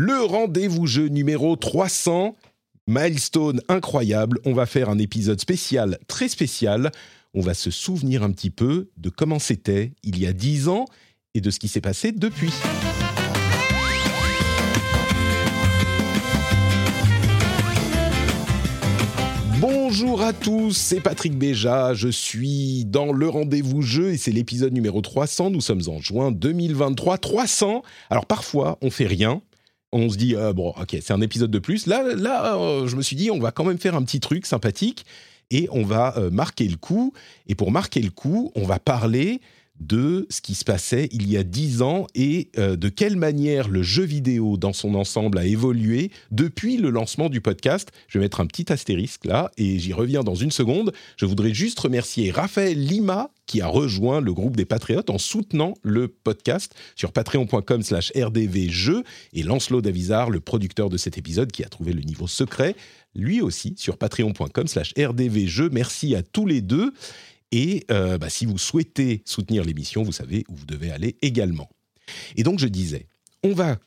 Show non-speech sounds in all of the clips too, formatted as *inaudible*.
Le rendez-vous jeu numéro 300, milestone incroyable. On va faire un épisode spécial, très spécial. On va se souvenir un petit peu de comment c'était il y a 10 ans et de ce qui s'est passé depuis. Bonjour à tous, c'est Patrick Béja, je suis dans le rendez-vous jeu et c'est l'épisode numéro 300, nous sommes en juin 2023, 300, alors parfois on fait rien, on se dit, euh, bon ok c'est un épisode de plus, là, là euh, je me suis dit on va quand même faire un petit truc sympathique et on va euh, marquer le coup, et pour marquer le coup on va parler de ce qui se passait il y a dix ans et euh, de quelle manière le jeu vidéo dans son ensemble a évolué depuis le lancement du podcast. Je vais mettre un petit astérisque là et j'y reviens dans une seconde. Je voudrais juste remercier Raphaël Lima qui a rejoint le groupe des Patriotes en soutenant le podcast sur patreon.com slash rdvjeux et Lancelot Davizard, le producteur de cet épisode qui a trouvé le niveau secret, lui aussi sur patreon.com slash rdvjeux. Merci à tous les deux. Et euh, bah, si vous souhaitez soutenir l'émission, vous savez où vous devez aller également. Et donc je disais, on va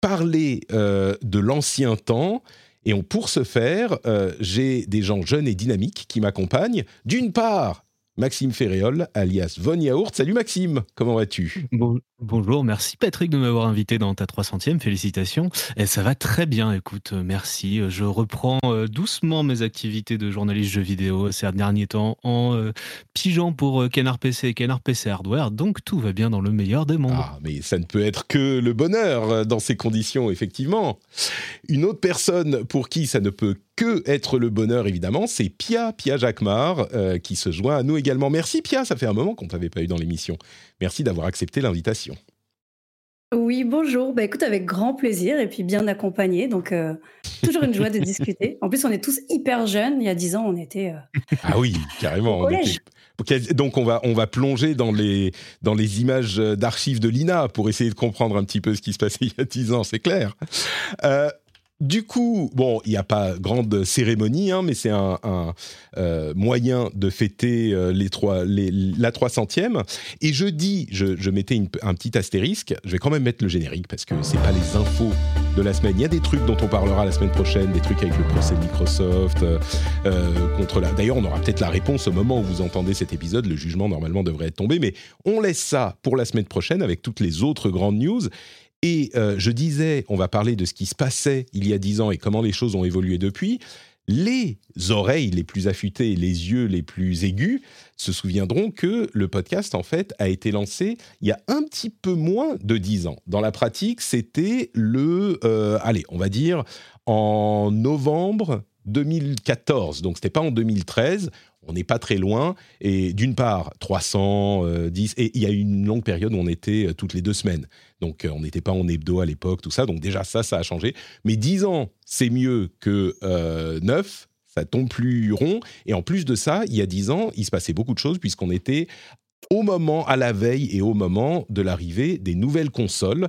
parler euh, de l'ancien temps. Et pour ce faire, euh, j'ai des gens jeunes et dynamiques qui m'accompagnent. D'une part, Maxime Ferréol, alias Von Yaourt. Salut Maxime, comment vas-tu? Bon, Bonjour, merci Patrick de m'avoir invité dans ta 300e, félicitations. Et ça va très bien, écoute, merci. Je reprends euh, doucement mes activités de journaliste jeux vidéo ces derniers temps en euh, pigeant pour euh, Canard PC et Canard PC Hardware, donc tout va bien dans le meilleur des mondes. Ah, mais ça ne peut être que le bonheur dans ces conditions, effectivement. Une autre personne pour qui ça ne peut que être le bonheur, évidemment, c'est Pia, Pia Jacquemart, euh, qui se joint à nous également. Merci Pia, ça fait un moment qu'on ne t'avait pas eu dans l'émission. Merci d'avoir accepté l'invitation. Oui, bonjour. Bah, écoute, avec grand plaisir et puis bien accompagné. Donc, euh, toujours une joie de *laughs* discuter. En plus, on est tous hyper jeunes. Il y a dix ans, on était. Euh, ah oui, carrément. Au collège. Donc on va on va plonger dans les dans les images d'archives de l'INA pour essayer de comprendre un petit peu ce qui se passait il y a dix ans, c'est clair. Euh, du coup, bon, il n'y a pas grande cérémonie, hein, mais c'est un, euh, moyen de fêter euh, les trois, la 300e. Et je dis, je, mettais un petit astérisque, je vais quand même mettre le générique parce que c'est pas les infos de la semaine. Il y a des trucs dont on parlera la semaine prochaine, des trucs avec le procès de Microsoft, euh, contre la... D'ailleurs, on aura peut-être la réponse au moment où vous entendez cet épisode. Le jugement, normalement, devrait être tombé, mais on laisse ça pour la semaine prochaine avec toutes les autres grandes news. Et euh, je disais, on va parler de ce qui se passait il y a dix ans et comment les choses ont évolué depuis. Les oreilles les plus affûtées les yeux les plus aigus se souviendront que le podcast, en fait, a été lancé il y a un petit peu moins de dix ans. Dans la pratique, c'était le, euh, allez, on va dire en novembre 2014. Donc, c'était pas en 2013 on n'est pas très loin. Et d'une part, 310, et il y a une longue période où on était euh, toutes les deux semaines. Donc euh, on n'était pas en hebdo à l'époque, tout ça. Donc déjà, ça, ça a changé. Mais 10 ans, c'est mieux que euh, 9. Ça tombe plus rond. Et en plus de ça, il y a 10 ans, il se passait beaucoup de choses puisqu'on était au moment, à la veille et au moment de l'arrivée des nouvelles consoles.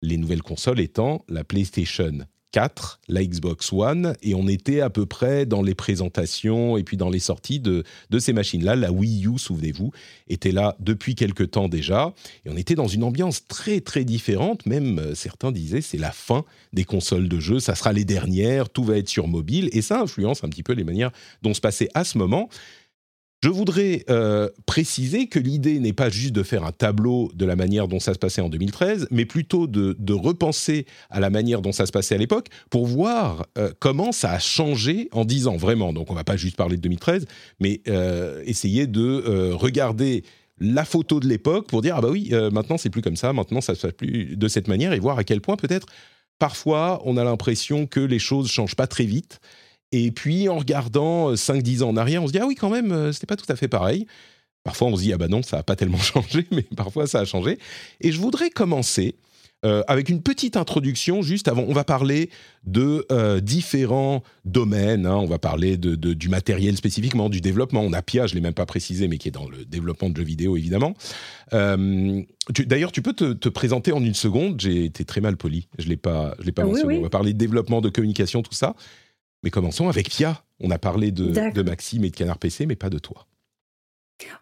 Les nouvelles consoles étant la PlayStation 4, la Xbox One, et on était à peu près dans les présentations et puis dans les sorties de, de ces machines-là. La Wii U, souvenez-vous, était là depuis quelque temps déjà, et on était dans une ambiance très très différente, même euh, certains disaient c'est la fin des consoles de jeux, ça sera les dernières, tout va être sur mobile, et ça influence un petit peu les manières dont se passait à ce moment. Je voudrais euh, préciser que l'idée n'est pas juste de faire un tableau de la manière dont ça se passait en 2013, mais plutôt de, repenser à la manière dont ça se passait à l'époque pour voir euh, comment ça a changé en 10 ans, vraiment. Donc on va pas juste parler de 2013, mais euh, essayer de regarder la photo de l'époque pour dire ah bah oui maintenant c'est plus comme ça maintenant ça se passe plus de cette manière et voir à quel point peut-être parfois, on a l'impression que les choses changent pas très vite. Et puis, en regardant 5-10 ans en arrière, on se dit, ah oui, quand même, c'était pas tout à fait pareil. Parfois, on se dit, ah bah non, ça n'a pas tellement *laughs* changé, mais parfois, ça a changé. Et je voudrais commencer euh, avec une petite introduction juste avant. On va parler de euh, différents domaines. Hein. On va parler de, du matériel spécifiquement, du développement. On a Pia, je ne l'ai même pas précisé, mais qui est dans le développement de jeux vidéo, évidemment. Euh, d'ailleurs, tu peux te, présenter en une seconde. J'ai été très mal poli. Je ne l'ai pas, je l'ai pas mentionné. On va parler de développement, de communication, tout ça. Mais commençons avec Pia. On a parlé de, de Maxime et de Canard PC, mais pas de toi.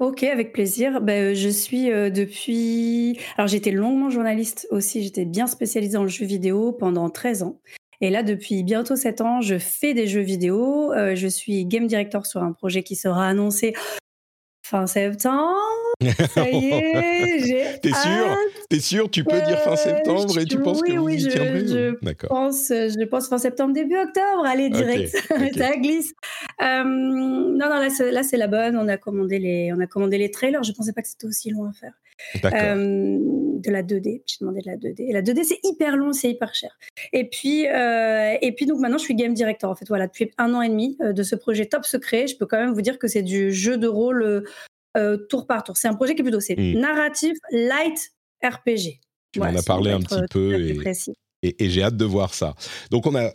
OK, avec plaisir. Ben, je suis, euh, depuis alors j'étais longuement journaliste aussi, j'étais bien spécialisée dans le jeu vidéo pendant 13 ans et là, depuis bientôt 7 ans, je fais des jeux vidéo, euh, je suis game director sur un projet qui sera annoncé fin septembre. Ça y est, *laughs* j'ai T'es sûr T'es sûr Tu peux dire fin septembre et tu penses que vous y je, je pense, je pense fin septembre, début octobre. Allez, direct, *laughs* ça glisse. Euh, non, non, là, c'est la bonne. On a commandé les, on a commandé les trailers. Je pensais pas que c'était aussi long à faire. Euh, de la 2D. J'ai demandé de la 2D. Et la 2D, c'est hyper long, c'est hyper cher. Et puis, euh, et puis donc maintenant, je suis game director. En fait, voilà, depuis un an et demi de ce projet top secret. Je peux quand même vous dire que c'est du jeu de rôle tour par tour. C'est un projet qui est plutôt c'est mmh. narratif, light, RPG. Tu m'en as parlé un petit peu et, et, j'ai hâte de voir ça. Donc on a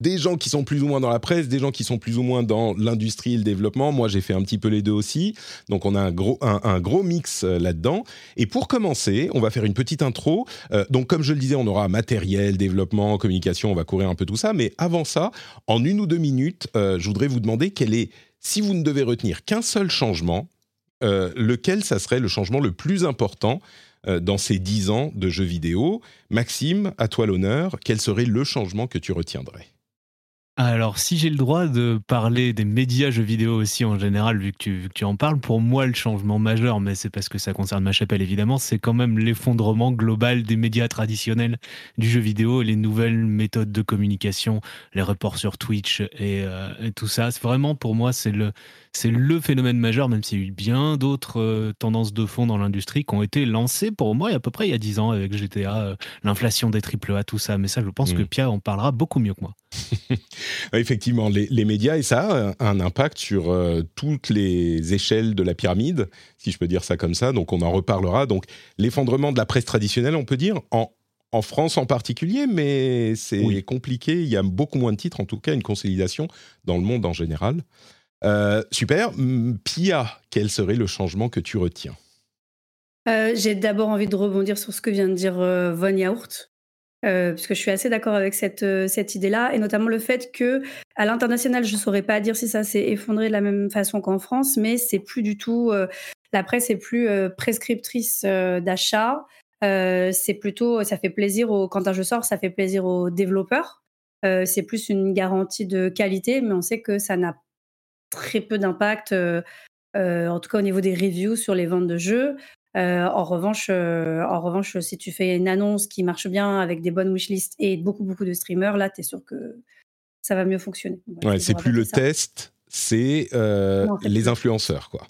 des gens qui sont plus ou moins dans la presse, des gens qui sont plus ou moins dans l'industrie et le développement. Moi, j'ai fait un petit peu les deux aussi. Donc, on a un gros, un, gros mix euh, là-dedans. Et pour commencer, on va faire une petite intro. Euh, donc, comme je le disais, on aura matériel, développement, communication, on va courir un peu tout ça. Mais avant ça, en une ou deux minutes, euh, je voudrais vous demander quel est, si vous ne devez retenir qu'un seul changement, lequel ça serait le changement le plus important dans ces dix ans de jeux vidéo. Maxime, à toi l'honneur, quel serait le changement que tu retiendrais? Alors, si j'ai le droit de parler des médias jeux vidéo aussi en général, vu que tu, tu en parles, pour moi, le changement majeur, mais c'est parce que ça concerne ma chapelle évidemment, c'est quand même l'effondrement global des médias traditionnels du jeu vidéo, les nouvelles méthodes de communication, les reports sur Twitch et, euh, et tout ça. C'est vraiment, pour moi, c'est le, c'est le phénomène majeur, même s'il y a eu bien d'autres euh, tendances de fond dans l'industrie qui ont été lancées pour moi, à peu près il y a 10 ans avec GTA, euh, l'inflation des AAA, tout ça. Mais ça, je pense que mm. Pierre en parlera beaucoup mieux que moi. *laughs* Effectivement, les, médias, et ça a un impact sur euh, toutes les échelles de la pyramide, si je peux dire ça comme ça. Donc on en reparlera. Donc l'effondrement de la presse traditionnelle, on peut dire, en, en France en particulier, mais c'est compliqué. Il y a beaucoup moins de titres, en tout cas une consolidation dans le monde en général. Euh, super. Pia, quel serait le changement que tu retiens? Euh, J'ai d'abord envie de rebondir sur ce que vient de dire euh, Von Yaourt. Parce que je suis assez d'accord avec cette, cette idée-là, et notamment le fait que à l'international, je ne saurais pas dire si ça s'est effondré de la même façon qu'en France, mais c'est plus du tout la presse est plus prescriptrice d'achat. c'est plutôt, ça fait plaisir au, quand un jeu sort, ça fait plaisir aux développeurs. c'est plus une garantie de qualité, mais on sait que ça n'a très peu d'impact, euh, euh, en tout cas au niveau des reviews sur les ventes de jeux. Euh, en revanche, en revanche, si tu fais une annonce qui marche bien avec des bonnes wishlists et beaucoup, beaucoup de streamers, là, tu es sûr que ça va mieux fonctionner. ouais, c'est plus le test, c'est les influenceurs, quoi.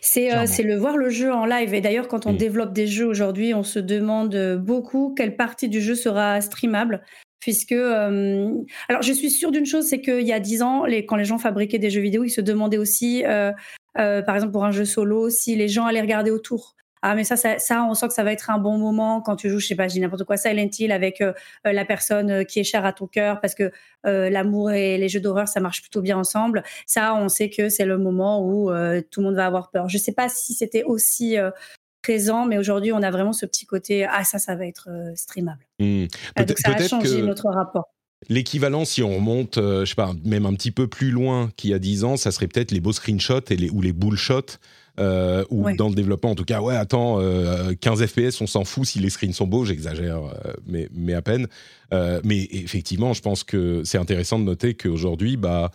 C'est le voir le jeu en live. Et d'ailleurs, quand on mmh. développe des jeux aujourd'hui, on se demande beaucoup quelle partie du jeu sera streamable puisque euh, alors je suis sûre d'une chose, c'est qu'il y a dix ans, les, quand les gens fabriquaient des jeux vidéo, ils se demandaient aussi, euh, euh, par exemple pour un jeu solo, si les gens allaient regarder autour. Ah mais ça, ça, on sent que ça va être un bon moment quand tu joues, je sais pas, je dis n'importe quoi, Silent Hill avec la personne qui est chère à ton cœur parce que l'amour et les jeux d'horreur ça marche plutôt bien ensemble. Ça, on sait que c'est le moment où tout le monde va avoir peur. Je sais pas si c'était aussi présent, mais aujourd'hui, on a vraiment ce petit côté ah ça, ça va être euh, streamable. Mmh. Euh, peut ça a changé notre rapport. L'équivalent, si on remonte, euh, je sais pas, même un petit peu plus loin qu'il y a 10 ans, ça serait peut-être les beaux screenshots et les, ou les bullshots. Euh, ou dans le développement, en tout cas, ouais, attends, 15 FPS, on s'en fout si les screens sont beaux, j'exagère, mais, mais à peine. mais effectivement, je pense que c'est intéressant de noter qu'aujourd'hui, bah,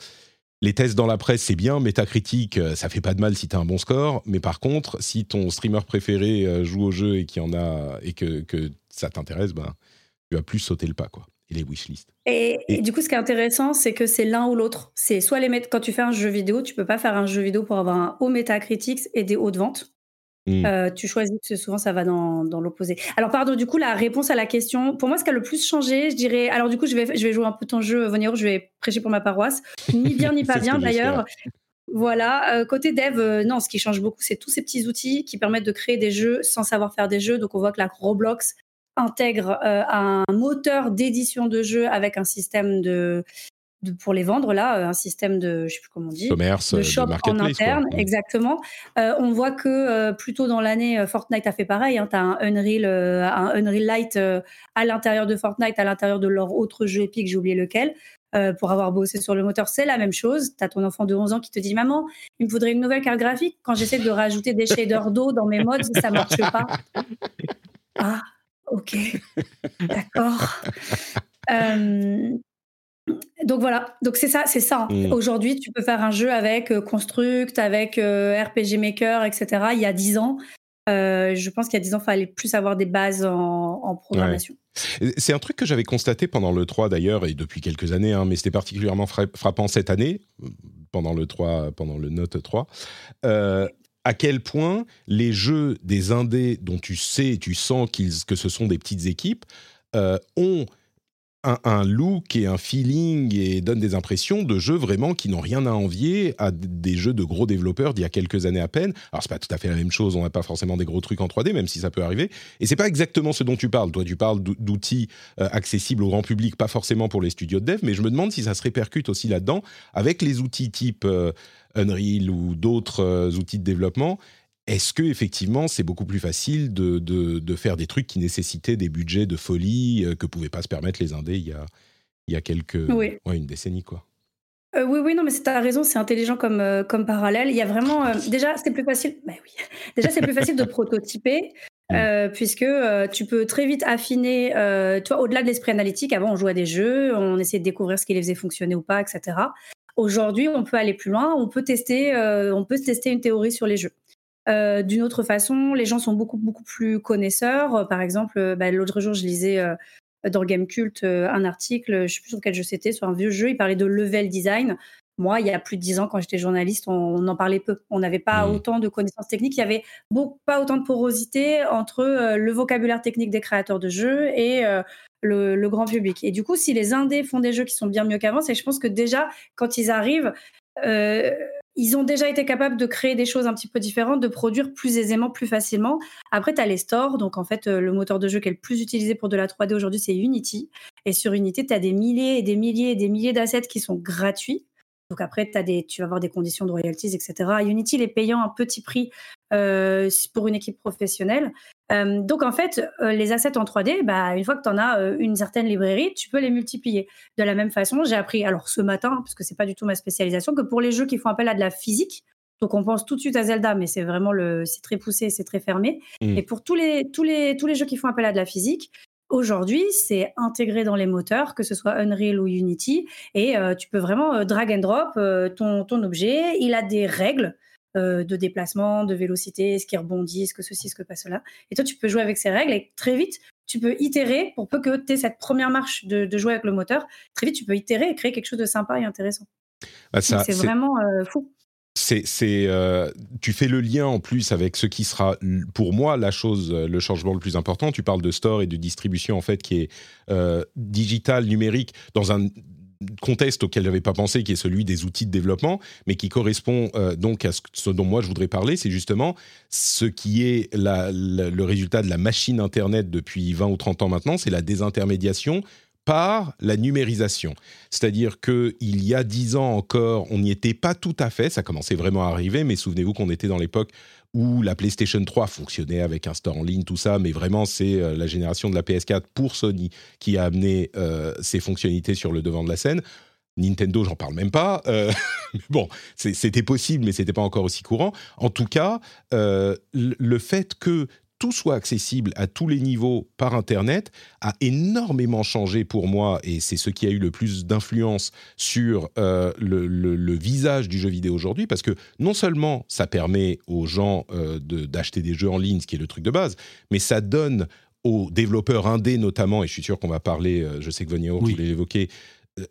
les tests dans la presse, c'est bien. Métacritique, euh, ça fait pas de mal si tu as un bon score. Mais par contre, si ton streamer préféré euh, joue au jeu et qu'il en a et que, ça t'intéresse, ben, tu vas plus sauter le pas, quoi. Et les wishlists. Et, et, du coup, ce qui est intéressant, c'est que c'est l'un ou l'autre. C'est soit les quand tu fais un jeu vidéo, tu peux pas faire un jeu vidéo pour avoir un haut Metacritic et des hauts de vente. Mmh. Euh, tu choisis, parce que souvent ça va dans, dans l'opposé. Alors, pardon, du coup, la réponse à la question, pour moi, ce qui a le plus changé, je dirais. Alors, du coup, je vais, je vais jouer un peu ton jeu, Voniro, je vais prêcher pour ma paroisse. Ni bien, ni *laughs* pas bien, d'ailleurs. Voilà, euh, côté dev, euh, non, ce qui change beaucoup, c'est tous ces petits outils qui permettent de créer des jeux sans savoir faire des jeux. Donc, on voit que la Roblox intègre un moteur d'édition de jeux avec un système de, pour les vendre là, euh, un système de, je sais plus comment on dit, commerce, de shop en interne, exactement. Euh, on voit que euh, plutôt dans l'année, Fortnite a fait pareil. Hein, tu as un Unreal, un Unreal Light à l'intérieur de Fortnite, à l'intérieur de leur autre jeu épique, j'ai oublié lequel. pour avoir bossé sur le moteur, c'est la même chose. Tu as ton enfant de 11 ans qui te dit Maman, il me faudrait une nouvelle carte graphique. Quand j'essaie de rajouter des shaders d'eau dans mes mods, ça marche pas. *laughs* Ah, ok, d'accord. Donc voilà, donc c'est ça, c'est ça. Mmh. Aujourd'hui, tu peux faire un jeu avec euh, Construct, avec euh, RPG Maker, etc. Il y a 10 ans, euh, je pense qu'il y a 10 ans, il fallait plus avoir des bases en, programmation. C'est un truc que j'avais constaté pendant le 3 d'ailleurs, et depuis quelques années, hein, mais c'était particulièrement frappant cette année, pendant le 3, pendant le Note 3. À quel point les jeux des indés dont tu sais, tu sens que ce sont des petites équipes, ont un, look et un feeling et donne des impressions de jeux vraiment qui n'ont rien à envier à des jeux de gros développeurs d'il y a quelques années à peine. Alors c'est pas tout à fait la même chose, on n'a pas forcément des gros trucs en 3D, même si ça peut arriver. Et c'est pas exactement ce dont tu parles. Toi, tu parles d'outils euh, accessibles au grand public, pas forcément pour les studios de dev, mais je me demande si ça se répercute aussi là-dedans avec les outils type euh, Unreal ou d'autres euh, outils de développement est-ce que effectivement c'est beaucoup plus facile de, de, faire des trucs qui nécessitaient des budgets de folie euh, que pouvaient pas se permettre les indés il y a, il y a quelques ouais, une décennie quoi? Euh, oui, oui, non, mais tu as raison, c'est intelligent comme, euh, comme parallèle. Il y a vraiment. déjà, c'est plus facile. Bah oui. *laughs* Déjà, c'est plus facile de prototyper. Mm. puisque tu peux très vite affiner, toi, au-delà de l'esprit analytique, avant on jouait à des jeux, on essayait de découvrir ce qui les faisait fonctionner ou pas, etc. Aujourd'hui, on peut aller plus loin, on peut tester, on peut tester une théorie sur les jeux. Euh, d'une autre façon, les gens sont beaucoup beaucoup plus connaisseurs. Euh, par exemple, euh, bah, l'autre jour, je lisais dans Game Cult un article, je sais plus sur quel jeu c'était, sur un vieux jeu. Il parlait de level design. Moi, il y a plus de dix ans, quand j'étais journaliste, on, en parlait peu. On n'avait pas mmh. autant de connaissances techniques. Il y avait pas autant de porosité entre le vocabulaire technique des créateurs de jeux et le, grand public. Et du coup, si les indés font des jeux qui sont bien mieux qu'avant, c'est je pense que déjà, quand ils arrivent, ils ont déjà été capables de créer des choses un petit peu différentes, de produire plus aisément, plus facilement. Après, tu as les stores. Donc, en fait, euh, le moteur de jeu qui est le plus utilisé pour de la 3D aujourd'hui, c'est Unity. Et sur Unity, tu as des milliers et des milliers et des milliers d'assets qui sont gratuits. Donc après, as des, tu vas avoir des conditions de royalties, etc. Unity, il est payant un petit prix euh, pour une équipe professionnelle. Euh, donc en fait, euh, les assets en 3D, bah, une fois que tu en as une certaine librairie, tu peux les multiplier. De la même façon, j'ai appris, alors ce matin, parce que c'est pas du tout ma spécialisation, que pour les jeux qui font appel à de la physique, donc on pense tout de suite à Zelda, mais c'est vraiment le, c'est très poussé, c'est très fermé. Mmh. Et pour tous les, tous les, tous les jeux qui font appel à de la physique, Aujourd'hui, c'est intégré dans les moteurs, que ce soit Unreal ou Unity, et euh, tu peux vraiment euh, drag and drop euh, ton, ton objet. Il a des règles de déplacement, de vélocité, ce qui rebondit, ce que ceci, ce que pas cela. Et toi, tu peux jouer avec ces règles et très vite, tu peux itérer pour peu que tu aies cette première marche de, jouer avec le moteur. Très vite, tu peux itérer et créer quelque chose de sympa et intéressant. Bah, c'est vraiment fou c'est, euh, tu fais le lien en plus avec ce qui sera pour moi la chose, le changement le plus important. Tu parles de store et de distribution en fait qui est euh, digital, numérique, dans un contexte auquel je n'avais pas pensé, qui est celui des outils de développement, mais qui correspond euh, donc à ce, dont moi je voudrais parler, c'est justement ce qui est le résultat de la machine Internet depuis 20 ou 30 ans maintenant, c'est la désintermédiation par la numérisation. C'est-à-dire qu'il y a dix ans encore, on n'y était pas tout à fait, ça commençait vraiment à arriver, mais souvenez-vous qu'on était dans l'époque où la PlayStation 3 fonctionnait avec un store en ligne, tout ça, mais vraiment c'est euh, la génération de la PS4 pour Sony qui a amené euh, ces fonctionnalités sur le devant de la scène. Nintendo, j'en parle même pas. Euh, *laughs* bon, c'était possible, mais c'était pas encore aussi courant. En tout cas, le fait que tout soit accessible à tous les niveaux par Internet a énormément changé pour moi et c'est ce qui a eu le plus d'influence sur euh, le, visage du jeu vidéo aujourd'hui parce que non seulement ça permet aux gens euh, d'acheter des jeux en ligne, ce qui est le truc de base, mais ça donne aux développeurs indés notamment, et je suis sûr qu'on va parler, euh, je sais que Vonio oui. voulait l'évoquer,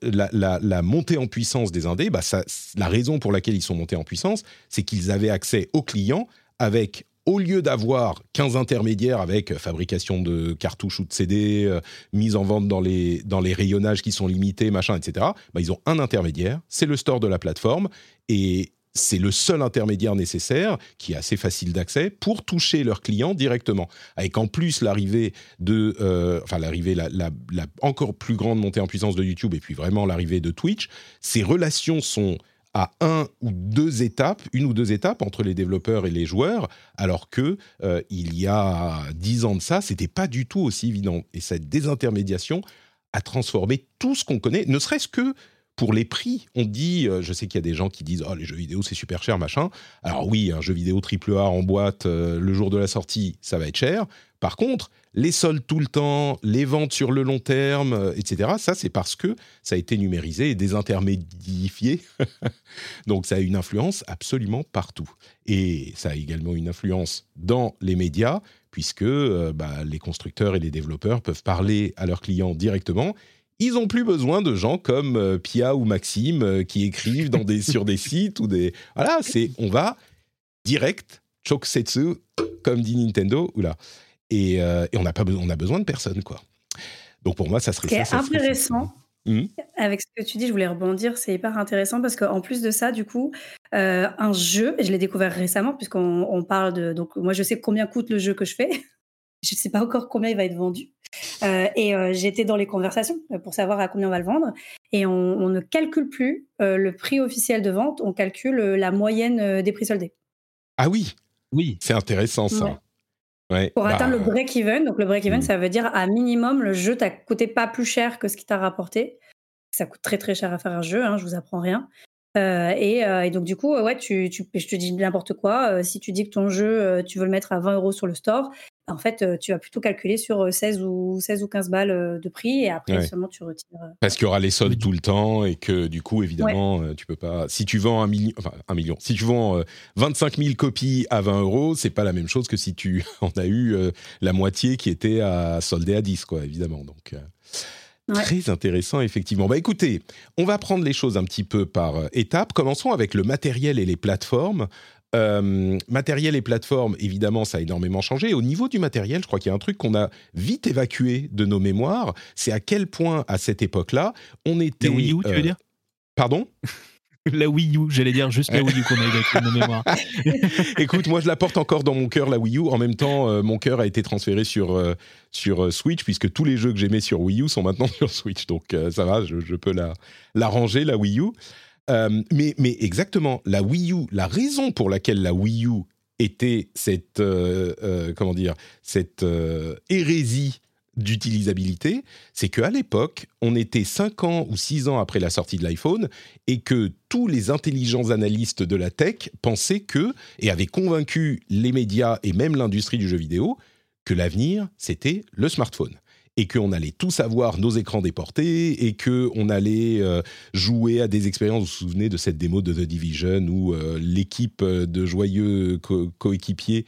la, la, montée en puissance des indés, bah ça, la raison pour laquelle ils sont montés en puissance, c'est qu'ils avaient accès aux clients avec au lieu d'avoir 15 intermédiaires avec fabrication de cartouches ou de CD, euh, mise en vente dans les, rayonnages qui sont limités, machin, etc., bah, ils ont un intermédiaire, c'est le store de la plateforme, et c'est le seul intermédiaire nécessaire, qui est assez facile d'accès, pour toucher leurs clients directement. Avec en plus l'arrivée de, euh, enfin l'arrivée, la, la, la, encore plus grande montée en puissance de YouTube, et puis vraiment l'arrivée de Twitch, ces relations sont à un ou deux étapes, une ou deux étapes entre les développeurs et les joueurs, alors que euh, il y a dix ans de ça, c'était pas du tout aussi évident. Et cette désintermédiation a transformé tout ce qu'on connaît, ne serait-ce que pour les prix, on dit, euh, je sais qu'il y a des gens qui disent, oh les jeux vidéo c'est super cher, machin. Alors oui, un jeu vidéo AAA en boîte euh, le jour de la sortie, ça va être cher. Par contre, les soldes tout le temps, les ventes sur le long terme, euh, etc., ça c'est parce que ça a été numérisé et désintermédifié. *laughs* Donc ça a une influence absolument partout. Et ça a également une influence dans les médias, puisque bah, les constructeurs et les développeurs peuvent parler à leurs clients directement ils n'ont plus besoin de gens comme euh, Pia ou Maxime euh, qui écrivent dans des, *laughs* sur des sites ou des. Voilà, c'est on va direct, choksetsu, comme dit Nintendo, oula. Et, euh, et on n'a pas besoin, on a besoin de personne, quoi. Donc pour moi, ça serait ça. C'est intéressant. Mmh. Avec ce que tu dis, je voulais rebondir, c'est hyper intéressant parce qu'en plus de ça, du coup, euh, un jeu, et je l'ai découvert récemment, puisqu'on on parle de. Donc, moi, je sais combien coûte le jeu que je fais. *laughs* je ne sais pas encore combien il va être vendu. Euh, et euh, j'étais dans les conversations pour savoir à combien on va le vendre. Et on, on ne calcule plus euh, le prix officiel de vente, on calcule euh, la moyenne euh, des prix soldés. Ah oui, oui, c'est intéressant ça. Ouais. Ouais, Pour bah, atteindre le break-even, donc le break-even, Mm. ça veut dire à minimum le jeu t'a coûté pas plus cher que ce qui t'a rapporté. Ça coûte très très cher à faire un jeu, hein, je vous apprends rien. Euh, et, euh, et donc du coup, ouais, tu, tu, je te dis n'importe quoi. euh, si tu dis que ton jeu, euh, tu veux le mettre à 20 euros sur le store, en fait, euh, tu vas plutôt calculer sur euh, 16 ou 16 ou 15 balles euh, de prix, et après Ouais. seulement tu retires. euh, Parce qu'il y aura les soldes tout le temps et que du coup, évidemment, euh, tu peux pas. Si tu vends un million, enfin un million, si tu vends euh, 25 000 copies à 20 euros, c'est pas la même chose que si tu *laughs* en as eu euh, la moitié qui était à soldé à 10, quoi, évidemment. Donc. euh, Ouais. Très intéressant, effectivement. Bah écoutez, on va prendre les choses un petit peu par euh, étapes. Commençons avec le matériel et les plateformes. Euh, matériel et plateformes, évidemment, ça a énormément changé. Au niveau du matériel, je crois qu'il y a un truc qu'on a vite évacué de nos mémoires. C'est à quel point, à cette époque-là, on était. La Wii U, tu euh, veux dire? Pardon? *laughs* La Wii U, j'allais dire juste la Wii U qu'on a évacué de nos mémoires. *laughs* Écoute, moi je la porte encore dans mon cœur, la Wii U. En même temps, euh, mon cœur a été transféré sur, euh, sur euh, Switch, puisque tous les jeux que j'aimais sur Wii U sont maintenant *laughs* sur Switch. Donc euh, ça va, je, je peux la, la ranger, la Wii U. Euh, mais, exactement, la Wii U, la raison pour laquelle la Wii U était cette, euh, euh, comment dire, cette hérésie d'utilisabilité, c'est qu'à l'époque, on était 5 ans ou 6 ans après la sortie de l'iPhone et que tous les intelligents analystes de la tech pensaient que, et avaient convaincu les médias et même l'industrie du jeu vidéo, que l'avenir, c'était le smartphone. Et qu'on allait tous avoir nos écrans déportés et qu'on allait euh, jouer à des expériences. Vous vous souvenez de cette démo de The Division où euh, l'équipe de joyeux co- coéquipiers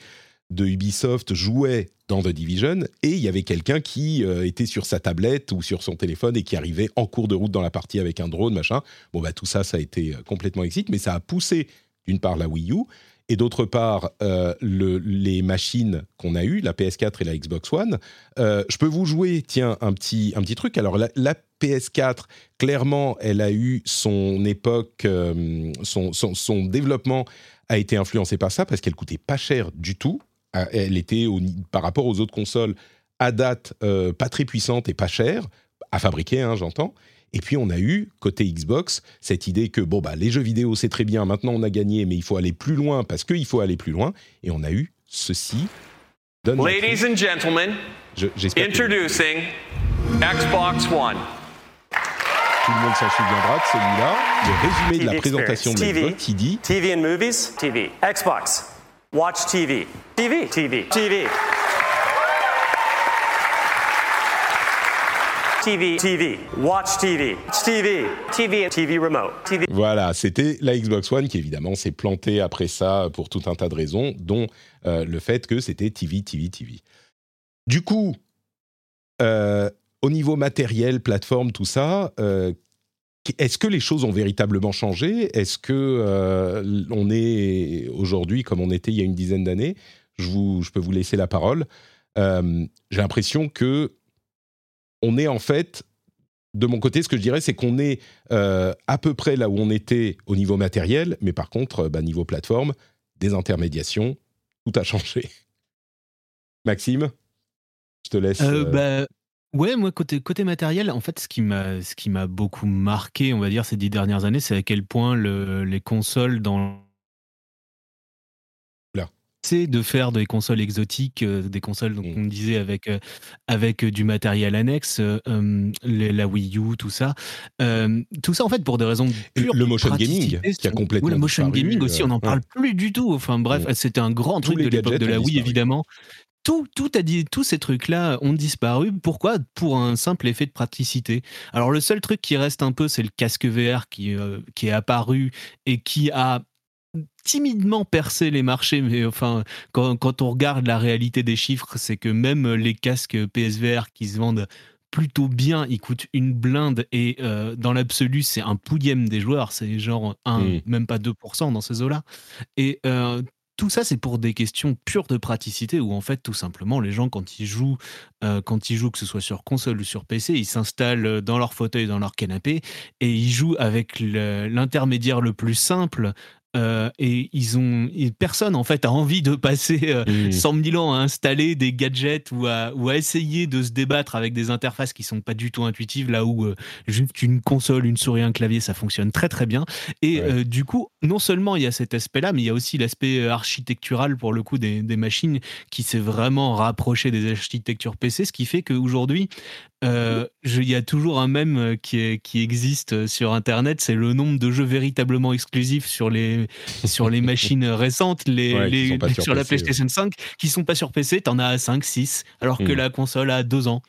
de Ubisoft jouait dans The Division et il y avait quelqu'un qui euh, était sur sa tablette ou sur son téléphone et qui arrivait en cours de route dans la partie avec un drone, machin. Bon, bah tout ça, ça a été euh, complètement exit, mais ça a poussé d'une part la Wii U et d'autre part euh, le- les machines qu'on a eues, la PS4 et la Xbox One. Euh, je peux vous jouer, tiens, un petit, un petit truc. Alors la, la PS4, clairement, elle a eu son époque, euh, son, développement a été influencé par ça parce qu'elle coûtait pas cher du tout. Elle était, par rapport aux autres consoles, à date, pas très puissante et pas chère, à fabriquer, hein, j'entends. Et puis on a eu, côté Xbox, cette idée que, bon, bah, les jeux vidéo, c'est très bien, maintenant on a gagné, mais il faut aller plus loin parce qu'il faut aller plus loin. Et on a eu ceci. Donne la Ladies and gentlemen, Je- J'espère que introducing Xbox One. tout le monde s'en souviendra de celui-là. Le résumé de la TV présentation de l'Xbox qui dit TV and movies? TV. Xbox. Watch TV. TV. TV. TV. TV. TV. Watch TV. Watch TV. TV. TV remote. TV. Voilà, c'était la Xbox One qui évidemment s'est plantée après ça pour tout un tas de raisons, dont euh, le fait que c'était TV, TV, TV. Du coup, euh, au niveau matériel, plateforme, tout ça, euh, est-ce que les choses ont véritablement changé? Est-ce que euh, on est aujourd'hui comme on était il y a une dizaine d'années? Je, vous, je peux vous laisser la parole. Euh, j'ai l'impression que on est en fait, de mon côté, ce que je dirais, c'est qu'on est euh, à peu près là où on était au niveau matériel, mais par contre, bah, niveau plateforme, des intermédiations, tout a changé. *laughs* Maxime, je te laisse. Euh, bah, Ouais, moi côté côté matériel, en fait, ce qui m'a ce qui m'a beaucoup marqué, on va dire, ces dix dernières années, c'est à quel point le les consoles dans c'est de faire des consoles exotiques, euh, des consoles, donc mmh. on disait avec, euh, avec du matériel annexe, euh, la Wii U, tout ça. tout ça, en fait, pour des raisons pures Le motion gaming, qui a complètement le motion gaming aussi, on n'en parle plus du tout. Enfin bref, mmh. c'était un grand truc de l'époque de la Wii, évidemment tout, tout a dit, tous ces trucs-là ont disparu. Pourquoi? Pour un simple effet de praticité. Alors le seul truc qui reste un peu, c'est le casque VR qui, euh, qui est apparu et qui a timidement percé les marchés, mais enfin, quand, quand on regarde la réalité des chiffres, c'est que même les casques PSVR qui se vendent plutôt bien, ils coûtent une blinde et euh, dans l'absolu, c'est un pouillème des joueurs, c'est genre un, mmh. même pas 2% dans ces eaux-là. Et euh, tout ça, c'est pour des questions pures de praticité où en fait, tout simplement, les gens, quand ils jouent, euh, quand ils jouent, que ce soit sur console ou sur PC, ils s'installent dans leur fauteuil, dans leur canapé et ils jouent avec l'intermédiaire le plus simple euh, et ils ont personne en fait a envie de passer 100 euh, 000 ans à installer des gadgets ou à, ou à essayer de se débattre avec des interfaces qui sont pas du tout intuitives là où euh, juste une console une souris un clavier ça fonctionne très très bien. Et du coup non seulement il y a cet aspect là mais il y a aussi l'aspect architectural pour le coup des, des machines qui s'est vraiment rapproché des architectures PC ce qui fait qu'aujourd'hui euh, il y a toujours un mème euh, qui, qui existe euh, sur Internet, c'est le nombre de jeux véritablement exclusifs sur les, *laughs* sur les machines récentes, les, les sur, la PlayStation 5, qui sont pas sur PC, t'en as 5, 6, alors que hmm. la console a 2 ans.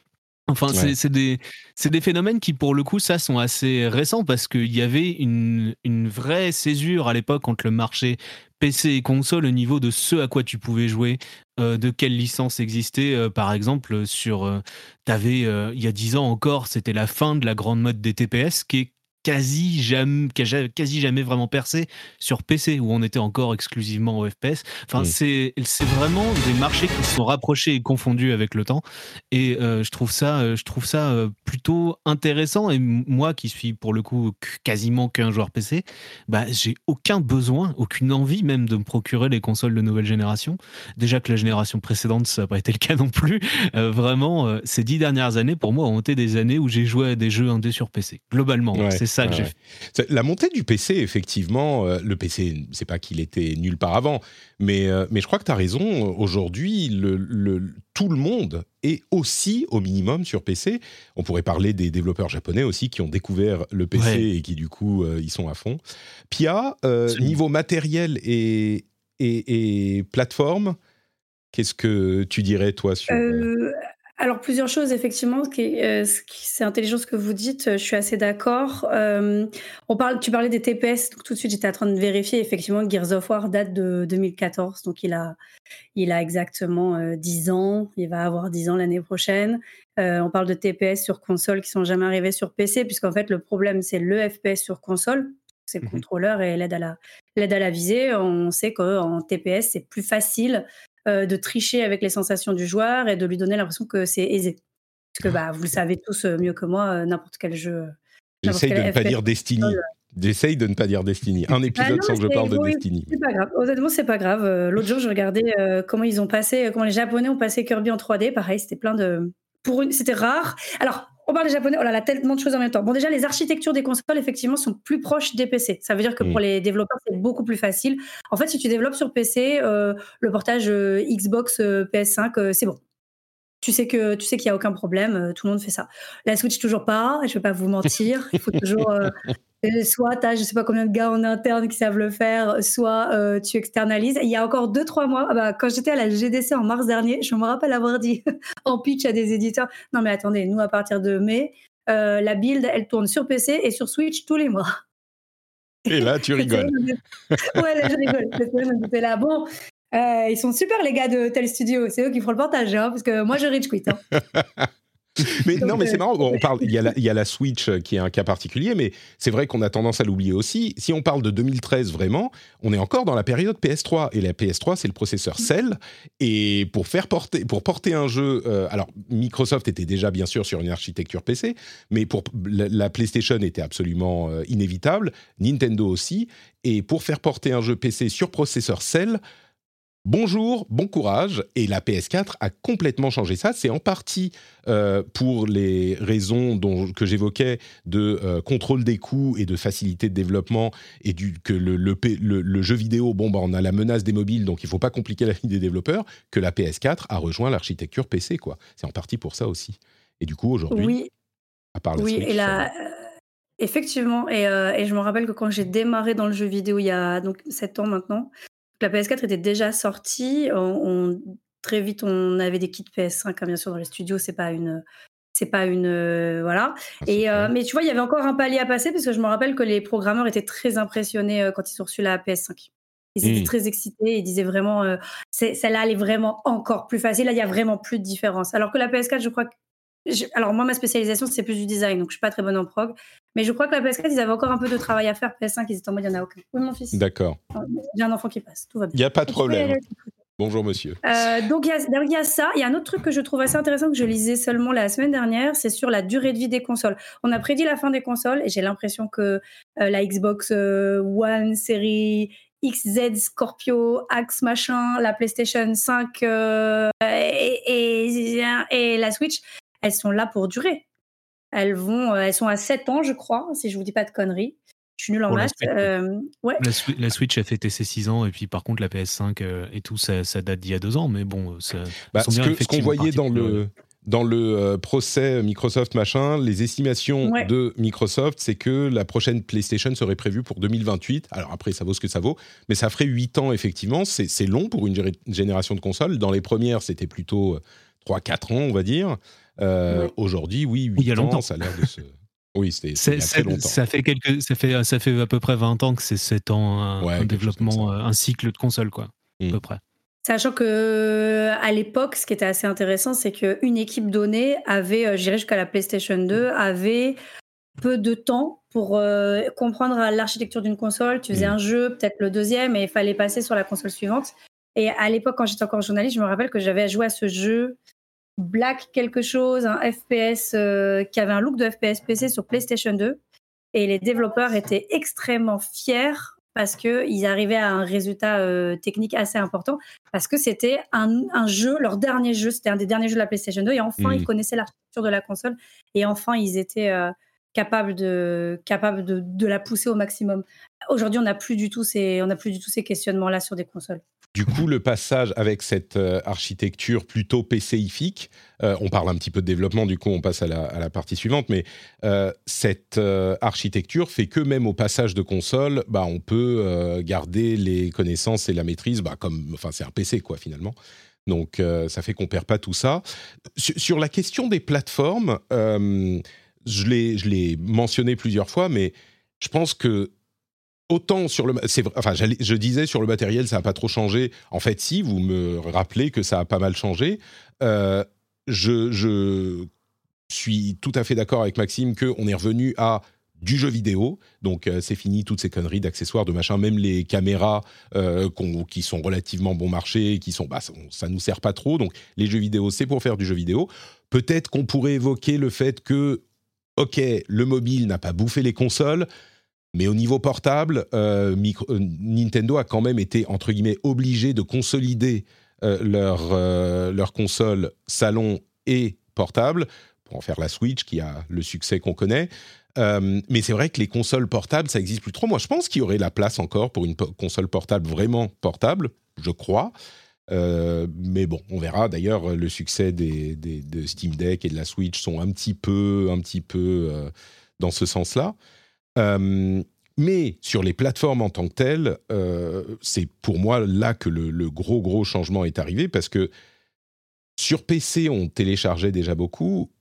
Enfin, c'est des, des, phénomènes qui, pour le coup, ça, sont assez récents parce qu'il y avait une, une vraie césure à l'époque entre le marché PC et console au niveau de ce à quoi tu pouvais jouer, euh, de quelle licence existait. Euh, par exemple, sur, euh, t'avais il y a 10 ans encore, c'était la fin de la grande mode des TPS qui est quasi jamais, quasi jamais vraiment percé sur PC où on était encore exclusivement au FPS. Enfin, mm. c'est c'est vraiment des marchés qui se sont rapprochés et confondus avec le temps. Et euh, je trouve ça, euh, je trouve ça euh, plutôt intéressant. Et moi, qui suis pour le coup quasiment qu'un joueur PC, bah j'ai aucun besoin, aucune envie même de me procurer les consoles de nouvelle génération. Déjà que la génération précédente, ça n'a pas été le cas non plus. vraiment, ces dix dernières années, pour moi, ont été des années où j'ai joué à des jeux indés sur PC. Globalement, c'est ça que j'ai La montée du PC, effectivement, euh, le PC, c'est pas qu'il était nulle part avant, mais, euh, mais je crois que tu as raison. Aujourd'hui, le, tout le monde est aussi au minimum sur PC. On pourrait parler des développeurs japonais aussi qui ont découvert le PC et qui, du coup, euh, ils sont à fond. Pia, niveau matériel et, et, et plateforme, qu'est-ce que tu dirais, toi, sur. Alors plusieurs choses effectivement, euh, c'est intelligent ce que vous dites, je suis assez d'accord. Euh, on parle tu parlais des TPS, donc tout de suite j'étais en train de vérifier effectivement Gears of War date de 2014, donc il a il a exactement, 10 euh, ans, il va avoir 10 ans l'année prochaine. on parle de TPS sur console qui sont jamais arrivés sur PC puisqu'en fait le problème c'est le FPS sur console, c'est le mmh contrôleur et l'aide à la l'aide à la visée. On sait qu'en TPS c'est plus facile euh, de tricher avec les sensations du joueur et de lui donner l'impression que c'est aisé. Parce que bah, vous le savez tous euh, mieux que moi, euh, n'importe quel jeu. J'essaye de ne pas dire Destiny. J'essaye de ne pas dire Destiny. Un bah épisode sans que je parle de Destiny. C'est pas grave. Honnêtement, c'est pas grave. L'autre jour, je regardais comment ils ont passé, comment les Japonais ont passé Kirby en 3D. Pareil, c'était plein de. Pour une, c'était rare. Alors, on parle des japonais, oh là là, tellement de choses en même temps. Bon, déjà, les architectures des consoles, effectivement, sont plus proches des PC. Ça veut dire que pour mm. les développeurs, c'est beaucoup plus facile. En fait, si tu développes sur PC, euh, le portage euh, Xbox, euh, PS5, c'est bon. Tu sais que tu sais qu'il n'y a aucun problème, tout le monde fait ça. La Switch, toujours pas, je ne vais pas vous mentir. Il faut toujours *laughs* soit tu as je sais pas combien de gars en interne qui savent le faire, soit euh, tu externalises. Il y a encore deux trois mois, ah bah, quand j'étais à la GDC en mars dernier, je me rappelle avoir dit *laughs* en pitch à des éditeurs, non mais attendez, nous à partir de mai, euh, la build elle tourne sur PC et sur Switch tous les mois. Et là tu *laughs* rigoles. ouais là je rigole. là bon. Euh, ils sont super les gars de tel studio, c'est eux qui feront le portage, hein, parce que moi je rich quit. Hein. *laughs* mais non, mais c'est marrant. on parle. Il y, a la, il y a la Switch euh, qui est un cas particulier, mais c'est vrai qu'on a tendance à l'oublier aussi. Si on parle de 2013 vraiment, on est encore dans la période PS3 et la PS3 c'est le processeur Cell. Et pour faire porter, pour porter un jeu, euh, alors Microsoft était déjà bien sûr sur une architecture PC, mais pour la, la PlayStation était absolument euh, inévitable, Nintendo aussi. Et pour faire porter un jeu PC sur processeur Cell, Bonjour, bon courage. Et la PS4 a complètement changé ça. C'est en partie euh, pour les raisons dont, que j'évoquais de euh, contrôle des coûts et de facilité de développement et du, que le, le, jeu vidéo, bon, bah, on a la menace des mobiles, donc il ne faut pas compliquer la vie des développeurs, que la PS4 a rejoint l'architecture PC. quoi. C'est en partie pour ça aussi. Et du coup, aujourd'hui, oui. à part la oui, Switch, et la... Effectivement, et, euh, et, je me rappelle que quand j'ai démarré dans le jeu vidéo il y a donc 7 ans maintenant, la PS4 était déjà sortie. On, très vite, on avait des kits PS5, hein, bien sûr, dans les studios. C'est pas une, c'est pas une, euh, voilà. Ah, et euh, mais tu vois, il y avait encore un palier à passer parce que je me rappelle que les programmeurs étaient très impressionnés euh, quand ils ont reçu la PS5. Ils étaient mmh. très excités. Ils disaient vraiment, celle-là, elle est vraiment encore plus facile. Là, il y a vraiment plus de différence. Alors que la PS4, je crois alors moi, ma spécialisation, c'est plus du design, donc je suis pas très bonne en prog. Mais je crois que la PS4, ils avaient encore un peu de travail à faire. PS5, ils étaient en mode, il n'y en a aucun. Oui, mon fils. D'accord. J'ai un enfant qui passe, tout va bien. Il n'y a pas de problème. Bonjour monsieur. Euh, donc il y, a ça. Il y a un autre truc que je trouve assez intéressant que je lisais seulement la semaine dernière, c'est sur la durée de vie des consoles. On a prédit la fin des consoles et j'ai l'impression que euh, la Xbox euh, One série XZ Scorpio, Axe machin, la PlayStation 5 et, et, la Switch, elles sont là pour durer. Elles vont, euh, elles sont à 7 ans, je crois, si je vous dis pas de conneries. Je suis nulle en maths. Euh, ouais. la, Switch a fêté ses 6 ans et puis par contre la PS5 euh, et tout ça, date d'il y a 2 ans, mais bon, ça, bah, ce qu'on voyait dans le dans le procès Microsoft machin, les estimations de Microsoft, c'est que la prochaine PlayStation serait prévue pour 2028. Alors après, ça vaut ce que ça vaut, mais ça ferait 8 ans effectivement. C'est long pour une génération de consoles. Dans les premières, c'était plutôt 3-4 ans, on va dire. Euh, aujourd'hui, oui, 8 il y a longtemps. ça a l'air de se. *laughs* Oui, c'était très longtemps. Ça fait, quelques, ça, fait, ça fait à peu près 20 ans que c'est 7 ans un, développement, euh, un cycle de console, quoi, à peu mmh. près. Sachant que à l'époque, ce qui était assez intéressant, c'est qu'une équipe donnée avait, euh, je dirais jusqu'à la PlayStation 2, avait peu de temps pour comprendre l'architecture d'une console. Tu faisais mmh. un jeu, peut-être le deuxième, et il fallait passer sur la console suivante. Et à l'époque, quand j'étais encore journaliste, je me rappelle que j'avais joué à ce jeu Black quelque chose, un FPS euh, qui avait un look de FPS PC sur PlayStation 2. Et les développeurs étaient extrêmement fiers parce qu'ils arrivaient à un résultat euh, technique assez important, parce que c'était un, jeu, leur dernier jeu, c'était un des derniers jeux de la PlayStation 2, et enfin, ils mmh. connaissaient l'architecture de la console, et enfin, ils étaient euh, capables, de, capables de, de, la pousser au maximum. Aujourd'hui, on n'a plus du tout ces, on n'a plus du tout ces questionnements-là sur des consoles. Du coup, le passage avec cette euh, architecture plutôt PCifique, euh, on parle un petit peu de développement, du coup on passe à la, partie suivante, mais euh, cette architecture fait que même au passage de console, bah, on peut garder les connaissances et la maîtrise, bah, comme, enfin c'est un PC quoi finalement. Donc ça fait qu'on perd pas tout ça. Sur, la question des plateformes, je l'ai mentionné plusieurs fois, mais je pense que autant sur le, enfin, je disais sur le matériel, ça n'a pas trop changé. En fait, si vous me rappelez que ça a pas mal changé, euh, je, suis tout à fait d'accord avec Maxime qu'on est revenu à du jeu vidéo, donc euh, c'est fini toutes ces conneries d'accessoires, de machin, même les caméras euh, qui sont relativement bon marché, qui sont, bah, ça nous sert pas trop, donc les jeux vidéo c'est pour faire du jeu vidéo. Peut-être qu'on pourrait évoquer le fait que, ok, le mobile n'a pas bouffé les consoles, mais au niveau portable, euh, euh, Nintendo a quand même été, entre guillemets, obligé de consolider euh, leur, leur console salon et portable, pour en faire la Switch, qui a le succès qu'on connaît. mais c'est vrai que les consoles portables, ça n'existe plus trop. Moi, je pense qu'il y aurait la place encore pour une console portable vraiment portable, je crois. mais bon, on verra. D'ailleurs, le succès des, de Steam Deck et de la Switch sont un petit peu, un petit peu dans ce sens-là. Euh, mais sur les plateformes en tant que telles, euh, c'est pour moi là que le, gros gros changement est arrivé parce que sur PC on téléchargeait déjà beaucoup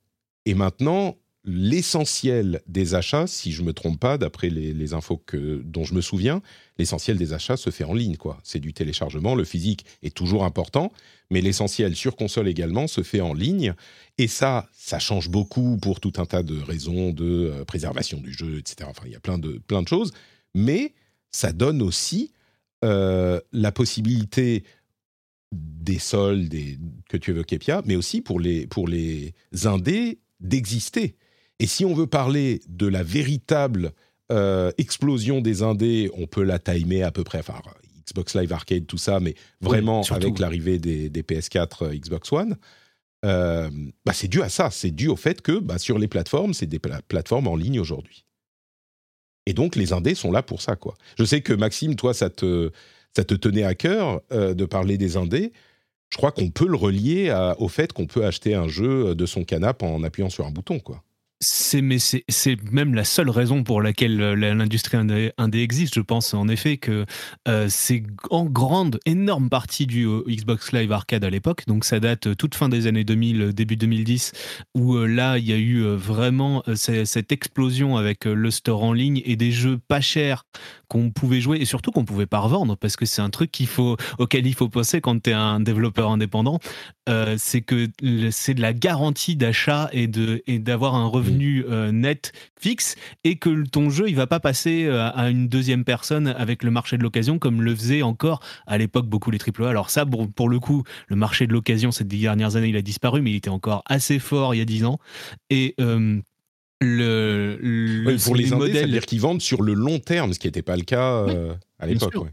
et maintenant l'essentiel des achats, si je me trompe pas, d'après les, infos que, dont je me souviens, l'essentiel des achats se fait en ligne. quoi. C'est du téléchargement. Le physique est toujours important, mais l'essentiel sur console également se fait en ligne. Et ça, ça change beaucoup pour tout un tas de raisons de euh, préservation du jeu, etc. Enfin, il y a plein de, plein de choses. Mais ça donne aussi euh, la possibilité des soldes des, que tu évoquais, Pia, mais aussi pour les, pour les indés d'exister. Et si on veut parler de la véritable euh, explosion des indés, on peut la timer à peu près, enfin Xbox Live Arcade, tout ça, mais vraiment Oui, avec l'arrivée des, des PS4, euh, Xbox One. euh, bah c'est dû à ça, c'est dû au fait que bah, sur les plateformes, c'est des pla- plateformes en ligne aujourd'hui. Et donc les indés sont là pour ça, quoi. Je sais que Maxime, toi, ça te, ça te tenait à cœur euh, de parler des indés. Je crois qu'on peut le relier à- au fait qu'on peut acheter un jeu de son canapé en appuyant sur un bouton, quoi. C'est mais c'est même la seule raison pour laquelle euh, l'industrie indé, indé existe. Je pense en effet que euh, c'est en grande, énorme partie du Xbox Live Arcade à l'époque. Donc ça date euh, toute fin des années 2000, euh, début 2010, où là il y a eu vraiment ce- cette explosion avec le store en ligne et des jeux pas chers qu'on pouvait jouer et surtout qu'on pouvait pas revendre parce que c'est un truc qu'il faut auquel il faut penser quand tu es un développeur indépendant. Euh, c'est que c'est de la garantie d'achat et de et d'avoir un revenu euh, net fixe et que ton jeu il va pas passer euh, à une deuxième personne avec le marché de l'occasion comme le faisaient encore à l'époque beaucoup les AAA. Alors ça pour, pour le coup le marché de l'occasion ces dix dernières années il a disparu mais il était encore assez fort il y a dix ans et le, le- Oui, pour les, indés, modèles dire qu'ils vendent sur le long terme, ce qui n'était pas le cas à l'époque. ouais.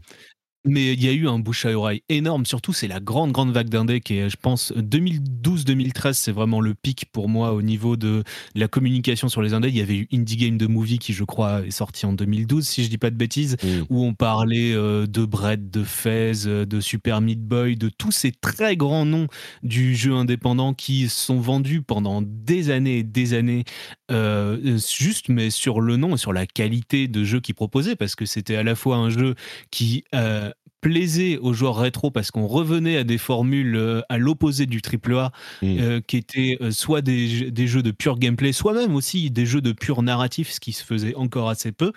Mais il y a eu un bouche à oreille énorme, surtout c'est la grande grande vague d'indé qui est, je pense, 2012-2013, c'est vraiment le pic pour moi au niveau de la communication sur les indés. Il y avait eu Indie Game de Movie qui, je crois, est sorti en 2012, si je dis pas de bêtises, Mm. où on parlait euh, de Brett, de Fez, euh, de Super Meat Boy, de tous ces très grands noms du jeu indépendant qui sont vendus pendant des années et des années, euh, juste mais sur le nom et sur la qualité de jeu qu'ils proposaient, parce que c'était à la fois un jeu qui euh, plaisait aux joueurs rétro parce qu'on revenait à des formules euh, à l'opposé du AAA Mm. euh, qui étaient euh, soit des, jeux- des jeux de pur gameplay, soit même aussi des jeux de pur narratif, ce qui se faisait encore assez peu,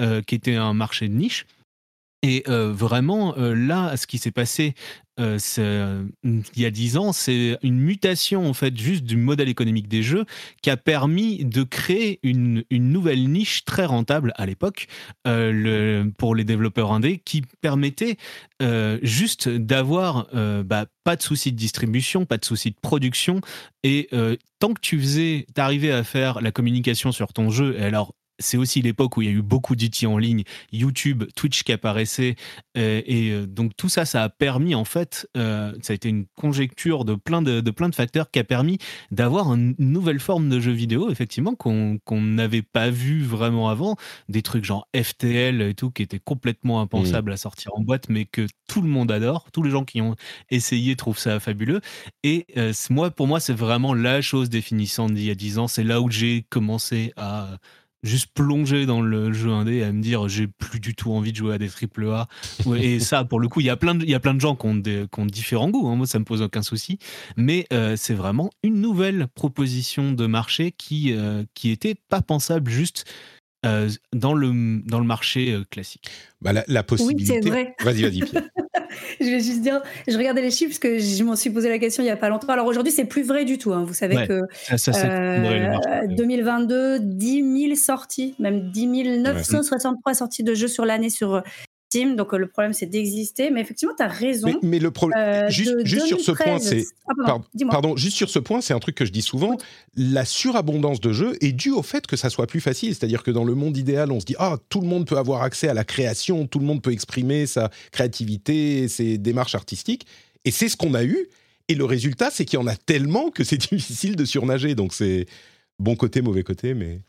euh, qui était un marché de niche. Et euh, vraiment, euh, là, ce qui s'est passé euh, il y a dix ans, c'est une mutation en fait juste du modèle économique des jeux qui a permis de créer une, nouvelle niche très rentable à l'époque pour les développeurs indés qui permettait juste d'avoir bah, pas de souci de distribution, pas de souci de production. Et tant que tu faisais, t'arrivais à faire la communication sur ton jeu et alors c'est aussi l'époque où il y a eu beaucoup d'outils en ligne, YouTube, Twitch qui apparaissaient, euh, et euh, donc tout ça, ça a permis en fait, euh, ça a été une conjecture de plein de, de plein de facteurs qui a permis d'avoir un- une nouvelle forme de jeu vidéo, effectivement, qu'on n'avait pas vu vraiment avant, des trucs genre FTL et tout qui étaient complètement impensables à sortir en boîte, mais que tout le monde adore, tous les gens qui ont essayé trouvent ça fabuleux. Et euh, moi, pour moi, c'est vraiment la chose définissante d'il y a 10 ans. C'est là où j'ai commencé à juste plonger dans le jeu indé et à me dire j'ai plus du tout envie de jouer à des triple A. Et ça, pour le coup, il y a plein de, y a plein de gens qui ont, des, qui ont différents goûts. hein. Moi, ça me pose aucun souci. Mais euh, c'est vraiment une nouvelle proposition de marché qui, euh, qui était pas pensable juste euh, dans, le, dans le marché euh, classique. Bah, la, la possibilité. vrai. Vas-y, vas-y. *laughs* Je vais juste dire, je regardais les chiffres parce que je m'en suis posé la question il y a pas longtemps. Alors aujourd'hui, c'est plus vrai du tout. hein. Vous savez Ouais, que Ça, ça, c'est euh, le marché. 2022, 10 000 sorties, même 10 963 sorties de jeux sur l'année sur Donc euh, le problème, c'est d'exister. Mais effectivement, tu as raison. Mais, mais le problème, Euh, juste, juste sur ce point, 2013 c'est Ah, pardon, Pardon, dis-moi. pardon, juste sur ce point, c'est un truc que je dis souvent. La surabondance de jeux est due au fait que ça soit plus facile. C'est-à-dire que dans le monde idéal, on se dit ah tout le monde peut avoir accès à la création, tout le monde peut exprimer sa créativité, ses démarches artistiques. Et c'est ce qu'on a eu. Et le résultat, c'est qu'il y en a tellement que c'est *laughs* difficile de surnager. Donc c'est bon côté, mauvais côté, mais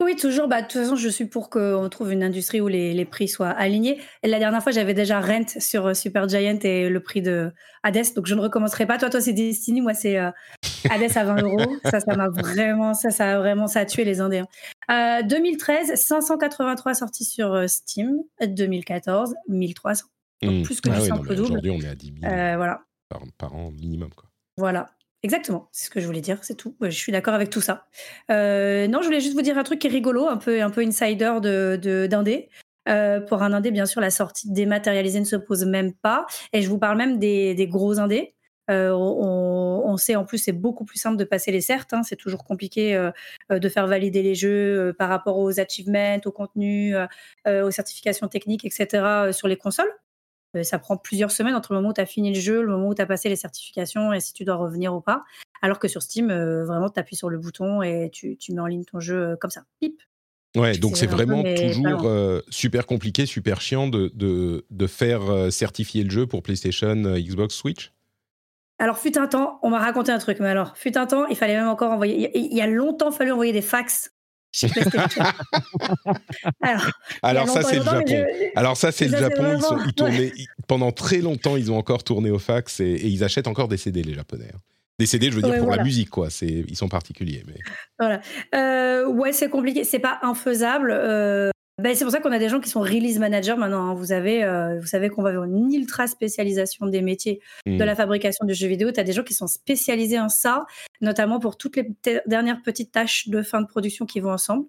Oui, toujours. Bah, de toute façon, je suis pour qu'on trouve une industrie où les, les prix soient alignés. Et la dernière fois, j'avais déjà Rent sur euh, Supergiant et le prix de Hades, donc je ne recommencerai pas. Toi, toi, c'est Destiny, moi, c'est euh, Hades à 20 euros. *laughs* Ça, ça m'a vraiment, ça, ça a vraiment, ça a tué les Indés. hein. Euh, 2013, 583 sorties sur euh, Steam. 2014, 1300. Donc, Hmm. plus que Ah du simple double. Aujourd'hui, on est à 10 000 Euh, voilà, par, par an minimum. Quoi. voilà. Exactement, c'est ce que je voulais dire, c'est tout. je suis d'accord avec tout ça. non, je voulais juste vous dire un truc qui est rigolo, un peu, un peu insider de, d'indé. pour un indé, bien sûr, la sortie dématérialisée ne se pose même pas. Et je vous parle même des, des gros indés. Euh, on, sait en plus c'est beaucoup plus simple de passer les certes. Hein. c'est toujours compliqué euh, euh, de faire valider les jeux par rapport aux achievements, au contenu, aux certifications techniques, etc. sur les consoles. Ça prend plusieurs semaines entre le moment où tu as fini le jeu, le moment où tu as passé les certifications et si tu dois revenir ou pas. Alors que sur Steam, vraiment, tu appuies sur le bouton et tu, mets en ligne ton jeu comme ça. Pip. Ouais, donc c'est vraiment toujours super compliqué, super chiant de, de faire certifier le jeu pour PlayStation, Xbox, Switch? Alors, fut un temps, on m'a raconté un truc, mais alors, fut un temps, il fallait même encore envoyer. Il y a longtemps fallu envoyer des fax *laughs* alors, ça, c'est le Japon. Alors, ça, c'est le Japon. Ils, tournaient, pendant très longtemps, ils ont encore tourné au fax et, ils achètent encore des CD, les Japonais. Hein. Des CD, je veux dire, pour la musique, quoi. Ils sont particuliers. Mais... Voilà. Euh, ouais, c'est compliqué. C'est pas infaisable. Euh, ben, c'est pour ça qu'on a des gens qui sont release managers maintenant. Hein. Vous, avez, euh, vous savez qu'on va avoir une ultra spécialisation des métiers de mmh. la fabrication de jeux vidéo. Tu as des gens qui sont spécialisés en ça, notamment pour toutes les dernières petites tâches de fin de production qui vont ensemble.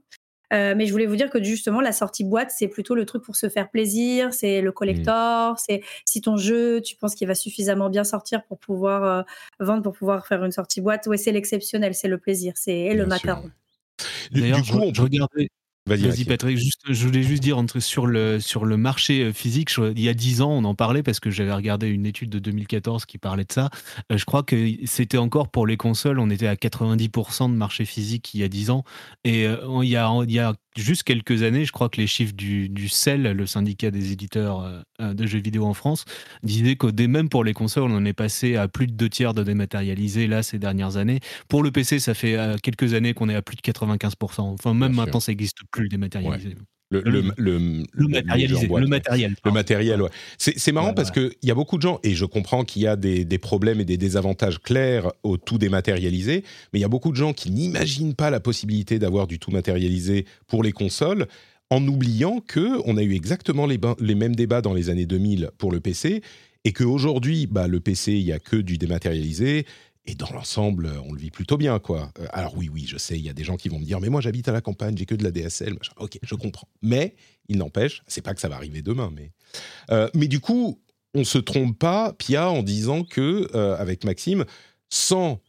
Euh, mais je voulais vous dire que justement, la sortie boîte, c'est plutôt le truc pour se faire plaisir, c'est le collector, mmh. c'est si ton jeu, tu penses qu'il va suffisamment bien sortir pour pouvoir euh, vendre, pour pouvoir faire une sortie boîte, ouais, c'est l'exceptionnel, c'est le plaisir, c'est le macaron. D'ailleurs, je, on... je regardais, Vas-y, Patrick. Juste, je voulais juste dire sur, le, sur le marché euh, physique, il y a 10 ans, on en parlait parce que j'avais regardé une étude de 2014 qui parlait de ça. Euh, je crois que c'était encore pour les consoles, on était à 90% de marché physique il y a 10 ans. Et euh, il, y a, il y a juste quelques années, je crois que les chiffres du, du CEL, le syndicat des éditeurs euh, euh, de jeux vidéo en France, disaient qu'au même pour les consoles, on en est passé à plus de deux tiers de dématérialisé là ces dernières années. Pour le PC, ça fait euh, quelques années qu'on est à plus de 95%. Enfin, même maintenant, ça n'existe plus le dématérialisé. Le, le, le, le, matérialisé, le matériel. Le matériel, ouais. C'est marrant parce qu'il y a beaucoup de gens, et je comprends qu'il y a des, des, problèmes et des désavantages clairs au tout dématérialisé, mais il y a beaucoup de gens qui n'imaginent pas la possibilité d'avoir du tout matérialisé pour les consoles, en oubliant que on a eu exactement les, les mêmes débats dans les années 2000 pour le PC, et qu'aujourd'hui, bah, le PC, il n'y a que du dématérialisé, et dans l'ensemble, on le vit plutôt bien, quoi. Euh, alors oui, oui, je sais, il y a des gens qui vont me dire, mais moi j'habite à la campagne, j'ai que de la DSL, machin. Ok, je comprends. Mais il n'empêche, c'est pas que ça va arriver demain, mais euh, mais du coup, on se trompe pas, Pia, en disant que euh, avec Maxime, sans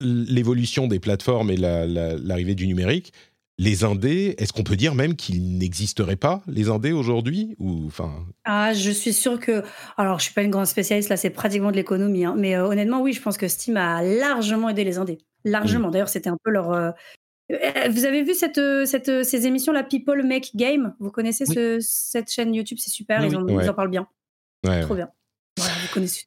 l'évolution des plateformes et l'arrivée du numérique, les indés, est-ce qu'on peut dire même qu'ils n'existeraient pas, les indés aujourd'hui ou enfin? Ah, je suis sûre que. Alors, je suis pas une grande spécialiste là, c'est pratiquement de l'économie, hein, mais euh, honnêtement, oui, je pense que Steam a largement aidé les indés, largement. Mmh. D'ailleurs, c'était un peu leur. Euh, euh, vous avez vu cette, cette, ces émissions la People Make Game? Vous connaissez cette chaîne YouTube, c'est super, ils, en, parlent bien. Trop bien. vous connaissez.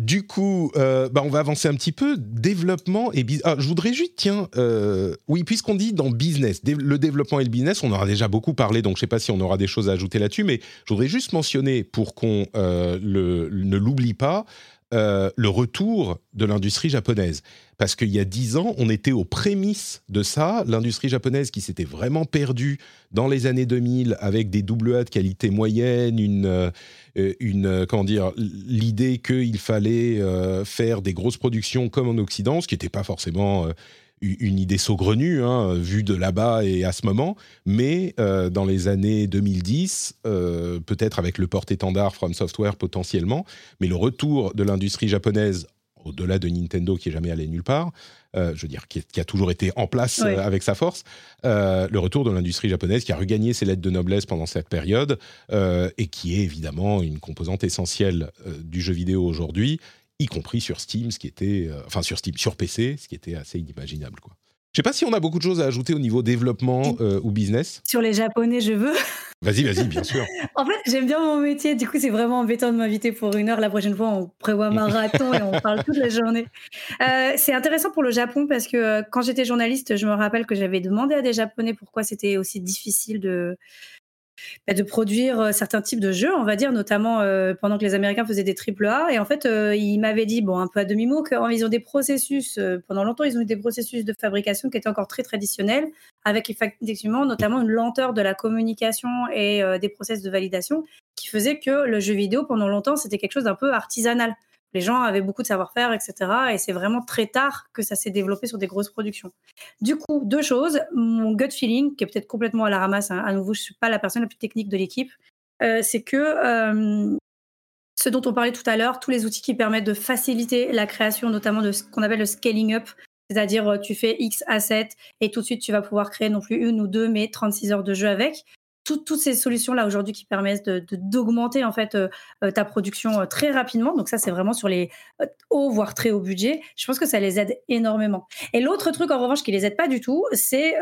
Du coup, euh, bah on va avancer un petit peu. Développement et business. Ah, je voudrais juste, tiens, euh, oui, puisqu'on dit dans business, le développement et le business, on aura déjà beaucoup parlé, donc je ne sais pas si on aura des choses à ajouter là-dessus, mais je voudrais juste mentionner, pour qu'on euh, ne l'oublie pas, euh, le retour de l'industrie japonaise. Parce qu'il y a dix ans, on était aux prémices de ça. L'industrie japonaise qui s'était vraiment perdue dans les années 2000 avec des double A de qualité moyenne, une, euh, une comment dire, l'idée qu'il fallait euh, faire des grosses productions comme en Occident, ce qui n'était pas forcément une idée saugrenue, hein, vue de là-bas et à ce moment, mais euh, dans les années 2010, euh, peut-être avec le porte-étendard From Software potentiellement, mais le retour de l'industrie japonaise, au-delà de Nintendo qui est jamais allé nulle part, euh, je veux dire, qui, a toujours été en place avec sa force, le retour de l'industrie japonaise qui a regagné ses lettres de noblesse pendant cette période et qui est évidemment une composante essentielle du jeu vidéo aujourd'hui y compris sur Steam, ce qui était, euh, enfin sur Steam, sur PC, ce qui était assez inimaginable, quoi. Je sais pas si on a beaucoup de choses à ajouter au niveau développement euh, ou business. Sur les japonais, je veux. Vas-y, vas-y, bien sûr. *laughs* en fait, j'aime bien mon métier. Du coup, c'est vraiment embêtant de m'inviter pour une heure. La prochaine fois, on prévoit un marathon et on *laughs* parle toute la journée. Euh, c'est intéressant pour le Japon parce que quand j'étais journaliste, je me rappelle que j'avais demandé à des Japonais pourquoi c'était aussi difficile de, de produire euh, certains types de jeux, on va dire, notamment euh, pendant que les Américains faisaient des triple A. Et en fait, euh, ils m'avaient dit, bon, un peu à demi-mot, qu'ils ont des processus, pendant longtemps, ils ont eu des processus de fabrication qui étaient encore très traditionnels, avec effectivement notamment une lenteur de la communication et des process de validation qui faisait que le jeu vidéo, pendant longtemps, c'était quelque chose d'un peu artisanal Les gens avaient beaucoup de savoir-faire, etc. Et c'est vraiment très tard que ça s'est développé sur des grosses productions. Du coup, deux choses. Mon gut feeling, qui est peut-être complètement à la ramasse, hein, à nouveau, je suis pas la personne la plus technique de l'équipe, euh, c'est que euh, ce dont on parlait tout à l'heure, tous les outils qui permettent de faciliter la création, notamment de ce qu'on appelle le scaling up, c'est-à-dire euh, tu fais X assets et tout de suite tu vas pouvoir créer non plus une ou deux, mais 36 heures de jeu avec toutes ces solutions-là aujourd'hui qui permettent d'augmenter en fait euh, euh, ta production euh, très rapidement. Donc ça, c'est vraiment sur les hauts, voire très hauts budgets. Je pense que ça les aide énormément. Et l'autre truc, en revanche, qui les aide pas du tout, c'est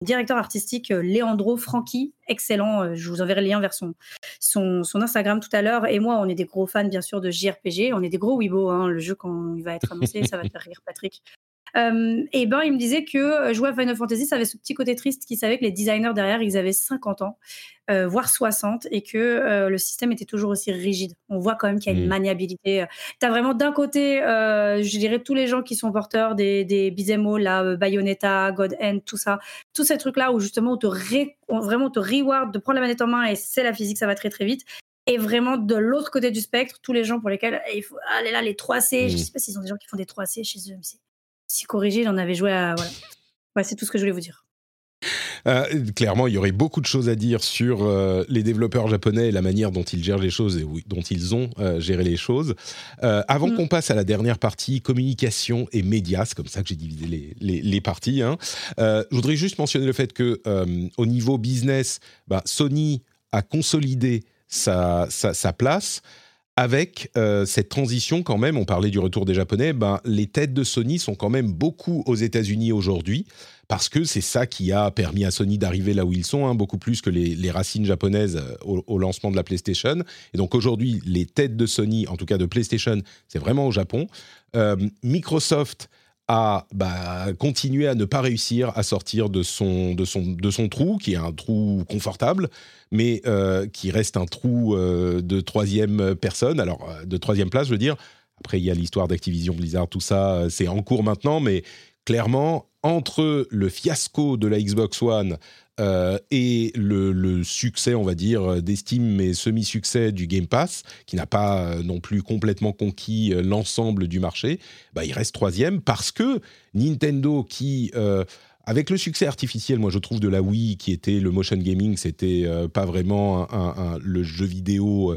directeur artistique Leandro Franchi, excellent. Je vous enverrai le lien vers son, son, Instagram tout à l'heure. Et moi, on est des gros fans, bien sûr, de JRPG. On est des gros Weibo. Hein. Le jeu, quand il va être annoncé, ça va faire rire Patrick. Euh, et ben, il me disait que euh, jouer à Final Fantasy, ça avait ce petit côté triste qui savait que les designers derrière, ils avaient 50 ans, euh, voire 60, et que le système était toujours aussi rigide. On voit quand même qu'il y a une mm. maniabilité. Tu as vraiment d'un côté, je dirais, tous les gens qui sont porteurs des, des Bizemo, là, Bayonetta, God End, tout ça, tous ces trucs-là où justement on te, vraiment te reward de prendre la manette en main et c'est la physique, ça va très très vite. Et vraiment de l'autre côté du spectre, tous les gens pour lesquels il faut aller là, les 3C, je mm. sais pas s'ils ont des gens qui font des 3C chez eux, mais si corrigé, il en avait joué à. Voilà. c'est tout ce que je voulais vous dire. Euh, clairement, il y aurait beaucoup de choses à dire sur euh, les développeurs japonais et la manière dont ils gèrent les choses et dont ils ont euh, géré les choses. avant mm. qu'on passe à la dernière partie, communication et médias, c'est comme ça que j'ai divisé les, les, parties. Hein. je voudrais juste mentionner le fait que au niveau business, bah, Sony a consolidé sa, sa, sa place avec euh, cette transition quand même, on parlait du retour des Japonais, ben, les têtes de Sony sont quand même beaucoup aux États-Unis aujourd'hui, parce que c'est ça qui a permis à Sony d'arriver là où ils sont, hein, beaucoup plus que les, racines japonaises euh, au, lancement de la PlayStation. Et donc aujourd'hui, les têtes de Sony, en tout cas de PlayStation, c'est vraiment au Japon. Euh, Microsoft a bah, continué à ne pas réussir à sortir de son, de, son, de son trou, qui est un trou confortable, mais euh, qui reste un trou euh, de troisième personne, alors euh, de troisième place, je veux dire. Après, il y a l'histoire d'Activision Blizzard, tout ça, c'est en cours maintenant, mais clairement, entre le fiasco de la Xbox One euh, et le, succès, on va dire, d'estime mais semi-succès du Game Pass, qui n'a pas euh, non plus complètement conquis euh, l'ensemble du marché, bah, il reste troisième parce que Nintendo, qui avec le succès artificiel, moi je trouve de la Wii, qui était le motion gaming, c'était pas vraiment le jeu vidéo,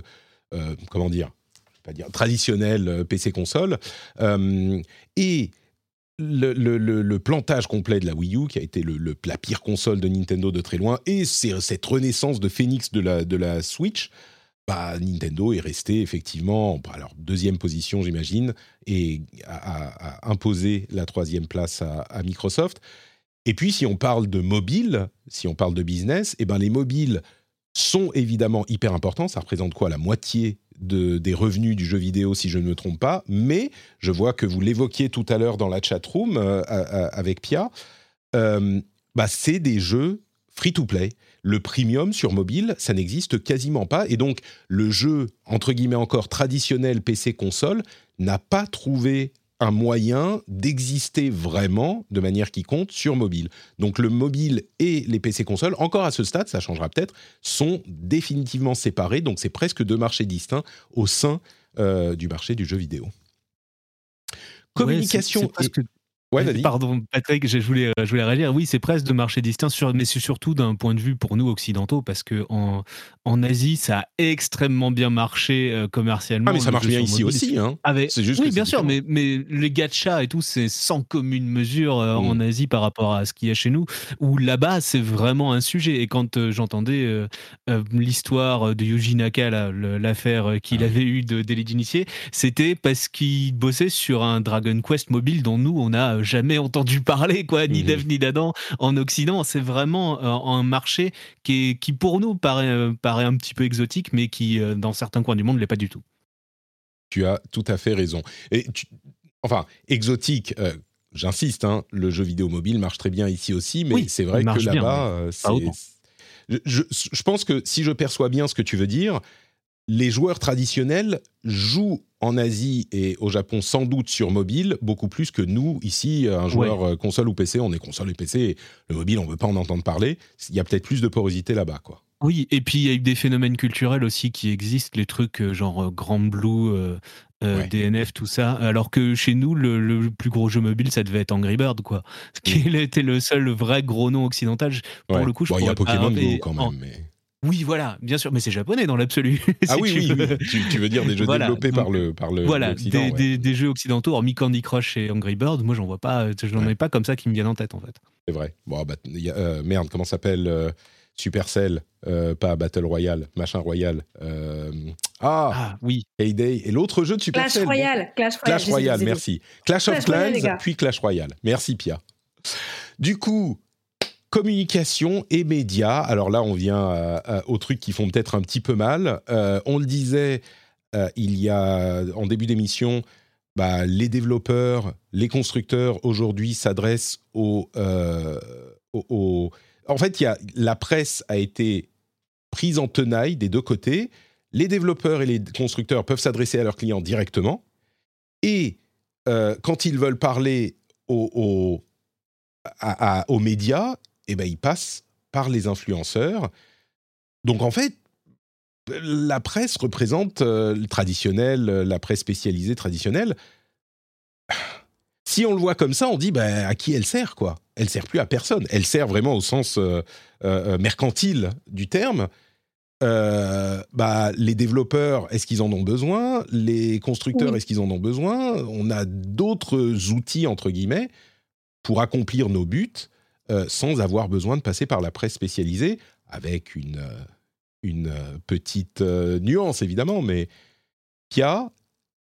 comment dire, pas dire traditionnel PC console, et le, plantage complet de la Wii U, qui a été la pire console de Nintendo de très loin, et cette renaissance de la, de la Switch, bah, Nintendo est resté effectivement, bah, alors deuxième position j'imagine, et a, imposé la troisième place à, Microsoft. Et puis si on parle de mobile, si on parle de business, et eh ben les mobiles sont évidemment hyper importants. Ça représente quoi? La moitié des revenus du jeu vidéo, si je ne me trompe pas. Mais je vois que vous l'évoquiez tout à l'heure dans la chat room euh, avec Pia. Euh, bah, c'est des jeux free-to-play. Le premium sur mobile, ça n'existe quasiment pas. Et donc, le jeu, entre guillemets encore, traditionnel PC-console, n'a pas trouvé un moyen d'exister vraiment de manière qui compte sur mobile. Donc le mobile et les PC consoles, encore à ce stade, ça changera peut-être, sont définitivement séparés. Donc c'est presque deux marchés distincts au sein euh, du marché du jeu vidéo. Communication. Ouais, Pardon, Patrick, je voulais, euh, je voulais réagir. Oui, c'est presque de marché distinct, sur, mais c'est surtout d'un point de vue pour nous occidentaux, parce que en, en Asie, ça a extrêmement bien marché euh, commercialement. Ah, mais ça marche bien ici aussi. Hein. c'est juste oui, bien sûr, mais, mais les gachas et tout, c'est sans commune mesure euh, en mm. Asie par rapport à ce qu'il y a chez nous, où là-bas, c'est vraiment un sujet. Et quand j'entendais l'histoire de Yuji Naka, l'affaire qu'il ah avait eue de délit d'initié, c'était parce qu'il bossait sur un Dragon Quest mobile dont nous, on a jamais entendu parler, quoi, ni mmh d'Eve ni d'Adam en Occident. C'est vraiment euh, un marché qui, qui pour nous paraît, euh, paraît un petit peu exotique, mais qui, euh, dans certains coins du monde, ne l'est pas du tout. Tu as tout à fait raison. Et enfin, exotique. J'insiste, hein, le jeu vidéo mobile marche très bien ici aussi, mais c'est vrai que là-bas, je, pense que si je perçois bien ce que tu veux dire, les joueurs traditionnels jouent en Asie et au Japon sans doute sur mobile beaucoup plus que nous ici, un joueur euh, console ou PC. On est console et PC. le mobile, on veut pas en entendre parler. Il y a peut-être plus de porosité là-bas, quoi. Oui, et puis il y a eu des phénomènes culturels aussi qui existent, les trucs euh, genre euh, Grand Blue, euh, Ouais. DNF, tout ça. Alors que chez nous, le, le plus gros jeu mobile, ça devait être Angry Bird, quoi. Ce qui était le seul vrai gros nom occidental. Pour Ouais. le coup, je Bon, il y a Pokémon Go quand en- même. mais- Oui, voilà, bien sûr, mais c'est japonais dans l'absolu. *laughs* Ah si oui, tu oui, veux. oui. Tu, tu veux dire des jeux Voilà, développés par le par le Voilà, des, ouais. des- des jeux occidentaux, hormis Candy Crush et Angry Bird, moi j'en vois pas, j'en Ouais. ai pas comme ça qui me viennent en tête en fait. C'est vrai. Bon, bah, il y a- euh, merde, comment s'appelle euh, Supercell, euh, pas Battle Royale, machin Royale. euh, ah, Ah oui, Payday et l'autre jeu de Clash Supercell. bon. Royale. Clash Royale. Clash Royale, merci. Clash of Clash Clans, puis Clash Royale. Merci Pia. Du coup, communication et médias. Alors là, on vient à- à- aux trucs qui font peut-être un petit peu mal. Euh, on le disait euh, il y a en début d'émission. Bah, les développeurs, les constructeurs aujourd'hui s'adressent aux, euh, En fait, y a, la presse a été prise en tenaille des deux côtés. Les développeurs et les constructeurs peuvent s'adresser à leurs clients directement. Et euh, quand ils veulent parler aux, aux médias, eh ben, ils passent par les influenceurs. Donc en fait, la presse représente euh, le traditionnel, euh, la presse spécialisée traditionnelle. Si on le voit comme ça, on dit bah, à qui elle sert quoi? Elle sert plus à personne. Elle sert vraiment au sens euh, euh, mercantile du terme. Euh, bah, les développeurs, est-ce qu'ils en ont besoin? Les constructeurs, Oui. est-ce qu'ils en ont besoin? On a d'autres outils, entre guillemets, pour accomplir nos buts euh, sans avoir besoin de passer par la presse spécialisée, avec une, euh, une euh, petite euh, nuance, évidemment. Mais Pia,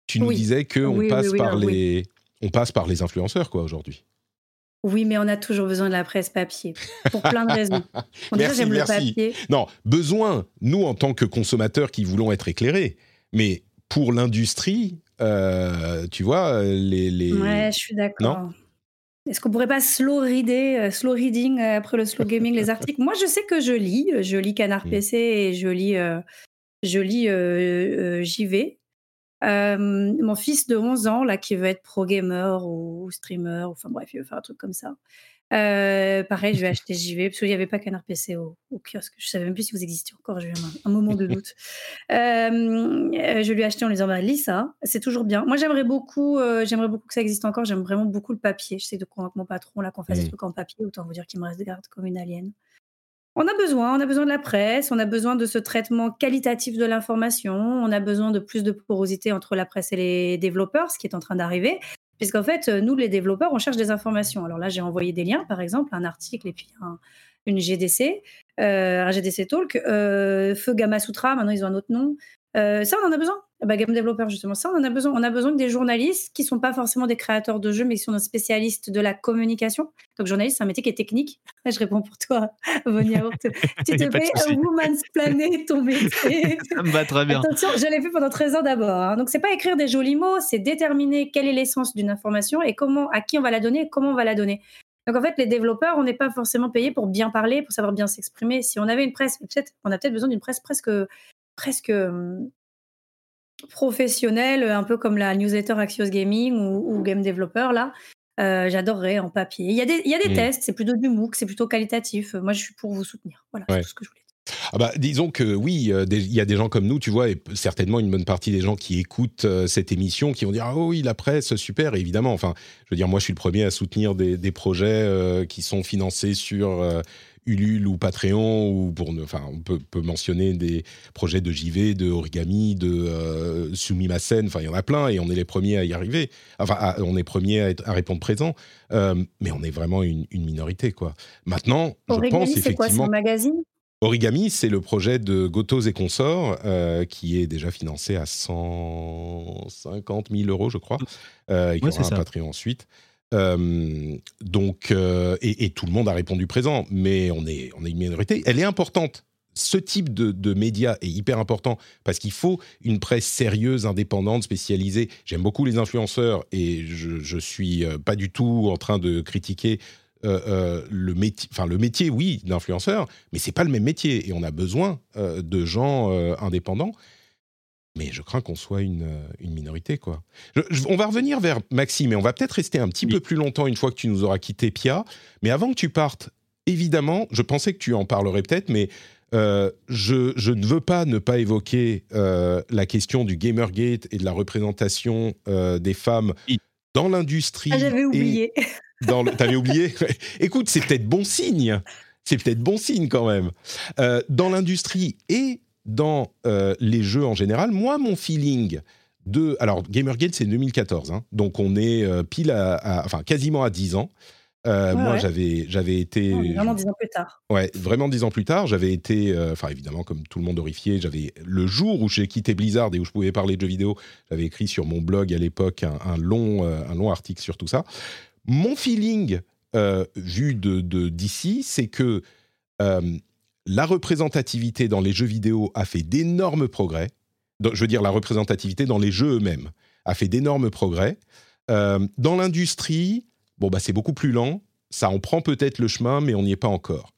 tu nous Oui. disais qu'on Oui, passe, oui, par les on passe par les influenceurs, quoi, aujourd'hui. Oui, mais on a toujours besoin de la presse papier. Pour plein de raisons. *laughs* Déjà, Merci, j'aime le papier. Non, besoin, nous, en tant que consommateurs qui voulons être éclairés. Mais pour l'industrie, euh, tu vois, les... les... Ouais, je suis d'accord. Est-ce qu'on pourrait pas slow reader, euh, slow reading euh, après le slow gaming les *laughs* articles? Moi, je sais que je lis, je lis Canard Mm. PC et je lis, euh, je lis euh, euh, JV. Euh, mon fils de 11 ans, là, qui veut être pro gamer ou streamer, enfin bref, il veut faire un truc comme ça. Euh, pareil, je vais *laughs* acheter JV parce qu'il n'y avait pas Canard PC au, au kiosque. Je savais même plus si vous existiez encore. J'ai eu un, un moment de *laughs* doute. Euh, je lui ai acheté en lui disant bah, lis ça, c'est toujours bien. Moi, j'aimerais beaucoup, euh, j'aimerais beaucoup que ça existe encore. J'aime vraiment beaucoup le papier. J'essaie de convaincre mon patron là qu'on fasse des trucs en papier. Autant vous dire qu'il me reste des gardes comme une alien. On a besoin, on a besoin de la presse, on a besoin de ce traitement qualitatif de l'information, on a besoin de plus de porosité entre la presse et les développeurs, ce qui est en train d'arriver. Puisqu'en fait, euh, nous, les développeurs, on cherche des informations. Alors là, j'ai envoyé des liens, par exemple, un article et puis un- une GDC, euh, un GDC Talk. Euh, Feu Gamma Sutra, maintenant ils ont un autre nom. Euh, ça, on en a besoin. Game Developer, justement, ça, on en a besoin. On a besoin que des journalistes qui sont pas forcément des créateurs de jeux, mais qui sont des spécialistes de la communication. Donc, journaliste, c'est un métier qui est technique. *laughs* Je réponds pour toi, *laughs* Vonia. Tu *laughs* te fais woman's planet ton métier. ça me va très bien. Attention, je l'ai fait pendant 13 ans d'abord. hein. Donc, c'est pas écrire des jolis mots, c'est déterminer quelle est l'essence d'une information et comment, à qui on va la donner et comment on va la donner. Donc, en fait, les développeurs, on n'est pas forcément payés pour bien parler, pour savoir bien s'exprimer. Si on avait une presse, peut-être, on a peut-être besoin d'une presse presque, presque professionnelle, un peu comme la newsletter Axios Gaming ou, ou Game Developer, là. Euh, J'adorerais en papier. Il y a des, il y a des Mm. tests, c'est plutôt du MOOC, c'est plutôt qualitatif. Moi, je suis pour vous soutenir. Voilà, Ouais. tout ce que je voulais dire. Ah bah, disons que oui, euh, il y a des gens comme nous, tu vois, et certainement une bonne partie des gens qui écoutent euh, cette émission qui vont dire Ah oui, la presse, super, et évidemment. Enfin, je veux dire, moi, je suis le premier à soutenir des, des projets euh, qui sont financés sur Ulule ou Patreon, ou pour ne, enfin, on peut, peut mentionner des projets de JV, de Origami, de euh, Sumimasen, enfin, il y en a plein, et on est les premiers à y arriver. Enfin, à- on est premiers à, être- à répondre présent, Euh, mais on est vraiment une, une minorité, quoi. Maintenant, je Origami, pense c'est quoi C'est effectivement. un magazine? Origami, c'est le projet de Gotos et consorts euh, qui est déjà financé à 150 000 euros, je crois, euh, et qui Ouais, aura un ça. Patreon ensuite. Euh, donc, euh, et, tout le monde a répondu présent, mais on est, on est une minorité. Elle est importante. Ce type de, média est hyper important parce qu'il faut une presse sérieuse, indépendante, spécialisée. J'aime beaucoup les influenceurs et je, je suis euh, pas du tout en train de critiquer le métier. Enfin, le métier, oui, d'influenceur, mais c'est pas le même métier et on a besoin de gens indépendants. Mais je crains qu'on soit une, euh, une minorité, quoi. Je- je- on va revenir vers Maxime, et on va peut-être rester un petit Oui. peu plus longtemps une fois que tu nous auras quitté, Pia. Mais avant que tu partes, évidemment, je pensais que tu en parlerais peut-être, mais euh, je, je ne veux pas ne pas évoquer euh, la question du Gamergate et de la représentation euh, des femmes Oui. dans l'industrie. Ah, j'avais oublié. *laughs* dans le- T'avais oublié? *laughs* Écoute, c'est peut-être bon signe. C'est peut-être bon signe quand même. Euh, dans l'industrie et dans euh, les jeux en général, moi, mon feeling de... Alors, Gamergate, c'est 2014, hein, donc on est euh, pile à, à- Enfin, quasiment à 10 ans. Euh, Ouais, moi, ouais. j'avais, j'avais été... Non, Vraiment dix ans plus tard. Ouais, vraiment dix ans plus tard, j'avais été, euh, enfin évidemment comme tout le monde horrifié, j'avais le jour où j'ai quitté Blizzard et où je pouvais parler de jeux vidéo, j'avais écrit sur mon blog à l'époque un, un long, euh, un long article sur tout ça. Mon feeling vu de d'ici, c'est que la représentativité dans les jeux vidéo a fait d'énormes progrès. Je veux dire la représentativité dans les jeux eux-mêmes a fait d'énormes progrès. Euh, dans l'industrie, bon bah c'est beaucoup plus lent. Ça en prend peut-être le chemin, mais on n'y est pas encore.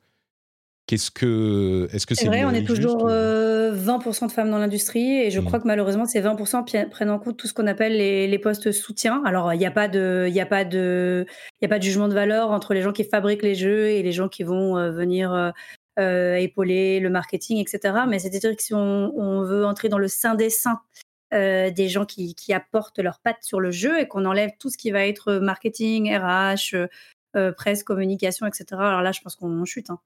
Qu'est-ce que est-ce que c'est vrai, on est toujours juste ou- euh, 20% de femmes dans l'industrie et je Mm. crois que malheureusement ces 20% pi- prennent en compte tout ce qu'on appelle les, les postes soutiens. Alors il n'y a pas de, y a pas de, il y a pas de jugement de valeur entre les gens qui fabriquent les jeux et les gens qui vont euh, venir épauler le marketing, etc. Mais c'est-à-dire que si on, veut entrer dans le sein des saints euh, des gens qui, qui apportent leurs pattes sur le jeu et qu'on enlève tout ce qui va être marketing, RH, euh, euh, presse, communication, etc. Alors là, je pense qu'on chute. hein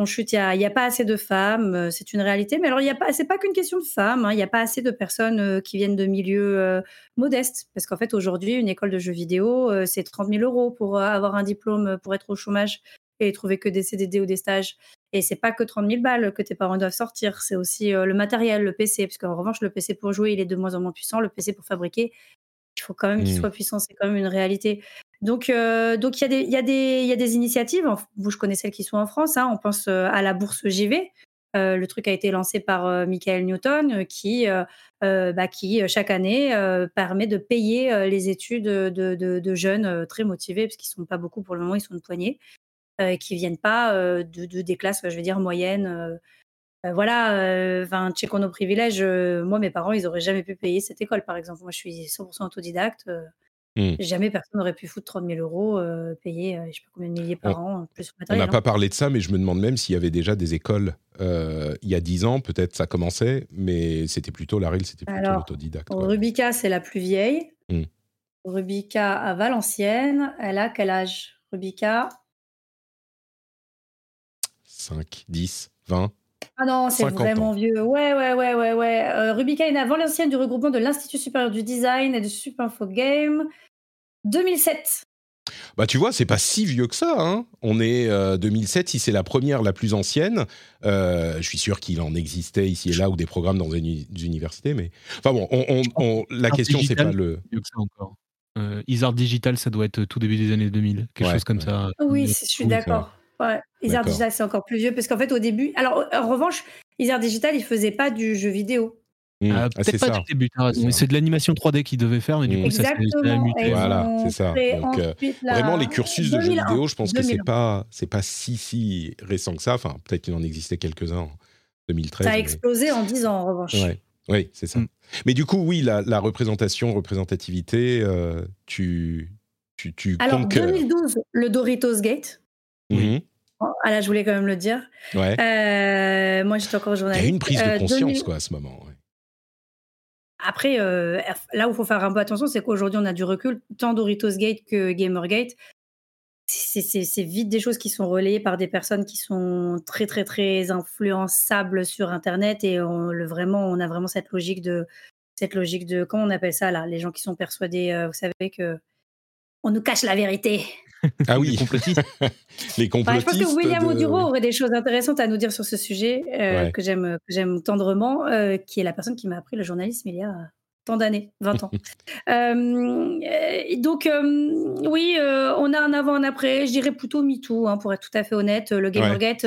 on chute. Il n'y a, pas assez de femmes, euh, c'est une réalité. Mais alors, y a pas, qu'une question de femmes. hein. Il n'y a pas assez de personnes euh, qui viennent de milieux euh, modestes. Parce qu'en fait, aujourd'hui, une école de jeux vidéo, euh, c'est 30 000 euros pour euh, avoir un diplôme, euh, pour être au chômage et trouver que des CDD ou des stages. Et c'est pas que 30 000 balles que tes parents doivent sortir. C'est aussi euh, le matériel, le PC. Parce qu'en revanche, le PC pour jouer, il est de moins en moins puissant. Le PC pour fabriquer, il faut quand même qu'il Mm. soit puissant. C'est quand même une réalité. Donc, euh, donc il y a des, il y y a des initiatives. Vous, je connais celles qui sont en France. hein. On pense euh, à la bourse JV. Euh, le truc a été lancé par euh, Michael Newton, qui, euh, bah, qui chaque année permet de payer les études de, de- de jeunes très motivés, parce qu'ils sont pas beaucoup pour le moment, ils sont une poignée, euh, qui viennent pas euh, de, de- des classes, je veux dire moyennes. euh, euh, voilà, enfin, checkons nos privilèges. moi, mes parents, ils auraient jamais pu payer cette école, par exemple. Moi, je suis 100% autodidacte. Hmm. Jamais personne n'aurait pu foutre 30 000 euros euh, payés, euh, je sais pas combien de milliers par an, plus On n'a hein. pas parlé de ça, mais je me demande même s'il y avait déjà des écoles euh, il y a 10 ans. Peut-être ça commençait, mais c'était plutôt l'Aril, c'était plutôt l'autodidacte. Rubica, c'est la plus vieille. Hmm. Rubica à Valenciennes, elle a quel âge? Rubica 5, 10, 20. Ah non, c'est 50 vraiment ans. vieux. Ouais, ouais, ouais, ouais, ouais. Euh, Rubica est née à Valenciennes du regroupement de l'Institut supérieur du design et de Supinfo Game. 2007. Bah tu vois, c'est pas si vieux que ça. Hein. On est euh, 2007, si c'est la première, la plus ancienne. Euh, je suis sûr qu'il en existait ici et là ou des programmes dans des uni- des universités, mais enfin bon, on, on- on- la Art question c'est pas le. Mieux que ça encore. Euh, Isard Digital, ça doit être tout début des années 2000, quelque Ouais, chose comme ouais. ça. Oui, Euh, je suis d'accord. Ouais. Isard. Digital, c'est encore plus vieux parce qu'en fait, au début. Alors, en revanche, Isard Digital, il faisait pas du jeu vidéo. Hmm, Ah, ah, c'est Peut-être pas ça. le début, Mais. C'est de l'animation 3D qu'ils devaient faire, mais du Mm. coup, ça s'est- ça a Exactement. muté. Voilà, c'est ça. Donc, euh, la- Vraiment, les cursus de jeux 2001. vidéo, je pense que c'est 2001. pas, c'est pas si si récent que ça. Enfin, peut-être qu'il en existait quelques-uns en 2013. Ça a mais- explosé en 10 ans, en revanche. Ouais. Oui, c'est ça. Mm. Mais du coup, oui, la, la représentation, représentativité, euh, tu, tu, tu Alors, concures. 2012, le Doritos Gate. Mhm. Ah là, je voulais quand même le dire. Ouais. Euh, moi, j'étais encore Il y journaliste. a une prise de Euh, conscience, 2000 quoi, à ce moment. ouais. Après, euh, là où il faut faire un peu attention, c'est qu'aujourd'hui, on a du recul, tant Doritos Gate que Gamergate. C'est- vite des choses qui sont relayées par des personnes qui sont très, très, très influençables sur Internet. Et on, le, vraiment, on a vraiment cette logique de. Cette logique de. Comment on appelle ça, là Les gens qui sont persuadés, euh, vous savez, que. On nous cache la vérité. Ah Les oui, complotistes. *laughs* les Enfin, complotistes. je pense que William de- Oduro aurait des choses intéressantes à nous dire sur ce sujet euh, Ouais. que j'aime tendrement, euh, qui est la personne qui m'a appris le journalisme il y a tant d'années, 20 ans. *laughs* Euh, donc euh, oui, euh, on a un avant, un après. Je dirais plutôt MeToo, hein, pour être tout à fait honnête. Le Gamergate.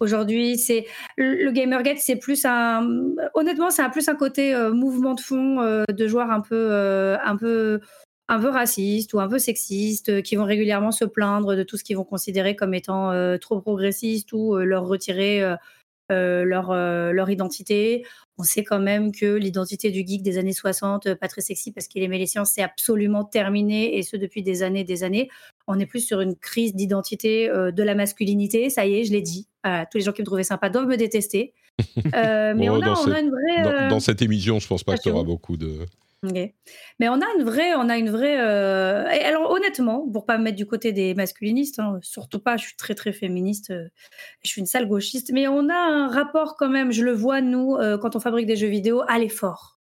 Aujourd'hui, c'est le Gamergate, c'est plus un. Honnêtement, c'est un plus un côté euh, mouvement de fond euh, de joueurs un peu, euh, un peu, un peu racistes ou un peu sexistes, euh, qui vont régulièrement se plaindre de tout ce qu'ils vont considérer comme étant euh, trop progressiste ou euh, leur retirer. euh, leur, leur identité. On sait quand même que l'identité du geek des années 60, pas très sexy parce qu'il aimait les sciences, c'est absolument terminé et ce depuis des années, des années. On est plus sur une crise d'identité de la masculinité. Ça y est, je l'ai dit. tous les gens qui me trouvaient sympa doivent me détester. *laughs* mais on, a, on a, une vraie. Dans, cette émission, je pense pas que tu auras beaucoup de. Mais on a une vraie, on a une vraie. Euh, alors honnêtement, pour pas me mettre du côté des masculinistes, hein, surtout pas, je suis très très féministe, euh, je suis une sale gauchiste, mais on a un rapport quand même, je le vois nous euh, quand on fabrique des jeux vidéo, à l'effort,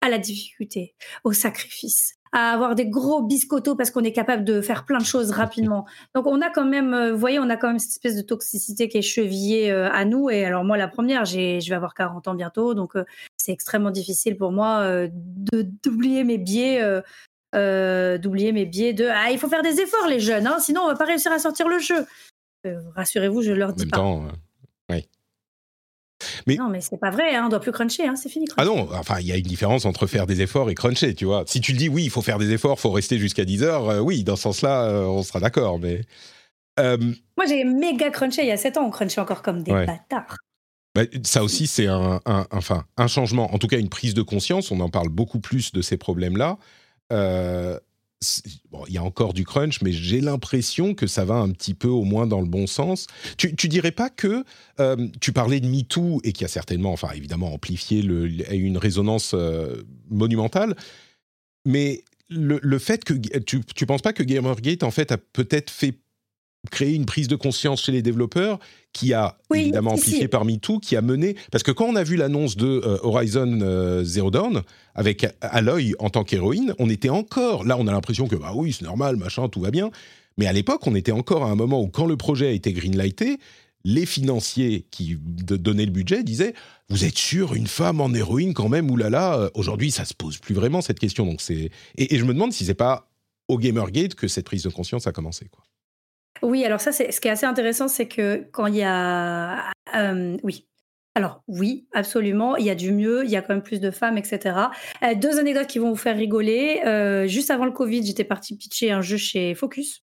à la difficulté, au sacrifice, à avoir des gros biscottos parce qu'on est capable de faire plein de choses rapidement. Donc on a quand même, vous voyez, on a quand même cette espèce de toxicité qui est chevillée à nous. Et alors moi, la première, j'ai, je vais avoir 40 ans bientôt, donc c'est extrêmement difficile pour moi de d'oublier mes biais. d'oublier mes biais de ah il faut faire des efforts les jeunes hein, sinon on va pas réussir à sortir le jeu rassurez-vous je leur dis en même pas. temps mais... Non, mais c'est pas vrai, hein, on doit plus cruncher, hein, c'est fini. Ah non, enfin, il y a une différence entre faire des efforts et cruncher, tu vois. Si tu le dis, oui, il faut faire des efforts, il faut rester jusqu'à 10 heures, oui, dans ce sens-là, on sera d'accord, mais. Moi, j'ai méga crunché il y a 7 ans, on crunchait encore comme des bâtards. Bah, ça aussi, c'est un, enfin, un changement, en tout cas une prise de conscience. On en parle beaucoup plus de ces problèmes-là. Euh, il y a encore du crunch, mais j'ai l'impression que ça va un petit peu au moins dans le bon sens. Tu, dirais pas que euh, tu parlais de MeToo et qui a certainement, enfin évidemment amplifié, une résonance euh, monumentale, mais le, le, fait que tu, tu penses pas que Gamergate en fait a peut-être fait créer une prise de conscience chez les développeurs qui a évidemment amplifié parmi tout, qui a mené parce que quand on a vu l'annonce de euh, Horizon euh, Zero Dawn avec Aloy en tant qu'héroïne, on était encore là, on a l'impression que bah oui c'est normal, machin, tout va bien. Mais à l'époque, on était encore à un moment où quand le projet a été greenlighté, les financiers qui donnaient le budget disaient vous êtes sûr une femme en héroïne quand même oulala euh, aujourd'hui ça se pose plus vraiment cette question donc c'est et, et, je me demande si c'est pas au Gamergate que cette prise de conscience a commencé quoi. Oui, alors ça, c'est ce qui est assez intéressant, c'est que quand il y a, oui. Alors oui, absolument, il y a du mieux, il y a quand même plus de femmes, etc. Euh, deux anecdotes qui vont vous faire rigoler. Euh, juste avant le Covid, j'étais partie pitcher un jeu chez Focus.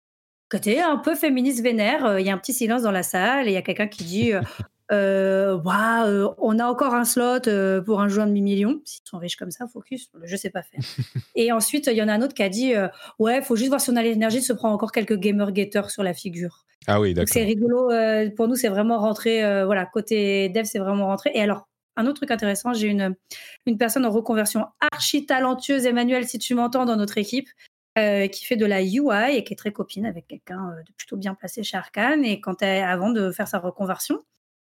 Côté un peu féministe vénère, euh, il y a un petit silence dans la salle et il y a quelqu'un qui dit euh, euh, on a encore un slot euh, pour un jeu à demi-million. S'ils sont riches comme ça, focus, je sais pas faire. *laughs* et ensuite, il y en a un autre qui a dit euh, Ouais, faut juste voir si on a l'énergie de se prendre encore quelques gamer getters sur la figure. Ah oui, d'accord. C'est rigolo. pour nous, c'est vraiment rentré. voilà, côté dev, c'est vraiment rentré. Et alors, un autre truc intéressant, j'ai une, une personne en reconversion archi talentueuse, Emmanuel, si tu m'entends, dans notre équipe, qui fait de la UI et qui est très copine avec quelqu'un de plutôt bien placé chez Arkane. Et quand elle, avant de faire sa reconversion,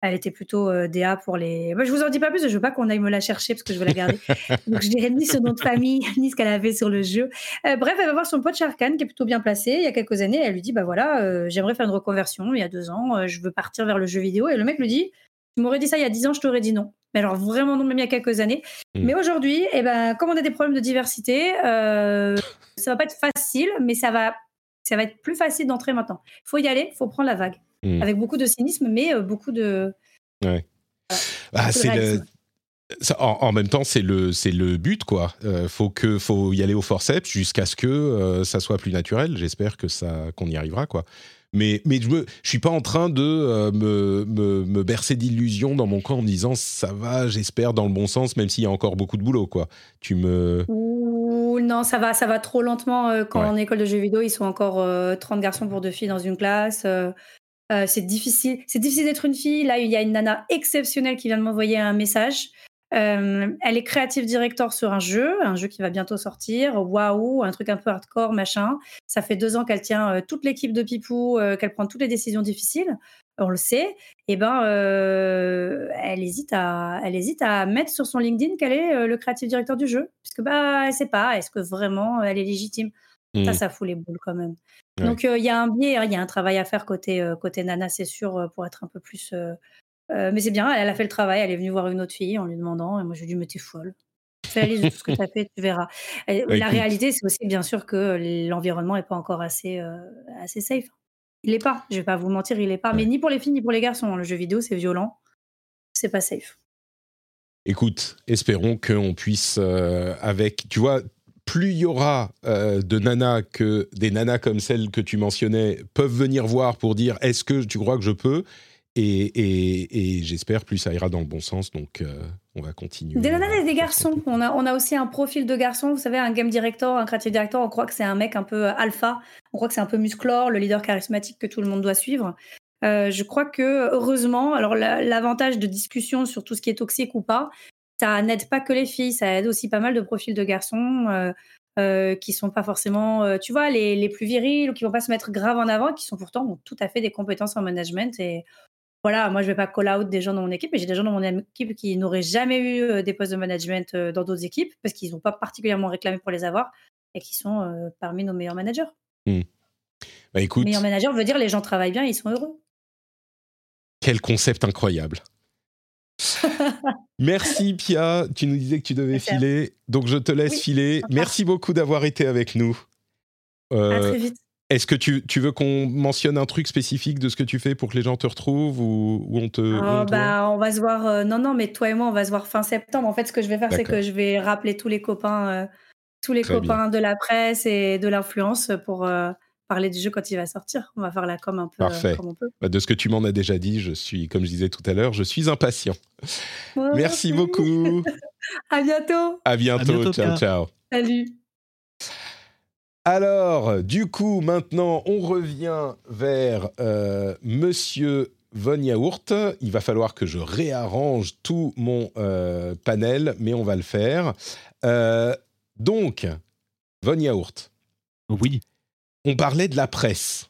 elle était plutôt euh, DA pour les. Bah, je vous en dis pas plus, je veux pas qu'on aille me la chercher parce que je veux la garder. *laughs* Donc je dirais ni son nom de famille, *laughs* ni ce qu'elle avait sur le jeu. Euh, bref, elle va voir son pote Sharkan qui est plutôt bien placé. Il y a quelques années, elle lui dit Bah voilà, euh, j'aimerais faire une reconversion il y a deux ans, je veux partir vers le jeu vidéo. Et le mec lui dit Tu m'aurais dit ça il y a dix ans, je t'aurais dit non. Mais alors vraiment non, même il y a quelques années. Hmm. Mais aujourd'hui, eh ben, comme on a des problèmes de diversité, ça va pas être facile, mais ça va, ça va être plus facile d'entrer maintenant. Il faut y aller, il faut prendre la vague. Mmh. avec beaucoup de cynisme, mais euh, beaucoup de. Ouais. Ah, c'est en, même temps, c'est le, c'est le but, quoi. Euh, faut que, faut y aller au forceps jusqu'à ce que euh, ça soit plus naturel. J'espère que ça, qu'on y arrivera, quoi. Mais, mais je ne je suis pas en train de me, me, me, bercer d'illusions dans mon camp en me disant ça va, j'espère, dans le bon sens, même s'il y a encore beaucoup de boulot, quoi. Tu me. Ouh, non, ça va, ça va trop lentement. quand en école de jeux vidéo, ils sont encore 30 garçons pour deux filles dans une classe. Euh, c'est difficile, c'est difficile d'être une fille. Là, il y a une nana exceptionnelle qui vient de m'envoyer un message. Euh, elle est créative director sur un jeu, un jeu qui va bientôt sortir. Waouh, un truc un peu hardcore, machin. Ça fait deux ans qu'elle tient euh, toute l'équipe de Pipou, qu'elle prend toutes les décisions difficiles. On le sait. Et eh ben, elle hésite à, elle hésite à mettre sur son LinkedIn qu'elle est le créative directeur du jeu, puisque bah, elle sait pas. Est-ce que vraiment elle est légitime? Ça, mmh. ça fout les boules quand même. Donc il y a un biais, hein, il y a un travail à faire côté, côté Nana, c'est sûr, pour être un peu plus, mais c'est bien, elle a fait le travail, elle est venue voir une autre fille en lui demandant et moi je lui ai dit: «Mais tu folle, fais la liste de tout ce que tu as fait, tu verras». *laughs* la réalité, c'est aussi bien sûr que l'environnement est pas encore assez, assez safe. Il l'est pas, je vais pas vous mentir, il l'est pas, mais ni pour les filles ni pour les garçons, hein. le jeu vidéo, c'est violent, c'est pas safe. Écoute, espérons qu'on puisse, avec tu vois? Plus il y aura euh, de nanas que des nanas comme celles que tu mentionnais peuvent venir voir pour dire est-ce que tu crois que je peux? Et, et, et j'espère plus ça ira dans le bon sens. Donc, euh, on va continuer. Des nanas et des garçons. On a, on a aussi un profil de garçon. Vous savez, un game director, un creative director, on croit que c'est un mec un peu alpha. On croit que c'est un peu musclore, le leader charismatique que tout le monde doit suivre. Euh, je crois que heureusement, alors l'avantage de discussion sur tout ce qui est toxique ou pas, ça n'aide pas que les filles, ça aide aussi pas mal de profils de garçons euh, euh, qui sont pas forcément, euh, tu vois, les, les, plus virils ou qui vont pas se mettre grave en avant, qui sont pourtant ont tout à fait des compétences en management. Et voilà, moi je vais pas call out des gens dans mon équipe, mais j'ai des gens dans mon équipe qui n'auraient jamais eu euh, des postes de management dans d'autres équipes parce qu'ils n'ont pas particulièrement réclamé pour les avoir et qui sont euh, parmi nos meilleurs managers. Mmh. Bah, écoute. Meilleur manager veut dire les gens travaillent bien, ils sont heureux. Quel concept incroyable. *laughs* Merci Pia, tu nous disais que tu devais filer, donc je te laisse Oui, filer. Merci beaucoup d'avoir été avec nous. À Euh, très vite. Est-ce que tu, tu veux qu'on mentionne un truc spécifique de ce que tu fais pour que les gens te retrouvent ou, ou on te... Oh, on te voit? bah, on va se voir. euh, non, non, mais toi et moi, on va se voir fin septembre. En fait, ce que je vais faire, c'est que je vais rappeler tous les copains, euh, tous les Très copains de la presse et de l'influence pour euh, parler du jeu quand il va sortir. On va faire la com un peu euh, Parfait. comme on peut. Bah, De ce que tu m'en as déjà dit, je suis, comme je disais tout à l'heure, je suis impatient. Ouais, Merci beaucoup. *laughs* À bientôt. À bientôt. bientôt, ciao, ciao. Salut. Alors, du coup, maintenant, on revient vers euh, Monsieur Von Yaourt. Il va falloir que je réarrange tout mon euh, panel, mais on va le faire. Euh, donc, Von Yaourt, Oui. On parlait de la presse.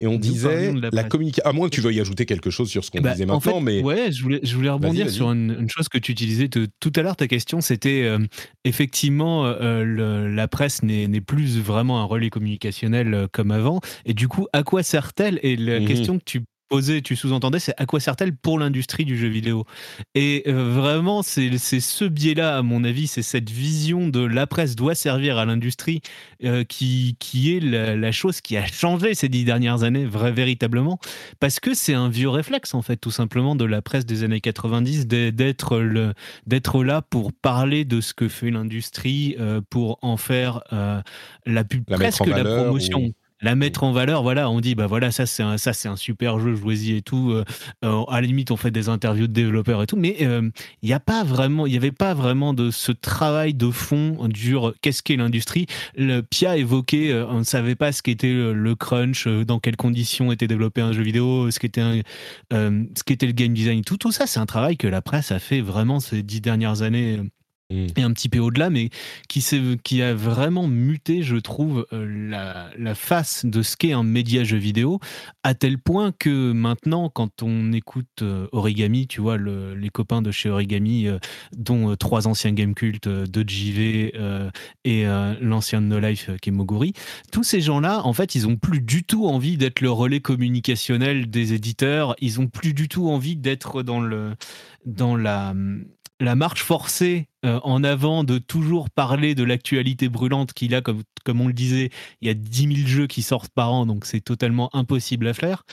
Et on Nous disait la communication. À moins que tu veuilles ajouter quelque chose sur ce qu'on Bah, disait en maintenant, fait, mais ouais, je voulais, je voulais rebondir sur une, une chose que tu utilisais de- tout à l'heure. Ta question, c'était euh, effectivement euh, le- la presse n'est plus vraiment un relais communicationnel euh, comme avant. Et du coup, à quoi sert-elle? Et la Mhm. question que tu posais, tu sous-entendais, c'est à quoi sert-elle pour l'industrie du jeu vidéo? Et euh, vraiment, c'est ce biais-là, à mon avis, c'est cette vision de la presse doit servir à l'industrie euh, qui, qui est la, la chose qui a changé ces dix dernières années, vrai, véritablement. Parce que c'est un vieux réflexe en fait tout simplement de la presse des années 90 d'e- d'être là pour parler de ce que fait l'industrie euh, pour en faire euh, la pub La presque la promotion ou- la mettre en valeur voilà on dit bah voilà ça c'est un ça c'est un super jeu jouez-y et tout euh, euh, à la limite on fait des interviews de développeurs et tout mais euh, il y a pas vraiment il y avait pas vraiment de ce travail de fond dur qu'est-ce qu'est l'industrie le Pia évoquait, euh, on ne savait pas ce qu'était le, le crunch, euh, dans quelles conditions était développé un jeu vidéo, ce qu'était un- euh, ce qu'était le game design. Tout, tout ça, c'est un travail que la presse a fait vraiment ces dix dernières années. Mm. Et un petit peu au-delà, mais qui, a vraiment muté, je trouve, euh, la, face de ce qu'est un média jeu vidéo, à tel point que maintenant, quand on écoute euh, Origami, tu vois, le- les copains de chez Origami, euh, dont trois anciens game cultes euh, de JV et l'ancien de No Life qui Moguri, tous ces gens-là, en fait, ils ont plus du tout envie d'être le relais communicationnel des éditeurs. Ils ont plus du tout envie d'être dans le dans la la marche forcée euh, en avant de toujours parler de l'actualité brûlante qu'il a, comme, comme on le disait, il y a 10 000 jeux qui sortent par an, donc c'est totalement impossible à faire.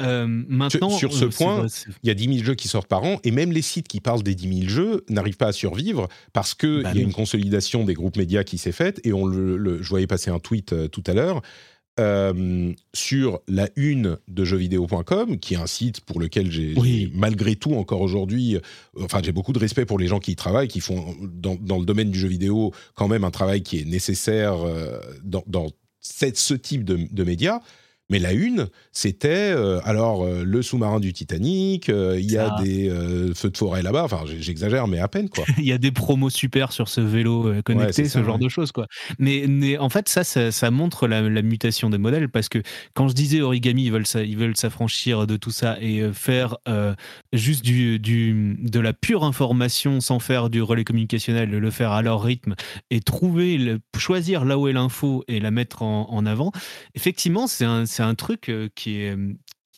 Euh, maintenant, sur ce euh, point, il y a 10 000 jeux qui sortent par an, et même les sites qui parlent des 10 000 jeux n'arrivent pas à survivre parce qu'il Bah y a une consolidation des groupes médias qui s'est faite, et on le, le- je voyais passer un tweet tout à l'heure euh, sur la une de jeuxvideo.com, qui est un site pour lequel j'ai Oui. malgré tout encore aujourd'hui, euh, enfin j'ai beaucoup de respect pour les gens qui y travaillent, qui font dans, dans le domaine du jeu vidéo quand même un travail qui est nécessaire euh, dans, dans cette- ce type de, de médias. Mais la une, c'était euh, alors euh, le sous-marin du Titanic, euh, il y a des feux de forêt là-bas, enfin j'exagère mais à peine quoi. *laughs* il y a des promos super sur ce vélo Ouais, connecté, ce ça, genre ouais. de choses quoi. Mais, mais en fait ça, ça, ça montre la, la mutation des modèles parce que quand je disais origami, ils veulent s'a- ils veulent s'affranchir de tout ça et faire juste du, du de la pure information sans faire du relais communicationnel, le faire à leur rythme et trouver le- choisir là où est l'info et la mettre en, en avant. Effectivement, c'est un c'est un truc qui est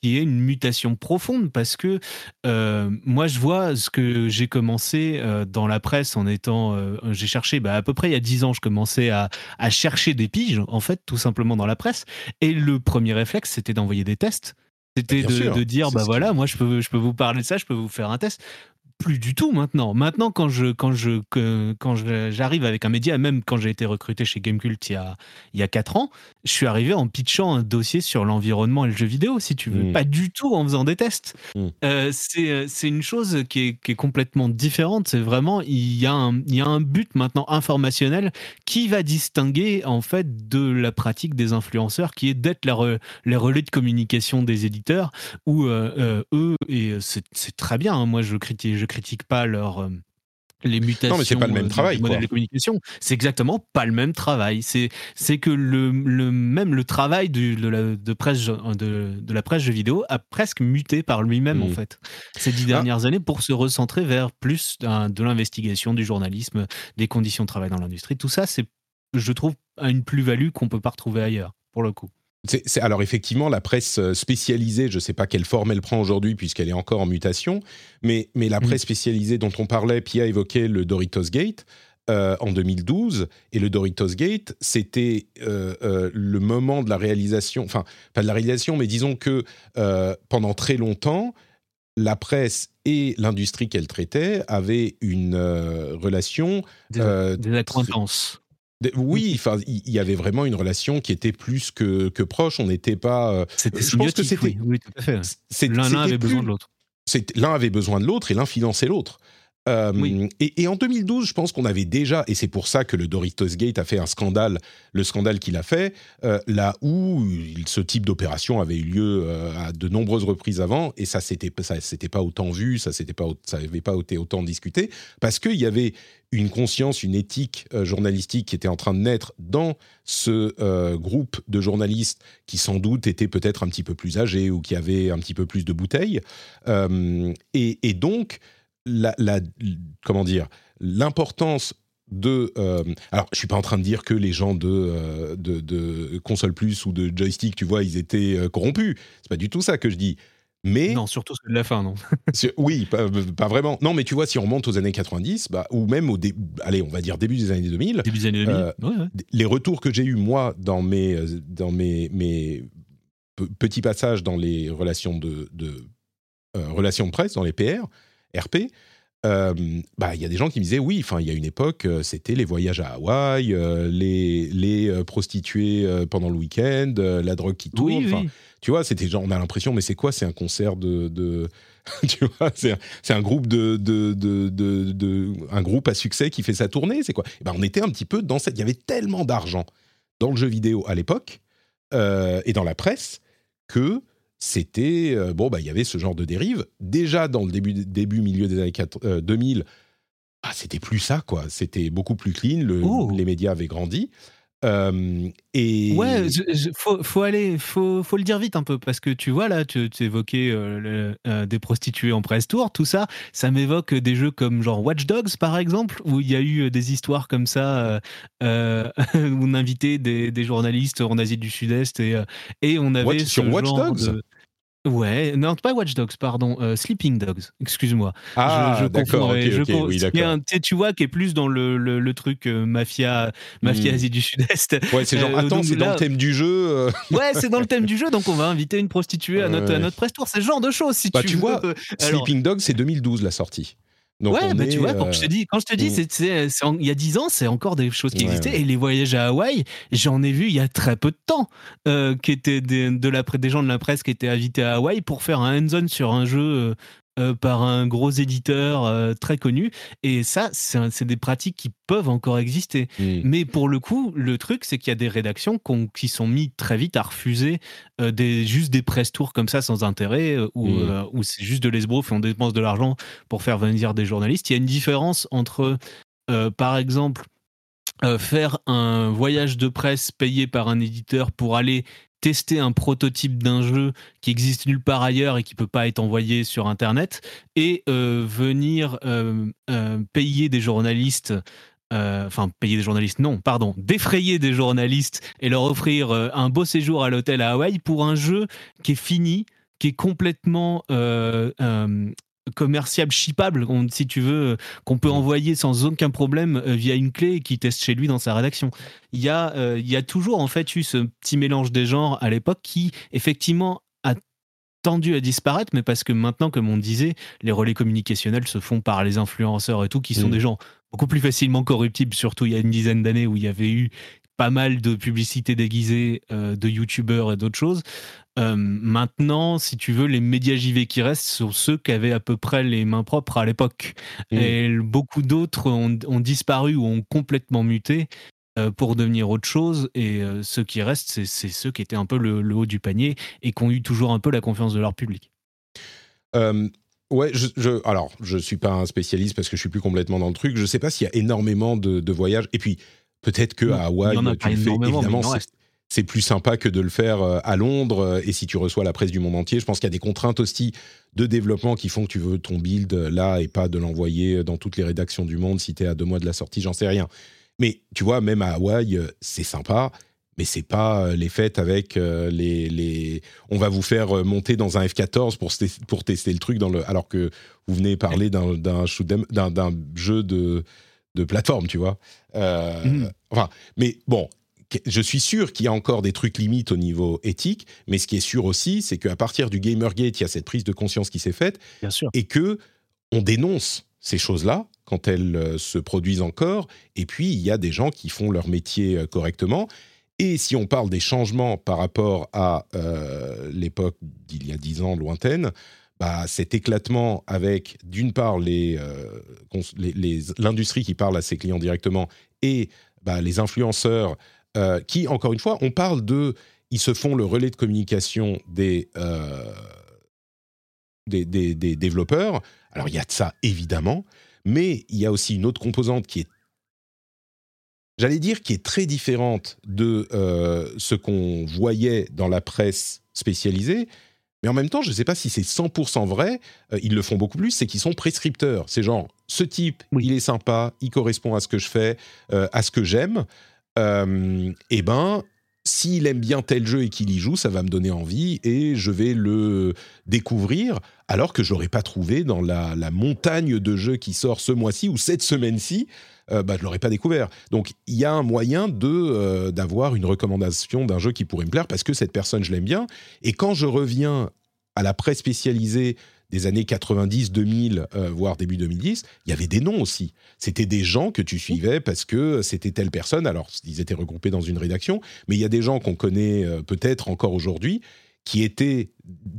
qui est une mutation profonde parce que euh, moi je vois ce que j'ai commencé euh, dans la presse en étant euh, j'ai cherché bah, à peu près il y a 10 ans je commençais à, à chercher des piges en fait tout simplement dans la presse et le premier réflexe c'était d'envoyer des tests c'était Bien de, dire bah voilà moi je peux je peux vous parler de ça je peux vous faire un test plus du tout maintenant. Maintenant, quand je quand je que- quand j'arrive avec un média, même quand j'ai été recruté chez Gamecult il y a il y a quatre ans, je suis arrivé en pitchant un dossier sur l'environnement et le jeu vidéo, si tu veux. Mm. Pas du tout en faisant des tests. Mm. Euh, c'est une chose qui est, qui est complètement différente. C'est vraiment, il y, a un, il y a un but maintenant informationnel qui va distinguer en fait de la pratique des influenceurs, qui est d'être les, re- les relais de communication des éditeurs, où euh, euh, eux, et c'est c'est très bien, hein, moi je critique, je critique pas leur... les mutations Non, mais c'est pas le même euh, travail, du modèle de communication. C'est exactement pas le même travail. C'est c'est que le, le même le travail du- de, la, de presse de, de la presse jeux vidéo a presque muté par lui-même en fait ces dix Ah. dernières années pour se recentrer vers plus de l'investigation, du journalisme, des conditions de travail dans l'industrie. Tout ça, c'est je trouve une plus-value qu'on peut pas retrouver ailleurs pour le coup. Alors effectivement, la presse euh, spécialisée, je ne sais pas quelle forme elle prend aujourd'hui puisqu'elle est encore en mutation, mais, mais la Mm. presse spécialisée dont on parlait, Pia évoquait le Doritos Gate euh, en 2012, et le Doritos Gate, c'était euh, euh, le moment de la réalisation, enfin pas de la réalisation, mais disons que pendant très longtemps, la presse et l'industrie qu'elle traitait avaient une relation Des, des de- oui, enfin, il y avait vraiment une relation qui était plus que, que proche. On n'était pas. euh, C'était je pense que c'était- oui, oui, tout à fait. c'est- L'un avait plus- besoin de l'autre. L'un avait besoin de l'autre et l'un finançait l'autre. Euh, Oui. et, et en 2012, je pense qu'on avait déjà, et c'est pour ça que le Doritos Gate a fait un scandale, le scandale qu'il a fait, euh, là où il- ce type d'opération avait eu lieu euh, à de nombreuses reprises avant, et ça s'était ça s'était pas autant vu, ça s'était pas au- ça avait pas été autant discuté, parce qu'il y avait une conscience, une éthique journalistique qui était en train de naître dans ce groupe de journalistes qui sans doute étaient peut-être un petit peu plus âgés ou qui avaient un petit peu plus de bouteilles. Et, et donc, la, la- comment dire, l'importance de... euh, alors, je suis pas en train de dire que les gens de, euh, de, de console plus ou de joystick, tu vois, ils étaient euh, corrompus. C'est pas du tout ça que je dis. Mais Non, surtout ceux de la fin, non. *laughs* Oui, pas, pas vraiment. Non, mais tu vois, si on remonte aux années 90, bah, ou même au dé- allez, on va dire début des années 2000, Début des années 2000. Euh, ouais, ouais. les retours que j'ai eus moi dans mes dans mes, mes pe- petits passages dans les relations de, de relations de presse, dans les PR, RP. euh, bah, il y a des gens qui me disaient oui, enfin, il y a une époque, euh, c'était les voyages à Hawaï, euh, les, les prostituées pendant le week-end, la drogue qui tourne. Oui, enfin, oui. tu vois, c'était genre, on a l'impression, mais c'est quoi C'est un concert de. de *laughs* tu vois, c'est un, groupe de, de, de, un groupe à succès qui fait sa tournée. C'est quoi? Eh ben, On était un petit peu dans cette. Il y avait tellement d'argent dans le jeu vidéo à l'époque euh, et dans la presse que c'était. euh, bon, bah, il y avait ce genre de dérive. Déjà dans le début, début milieu des années 4 euh, 2000, ah, c'était plus ça, quoi. C'était beaucoup plus clean. le- Oh. Les médias avaient grandi. Euh, et Ouais, je- je- faut, faut aller, faut, faut le dire vite un peu parce que tu vois là, tu, tu évoquais euh, le- des prostituées en presse tour, tout ça, ça m'évoque des jeux comme genre Watch Dogs par exemple, où il y a eu des histoires comme ça, *laughs* où on invitait des, des journalistes en Asie du Sud-Est et, et on avait ce sur Watch genre Dogs? de- Ouais, non, pas Watch Dogs, pardon, euh, Sleeping Dogs, excuse-moi. Ah, Je- je d'accord, ok, ouais, je oui, d'accord. un- tu vois, qui est plus dans le, le, le truc euh, mafia, mafia Hmm. Asie du Sud-Est. Ouais, c'est genre, Euh, attends, c'est dans le thème du jeu. euh, Ouais, c'est dans le thème du jeu, donc on va inviter une prostituée à notre, Ouais. à notre press tour. C'est ce genre de choses, si Bah, tu, vois, Euh, *laughs* alors- Sleeping Dog, c'est 2012 la sortie. Donc ouais, bah, est, tu vois, quand euh, je te dis, quand je te dis, il y a 10 ans, c'est encore des choses qui Ouais, existaient. ouais. Et les voyages à Hawaï, j'en ai vu il y a très peu de temps, euh, qui étaient des, de la, pré- des gens de la presse qui étaient invités à Hawaï pour faire un hands-on sur un jeu. Euh, par un gros éditeur euh, très connu et ça c'est, des pratiques qui peuvent encore exister Mm. mais pour le coup, le truc, c'est qu'il y a des rédactions qui sont mis très vite à refuser euh, des, juste des press tours comme ça sans intérêt, où, euh, où c'est juste de l'esbrouf et on dépense de l'argent pour faire venir des journalistes. Il y a une différence entre, par exemple, faire un voyage de presse payé par un éditeur pour aller tester un prototype d'un jeu qui existe nulle part ailleurs et qui peut pas être envoyé sur internet et euh, venir euh, euh, payer des journalistes enfin payer des journalistes non pardon défrayer des journalistes et leur offrir un beau séjour à l'hôtel à Hawaï pour un jeu qui est fini qui est complètement euh, euh, commerciable shippable si tu veux qu'on peut envoyer sans aucun problème euh, via une clé et qui teste chez lui dans sa rédaction il y a euh, il y a toujours en fait eu ce petit mélange des genres à l'époque qui effectivement a tendu à disparaître, mais parce que maintenant, comme on disait, les relais communicationnels se font par les influenceurs et tout, qui sont Mm. des gens beaucoup plus facilement corruptibles, surtout il y a une dizaine d'années où il y avait eu pas mal de publicités déguisées de youtubeurs et d'autres choses. Maintenant, si tu veux, les médias JV qui restent sont ceux qui avaient à peu près les mains propres à l'époque. Mmh. Et beaucoup d'autres ont, ont, disparu ou ont complètement muté. Euh, pour devenir autre chose. Et euh, ceux qui restent, c'est ceux qui étaient un peu le, haut du panier et qui ont eu toujours un peu la confiance de leur public. Euh, ouais, je, alors je suis pas un spécialiste parce que je suis plus complètement dans le truc. Je sais pas s'il y a énormément de, voyages. Et puis peut-être que à Hawaï, tu le fais évidemment. C'est plus sympa que de le faire à Londres. Et si tu reçois la presse du monde entier, je pense qu'il y a des contraintes aussi de développement qui font que tu veux ton build là et pas de l'envoyer dans toutes les rédactions du monde si tu es à deux mois de la sortie, j'en sais rien. Mais tu vois, même à Hawaï, euh, c'est sympa, mais c'est pas euh, les fêtes avec euh, les, les, On va vous faire monter dans un F-14 pour, pour tester le truc, dans le... alors que vous venez parler d'un, d'un, d'un, jeu de, de plateforme, tu vois. Mmh. Enfin, mais bon, je suis sûr qu'il y a encore des trucs limites au niveau éthique, mais ce qui est sûr aussi, c'est qu'à partir du Gamergate, il y a cette prise de conscience qui s'est faite, Bien sûr. et que on dénonce ces choses-là quand elles euh, se produisent encore. Et puis, il y a des gens qui font leur métier euh, correctement. Et si on parle des changements par rapport à euh, l'époque d'il y a dix ans lointaine, bah, cet éclatement avec, d'une part, l'industrie les, qui parle à ses clients directement et bah, les influenceurs qui, encore une fois, on parle de... Ils se font le relais de communication des, des, des, des développeurs. Alors, il y a de ça, évidemment, mais il y a aussi une autre composante qui est, j'allais dire, qui est très différente de euh, ce qu'on voyait dans la presse spécialisée. Mais en même temps, je ne sais pas si c'est 100% vrai, euh, ils le font beaucoup plus, c'est qu'ils sont prescripteurs. C'est genre, ce type, il est sympa, il correspond à ce que je fais, euh, à ce que j'aime. Et eh ben, s'il aime bien tel jeu et qu'il y joue, ça va me donner envie et je vais le découvrir alors que j'aurais pas trouvé dans la, montagne de jeux qui sort ce mois-ci ou cette semaine-ci, euh, bah, je l'aurais pas découvert. Donc il y a un moyen de euh, d'avoir une recommandation d'un jeu qui pourrait me plaire parce que cette personne je l'aime bien et quand je reviens à la presse spécialisée des années 90, 2000, euh, voire début 2010, il y avait des noms aussi. C'était des gens que tu suivais parce que c'était telle personne. Alors, ils étaient regroupés dans une rédaction, mais il y a des gens qu'on connaît euh, peut-être encore aujourd'hui qui étaient,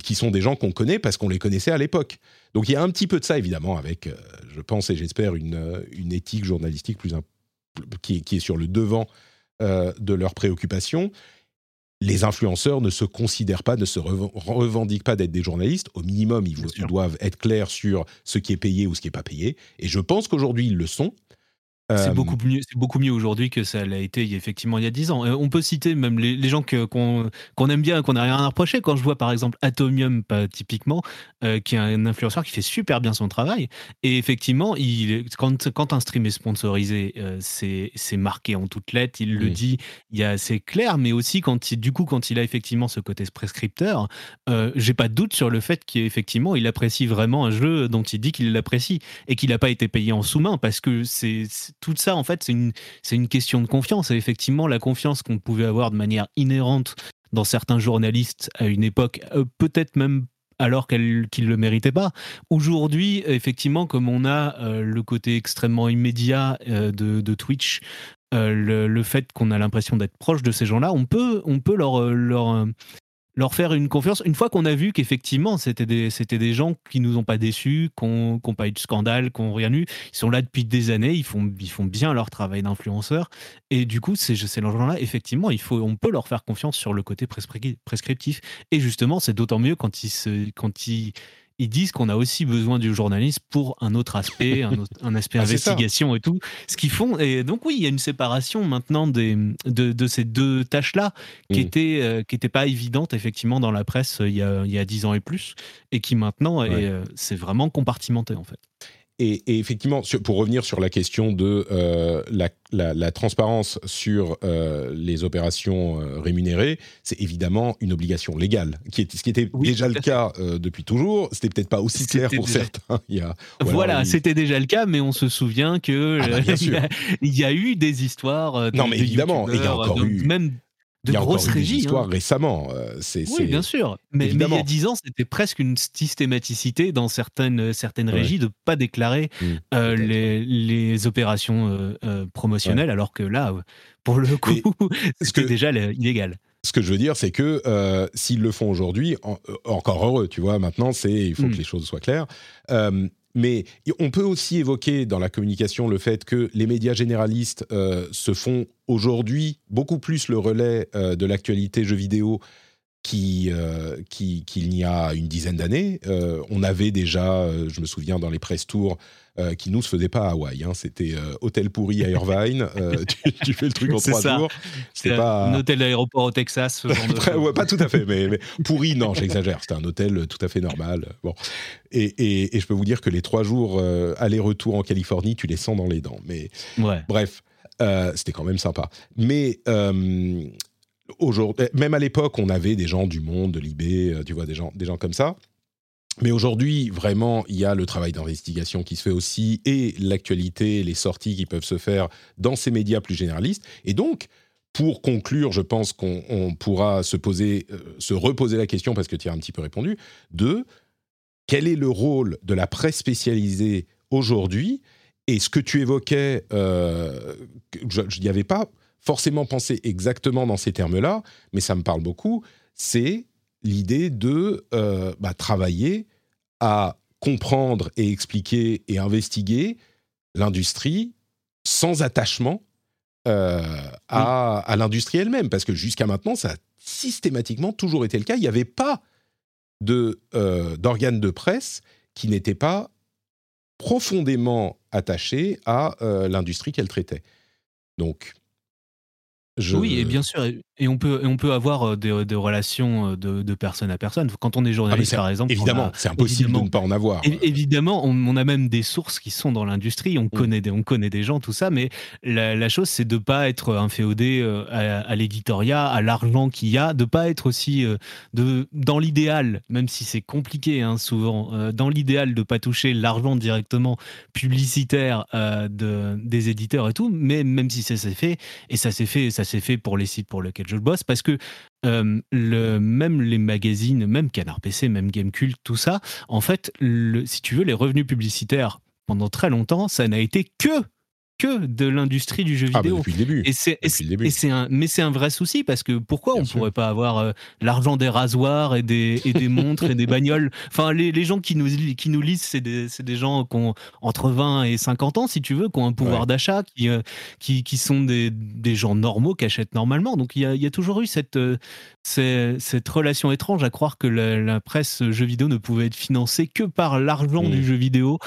qui sont des gens qu'on connaît parce qu'on les connaissait à l'époque. Donc, il y a un petit peu de ça, évidemment, avec, euh, je pense et j'espère, une, une éthique journalistique plus qui, qui, est sur le devant de leurs préoccupations les influenceurs ne se considèrent pas, ne se revendiquent pas d'être des journalistes. Au minimum, ils, ils, doivent être clairs sur ce qui est payé ou ce qui n'est pas payé. Et je pense qu'aujourd'hui, ils le sont. C'est euh, beaucoup mieux, c'est beaucoup mieux aujourd'hui que ça l'a été effectivement il y a dix ans. Euh, on peut citer même les, gens qu'on aime bien, qu'on n'a rien à reprocher. Quand je vois par exemple Atomium, pas typiquement, euh, qui est un influenceur qui fait super bien son travail, et effectivement, il, quand, quand un stream est sponsorisé, c'est marqué en toutes lettres, il le dit, c'est clair, mais aussi quand il, du coup quand il a effectivement ce côté prescripteur, j'ai pas de doute sur le fait qu'effectivement il apprécie vraiment un jeu dont il dit qu'il l'apprécie et qu'il n'a pas été payé en sous-main parce que c'est tout ça, en fait, c'est une, une question de confiance. Et effectivement, la confiance qu'on pouvait avoir de manière inhérente dans certains journalistes à une époque, euh, peut-être même alors qu'ils ne le méritaient pas. Aujourd'hui, effectivement, comme on a euh, le côté extrêmement immédiat euh, de, Twitch, le, fait qu'on a l'impression d'être proche de ces gens-là, on peut, on peut leur, leur faire une confiance. Une fois qu'on a vu qu'effectivement, c'était des, des gens qui nous ont pas déçus, qui n'ont pas eu de scandale, qui n'ont rien eu. Ils sont là depuis des années, ils font, ils font bien leur travail d'influenceur. Et du coup, ces, ces gens-là, effectivement, il faut, on peut leur faire confiance sur le côté prescriptif. Et justement, c'est d'autant mieux quand ils, se, quand ils ils disent qu'on a aussi besoin du journaliste pour un autre aspect, un, aspect *laughs* ah, investigation et tout. Ce qu'ils font. Et donc, oui, il y a une séparation maintenant des, de, ces deux tâches-là qui n'étaient mm. euh, qui était pas évidente, effectivement, dans la presse euh, il y a, 10 ans et plus, et qui maintenant, euh, c'est vraiment compartimenté, en fait. Et, effectivement, pour revenir sur la question de euh, la, transparence sur euh, les opérations euh, rémunérées, c'est évidemment une obligation légale, qui est, ce qui était déjà le cas depuis toujours. C'était peut-être pas aussi clair pour certains. Il y a, voilà, c'était déjà le cas, mais on se souvient que ah bah, *laughs* il, y a, eu des histoires. non, mais évidemment, il y a encore eu même de il y a grosses encore eu des régies. hein. récemment. euh, c'est, Oui, bien sûr. Mais, mais il y a 10 ans, c'était presque une systématicité dans certaines, certaines Ouais. régies de pas déclarer Hmm, euh, les, les opérations euh, euh, promotionnelles, alors que là, euh, pour le coup, *laughs* c'était que- déjà illégal. Ce que je veux dire, c'est que euh, s'ils le font aujourd'hui, en- euh, encore heureux, tu vois. Maintenant, c'est il faut que les choses soient claires. Euh, mais on peut aussi évoquer dans la communication le fait que les médias généralistes euh, se font aujourd'hui beaucoup plus le relais euh, de l'actualité jeux vidéo euh, qui- qu'il n'y a une dizaine d'années. Euh, on avait déjà, euh, je me souviens, dans les press tours, euh, qui nous se faisaient pas à Hawaï. hein. C'était euh, hôtel pourri à Irvine. euh, *laughs* tu, tu fais le truc en trois ça. jours. C'était pas un hôtel d'aéroport au Texas, ce genre de Après, choses. ouais, pas tout à fait, mais, mais pourri, non, j'exagère. C'était un hôtel tout à fait normal. Bon, et, et- et je peux vous dire que les trois jours euh, aller-retour en Californie, tu les sens dans les dents. Mais Ouais. bref, c'était quand même sympa. Mais aujourd'hui, même à l'époque, on avait des gens du Monde, de euh, tu vois, des gens, des gens comme ça. Mais aujourd'hui, vraiment, il y a le travail d'investigation qui se fait aussi et l'actualité, les sorties qui peuvent se faire dans ces médias plus généralistes. Et donc, pour conclure, je pense qu'on on pourra se poser, euh, se reposer la question parce que tu as un petit peu répondu. De quel est le rôle de la presse spécialisée aujourd'hui? Et ce que tu évoquais, euh, je n'y avais pas forcément pensé exactement dans ces termes-là, mais ça me parle beaucoup. C'est l'idée de euh, bah, travailler à comprendre et expliquer et investiguer l'industrie sans attachement euh, à, à l'industrie elle-même, parce que jusqu'à maintenant, ça a systématiquement toujours été le cas. Il n'y avait pas de, euh, d'organes de presse qui n'étaient pas profondément attachés à l'industrie qu'elle traitait. Donc, je... Oui, et bien sûr, et- et on peut, et on peut avoir euh, des, des relations euh, de, de personne à personne. Quand on est Ah, journaliste, par exemple, évidemment, c'est impossible de ne pas en avoir. Évidemment, on, on a même des sources qui sont dans l'industrie, Mm. on, connaît des, on connaît des gens, tout ça, mais la, la chose, c'est de pas être inféodé euh, à, à l'éditoriat, à l'argent qu'il y a, de pas être aussi de, dans l'idéal, même si c'est compliqué hein, souvent, dans l'idéal de pas toucher l'argent directement publicitaire euh, de, des éditeurs et tout, mais même si ça s'est fait, et ça s'est fait, ça s'est fait pour les sites pour lesquels je bosse, parce que euh, le, même les magazines, même Canard PC, même Gamecult, tout ça, en fait, le- si tu veux, les revenus publicitaires, pendant très longtemps, ça n'a été que que de l'industrie du jeu Ah, bah, vidéo. depuis le début. Et c'est, et Depuis le début. et c'est un, mais c'est un vrai souci parce que pourquoi Bien on sûr. pourrait pas avoir euh, l'argent des rasoirs et des, et des montres et des bagnoles? Enfin, les, les gens qui nous, qui nous lisent, c'est des, gens qui ont entre 20 et 50 ans, si tu veux, qui ont un pouvoir Ouais. d'achat, qui, euh, qui, qui sont des, des gens normaux qui achètent normalement. Donc il y a, il y a toujours eu cette, euh, cette relation étrange à croire que la, la presse jeux vidéo ne pouvait être financée que par l'argent Mm. du jeu vidéo,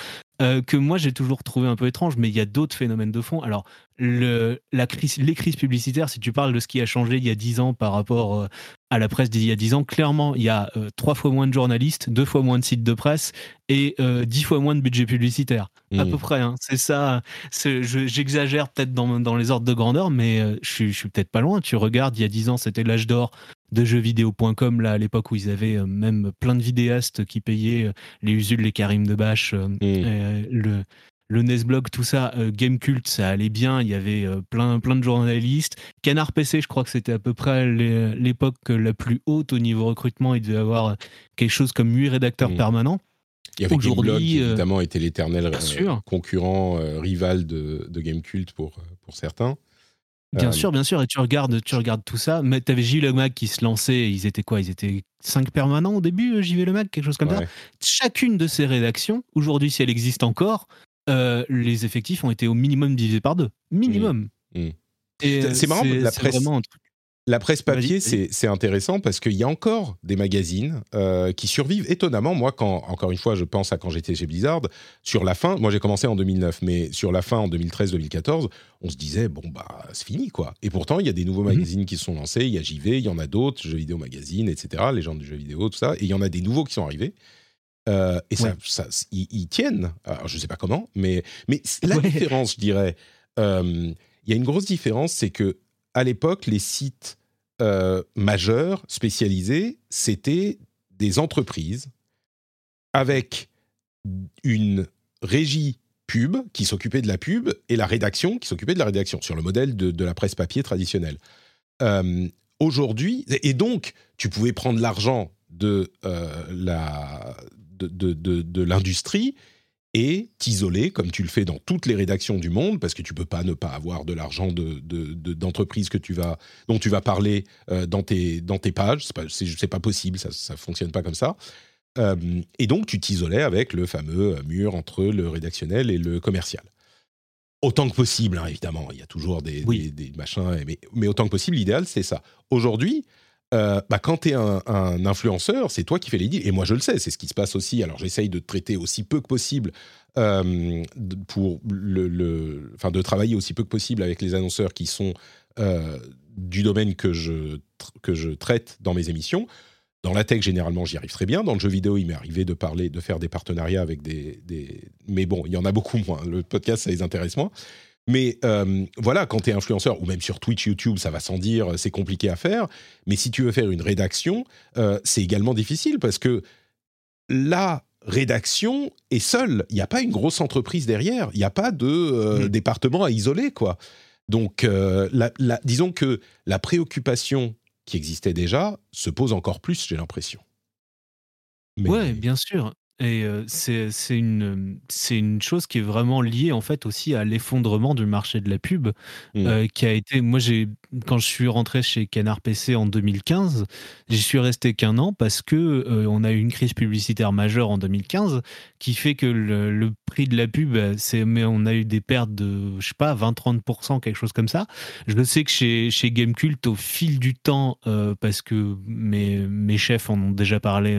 euh, que moi j'ai toujours trouvé un peu étrange, mais il y a d'autres phénomènes de fond. Alors, le, la crise, les crises publicitaires, si tu parles de ce qui a changé il y a 10 ans par rapport euh, à la presse d'il y a 10 ans, clairement, il y a euh, trois fois moins de journalistes, deux fois moins de sites de presse et euh, dix fois moins de budget publicitaire. À Mm. peu près, hein. c'est ça. je- J'exagère peut-être dans, dans les ordres de grandeur, mais je je suis peut-être pas loin. Tu regardes, il y a 10 ans, c'était l'âge d'or de jeuxvideo.com, là, à l'époque où ils avaient euh, même plein de vidéastes qui payaient euh, les Usul, les Karim de Bâche, euh, Mm. euh, le, le Nesblog, tout ça, Gamecult, ça allait bien. Il y avait plein, plein de journalistes. Canard PC, je crois que c'était à peu près l'é- l'époque la plus haute au niveau recrutement. Il devait y avoir quelque chose comme 8 rédacteurs Mm. permanents. Il y avait Gameblog qui évidemment était l'éternel concurrent rival de, de Gamecult pour, pour certains. Bien Euh, sûr, bien sûr. Et tu regardes, tu regardes tout ça. Mais t'avais JV Le Mag qui se lançait. Ils étaient quoi? Ils étaient 5 permanents au début, euh, JV Le Mag, quelque chose comme ça. Chacune de ces rédactions, aujourd'hui, si elle existe encore, euh, les effectifs ont été au minimum divisés par deux. Minimum. Mmh. Mmh. Et, C'est- marrant, la presse- vraiment un truc. La presse papier, c'est intéressant parce qu'il y a encore des magazines euh, qui survivent étonnamment. Moi, quand, encore une fois, je pense à quand j'étais chez Blizzard, sur la fin, moi j'ai commencé en 2009, mais sur la fin en 2013-2014, on se disait, bon, bah, c'est fini, quoi. Et pourtant, il y a des nouveaux Mhm. magazines qui se sont lancés, il y a JV, il y en a d'autres, Jeux vidéo magazine, etc., les gens du jeu vidéo, tout ça, et il y en a des nouveaux qui sont arrivés. Euh, et ça, Ouais. ça, ils, ils tiennent. Alors, je ne sais pas comment, mais, mais la Ouais. différence, je dirais, euh, il y a une grosse différence, c'est que à l'époque, les sites euh, majeurs spécialisés, c'était des entreprises avec une régie pub qui s'occupait de la pub et la rédaction qui s'occupait de la rédaction, sur le modèle de, la presse papier traditionnelle. Euh, aujourd'hui, et donc tu pouvais prendre l'argent de euh, la de, de l'industrie et t'isoler comme tu le fais dans toutes les rédactions du monde parce que tu peux pas ne pas avoir de l'argent de, d'entreprise que tu vas dont tu vas parler euh, dans tes dans tes pages. C'est pas c'est, pas possible ça ça fonctionne pas comme ça. Euh, et donc tu t'isolais avec le fameux mur entre le rédactionnel et le commercial. Autant que possible hein, évidemment il y a toujours des, des, des machins mais, mais autant que possible l'idéal c'est ça. Aujourd'hui euh, bah, quand tu es un, influenceur, c'est toi qui fais les deals. Et moi, je le sais, c'est ce qui se passe aussi. Alors, j'essaye de traiter aussi peu que possible euh, pour le, enfin, de travailler aussi peu que possible avec les annonceurs qui sont euh, du domaine que je, que je traite dans mes émissions. Dans la tech, généralement, j'y arrive très bien. Dans le jeu vidéo, il m'est arrivé de parler, de faire des partenariats avec des, des, Mais bon, il y en a beaucoup moins. Le podcast, ça les intéresse moins. Mais euh, voilà, quand tu es influenceur, ou même sur Twitch, YouTube, ça va sans dire, c'est compliqué à faire. Mais si tu veux faire une rédaction, euh, c'est également difficile parce que la rédaction est seule. Il n'y a pas une grosse entreprise derrière. Il n'y a pas de euh, mmh. département à isoler, quoi. Donc, disons que la préoccupation qui existait déjà se pose encore plus, j'ai l'impression. Oui, bien sûr. Et c'est une, une chose qui est vraiment liée en fait aussi à l'effondrement du marché de la pub, mmh. qui a été. Moi, j'ai quand je suis rentré chez Canard PC en 2015, j'y suis resté qu'un an parce que on a eu une crise publicitaire majeure en 2015 qui fait que le, prix de la pub, c'est mais on a eu des pertes de je sais pas 20-30% quelque chose comme ça. Je sais que chez chez Gamecult au fil du temps parce que mes mes chefs en ont déjà parlé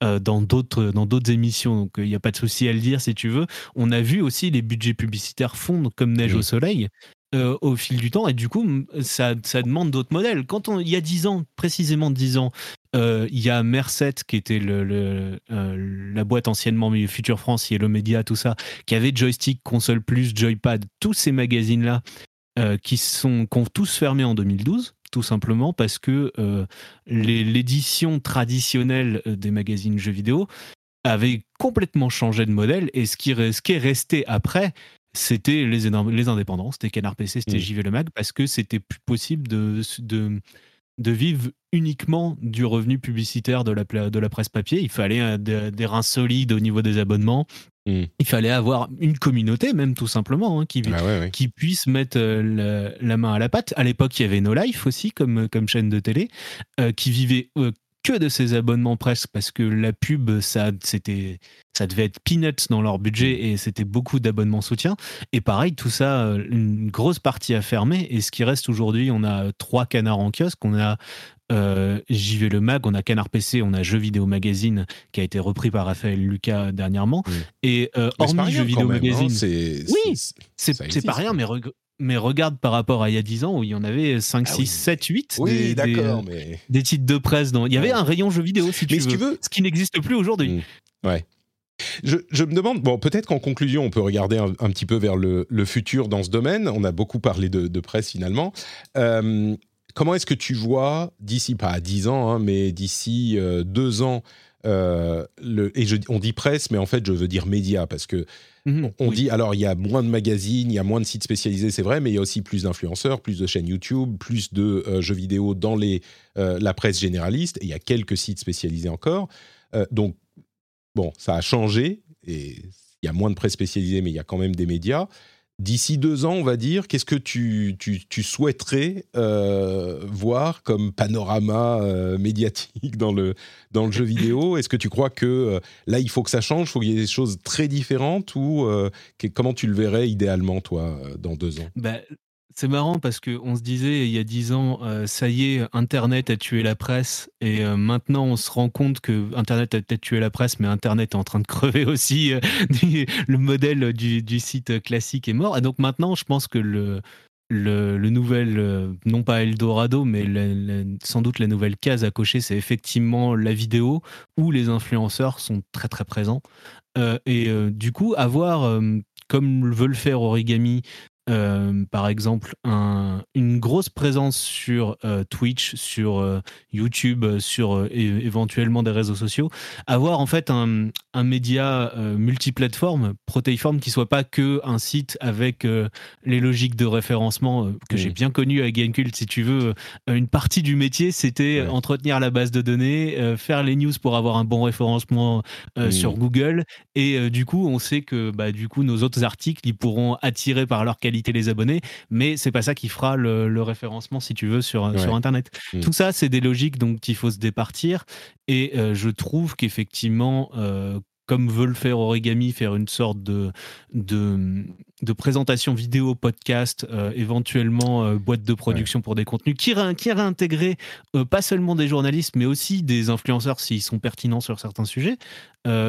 dans d'autres dans d'autres émission, donc il n'y a pas de souci à le dire si tu veux. On a vu aussi les budgets publicitaires fondre comme neige au soleil. Euh, au fil du temps et du coup ça, ça demande d'autres modèles. Quand on, il y a 10 ans, précisément 10 ans, euh, il y a Merced qui était le, euh, la boîte anciennement Future France, Yellow Media, tout ça, qui avait Joystick, Console Plus, Joypad, tous ces magazines-là qui, sont, qui ont tous fermé en 2012 tout simplement parce que l'édition traditionnelle des magazines jeux vidéo avait complètement changé de modèle et ce qui, est resté après, c'était les, les indépendants, c'était Canard PC, c'était mmh. JV Le Mag, parce que c'était plus possible de, de, de, vivre uniquement du revenu publicitaire de la, de la presse papier. Il fallait euh, des, reins solides au niveau des abonnements. Mmh. Il fallait avoir une communauté, même tout simplement, hein, qui, ah qui puisse mettre euh, la, main à la pâte. À l'époque, il y avait No Life aussi, comme, comme chaîne de télé, euh, qui vivait que de ces abonnements presque parce que la pub ça c'était ça devait être peanuts dans leur budget mm. et c'était beaucoup d'abonnements soutien et pareil tout ça euh, une grosse partie à fermer et ce qui reste aujourd'hui on a trois canards en kiosque on a euh, JV le Mag, on a Canard PC, on a Jeux Vidéo Magazine qui a été repris par Raphaël Lucas dernièrement. Mm. Et euh, hormis Jeux Vidéo hein, Magazine, oui, c'est pas rien, mais mais regarde par rapport à il y a 10 ans où il y en avait 5, 6, 7, 8 des, des, titres de presse. Dans... Il y avait un rayon jeux vidéo, si tu, veux, ce qui n'existe plus aujourd'hui. Mmh. Ouais. Je, je, me demande, bon, peut-être qu'en conclusion, on peut regarder un, petit peu vers le, le, futur dans ce domaine. On a beaucoup parlé de, de presse finalement. Euh, comment est-ce que tu vois, d'ici, pas à 10 ans, hein, mais d'ici euh, deux ans, euh, le, et je, on dit presse, mais en fait, je veux dire média, parce que Mhm. on dit, alors il y a moins de magazines, il y a moins de sites spécialisés, c'est vrai, mais il y a aussi plus d'influenceurs, plus de chaînes YouTube, plus de euh, jeux vidéo dans les, euh, la presse généraliste, et il y a quelques sites spécialisés encore. Donc, bon, ça a changé, et il y a moins de presse spécialisée, mais il y a quand même des médias. D'ici deux ans, on va dire, qu'est-ce que tu, souhaiterais euh, voir comme panorama euh, médiatique dans le, jeu vidéo? Est-ce que tu crois que euh, là, il faut que ça change, il faut qu'il y ait des choses très différentes ou comment tu le verrais idéalement, toi, dans deux ans? Bah, c'est marrant parce qu'on se disait il y a dix ans, euh, ça y est, Internet a tué la presse. Et euh, maintenant, on se rend compte que Internet a peut-être tué la presse, mais Internet est en train de crever *laughs* aussi. Euh, le modèle du, site classique est mort. Et donc maintenant, je pense que le, le, nouvel, non pas Eldorado, mais sans doute la nouvelle case à cocher, c'est effectivement la vidéo où les influenceurs sont très très présents. et du coup, avoir, comme veut le faire Origami, euh, par exemple, un, une grosse présence sur euh, Twitch, sur euh, YouTube, sur éventuellement des réseaux sociaux, avoir en fait un, un média multiplateforme, protéiforme, qui soit pas que un site avec les logiques de référencement que j'ai bien connu à Gamecult, si tu veux. une partie du métier, c'était entretenir la base de données, faire les news pour avoir un bon référencement sur Google, et du coup, on sait que bah, du coup, nos autres articles, ils pourront attirer par leur qualité les abonnés, mais c'est pas ça qui fera le, référencement, si tu veux, sur, sur Internet. Mm. Tout ça, c'est des logiques dont il faut se départir. Et euh, je trouve qu'effectivement, euh, comme veut le faire Origami, faire une sorte de, de, de présentation vidéo, podcast, euh, éventuellement boîte de production pour des contenus, qui, ré, qui réintégrer pas seulement des journalistes, mais aussi des influenceurs s'ils sont pertinents sur certains sujets,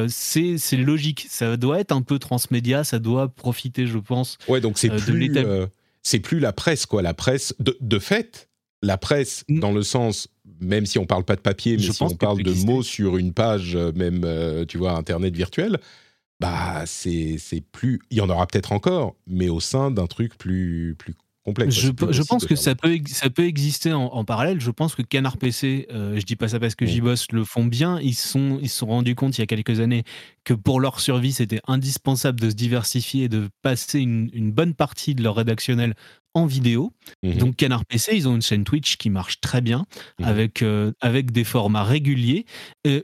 c'est logique. Ça doit être un peu transmédia, ça doit profiter, je pense. Ouais, donc c'est plus, la presse, quoi. La presse, de, de fait, la presse, dans le sens même si on parle pas de papier, mais si on parle de mots sur une page, euh, même, euh, tu vois, Internet virtuel, bah, c'est plus. Il y en aura peut-être encore, mais au sein d'un truc plus, plus complexe. Je, je pense que ça peut, ça peut exister en, parallèle. Je pense que Canard PC, euh, je dis pas ça parce que mm. j'y bosse, le font bien. Ils se sont, ils sont rendus compte il y a quelques années que pour leur survie, c'était indispensable de se diversifier et de passer une, une bonne partie de leur rédactionnel en vidéo. Mhm. Donc Canard PC, ils ont une chaîne Twitch qui marche très bien mhm. avec, euh, avec des formats réguliers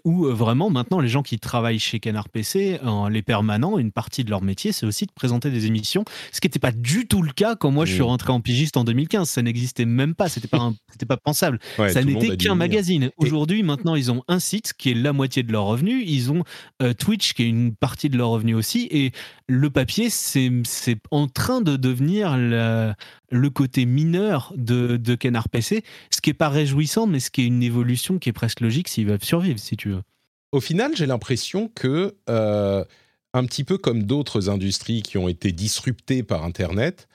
où euh, vraiment maintenant les gens qui travaillent chez Canard PC, les permanents, une partie de leur métier, c'est aussi de présenter des émissions, ce qui n'était pas du tout le cas quand moi je suis mhm. rentré en pigiste en 2015. Ça n'existait même pas, c'était pas, c'était pas pensable. ça n'était qu'un magazine. Aujourd'hui, maintenant, ils ont un site qui est la moitié de leurs revenus, ils ont euh, Twitch qui est une partie de leurs revenus aussi, et le papier, c'est en train de devenir le côté mineur de, de Canard PC, ce qui n'est pas réjouissant, mais ce qui est une évolution qui est presque logique s'ils veulent survivre, si tu veux. Au final, j'ai l'impression que, euh, un petit peu comme d'autres industries qui ont été disruptées par Internet,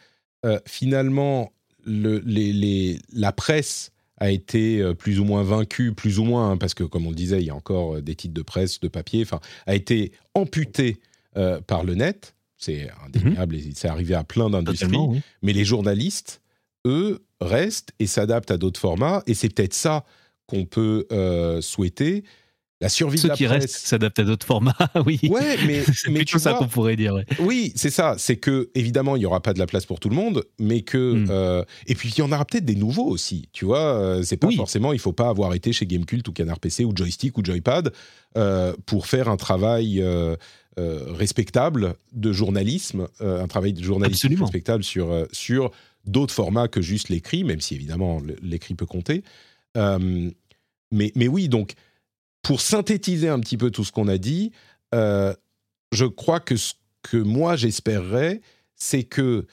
euh, finalement, le, les, la presse a été euh, plus ou moins vaincue, plus ou moins, hein, parce que comme on le disait, il y a encore des titres de presse, de papier, enfin, a été amputée euh, par le net. C'est indéniable et c'est arrivé à plein d'industries. Mais les journalistes, eux, restent et s'adaptent à d'autres formats. Et c'est peut-être ça qu'on peut euh, souhaiter. La survie Ceux de la qui restent s'adaptent à d'autres formats, *laughs* oui. Ouais, mais, *laughs* c'est tout ça qu'on pourrait dire. Oui, c'est ça. C'est que évidemment, il y aura pas de la place pour tout le monde, mais que hmm. euh, et puis il y en aura peut-être des nouveaux aussi. Tu vois, c'est pas forcément. Il faut pas avoir été chez Gamecult ou Canard PC ou Joystick ou Joypad pour faire un travail euh, respectable de journalisme, euh, un travail de journalisme respectable sur, euh, sur d'autres formats que juste l'écrit, même si évidemment l'écrit peut compter. mais, mais oui, donc pour synthétiser un petit peu tout ce qu'on a dit, je crois que ce que moi j'espérerais, c'est que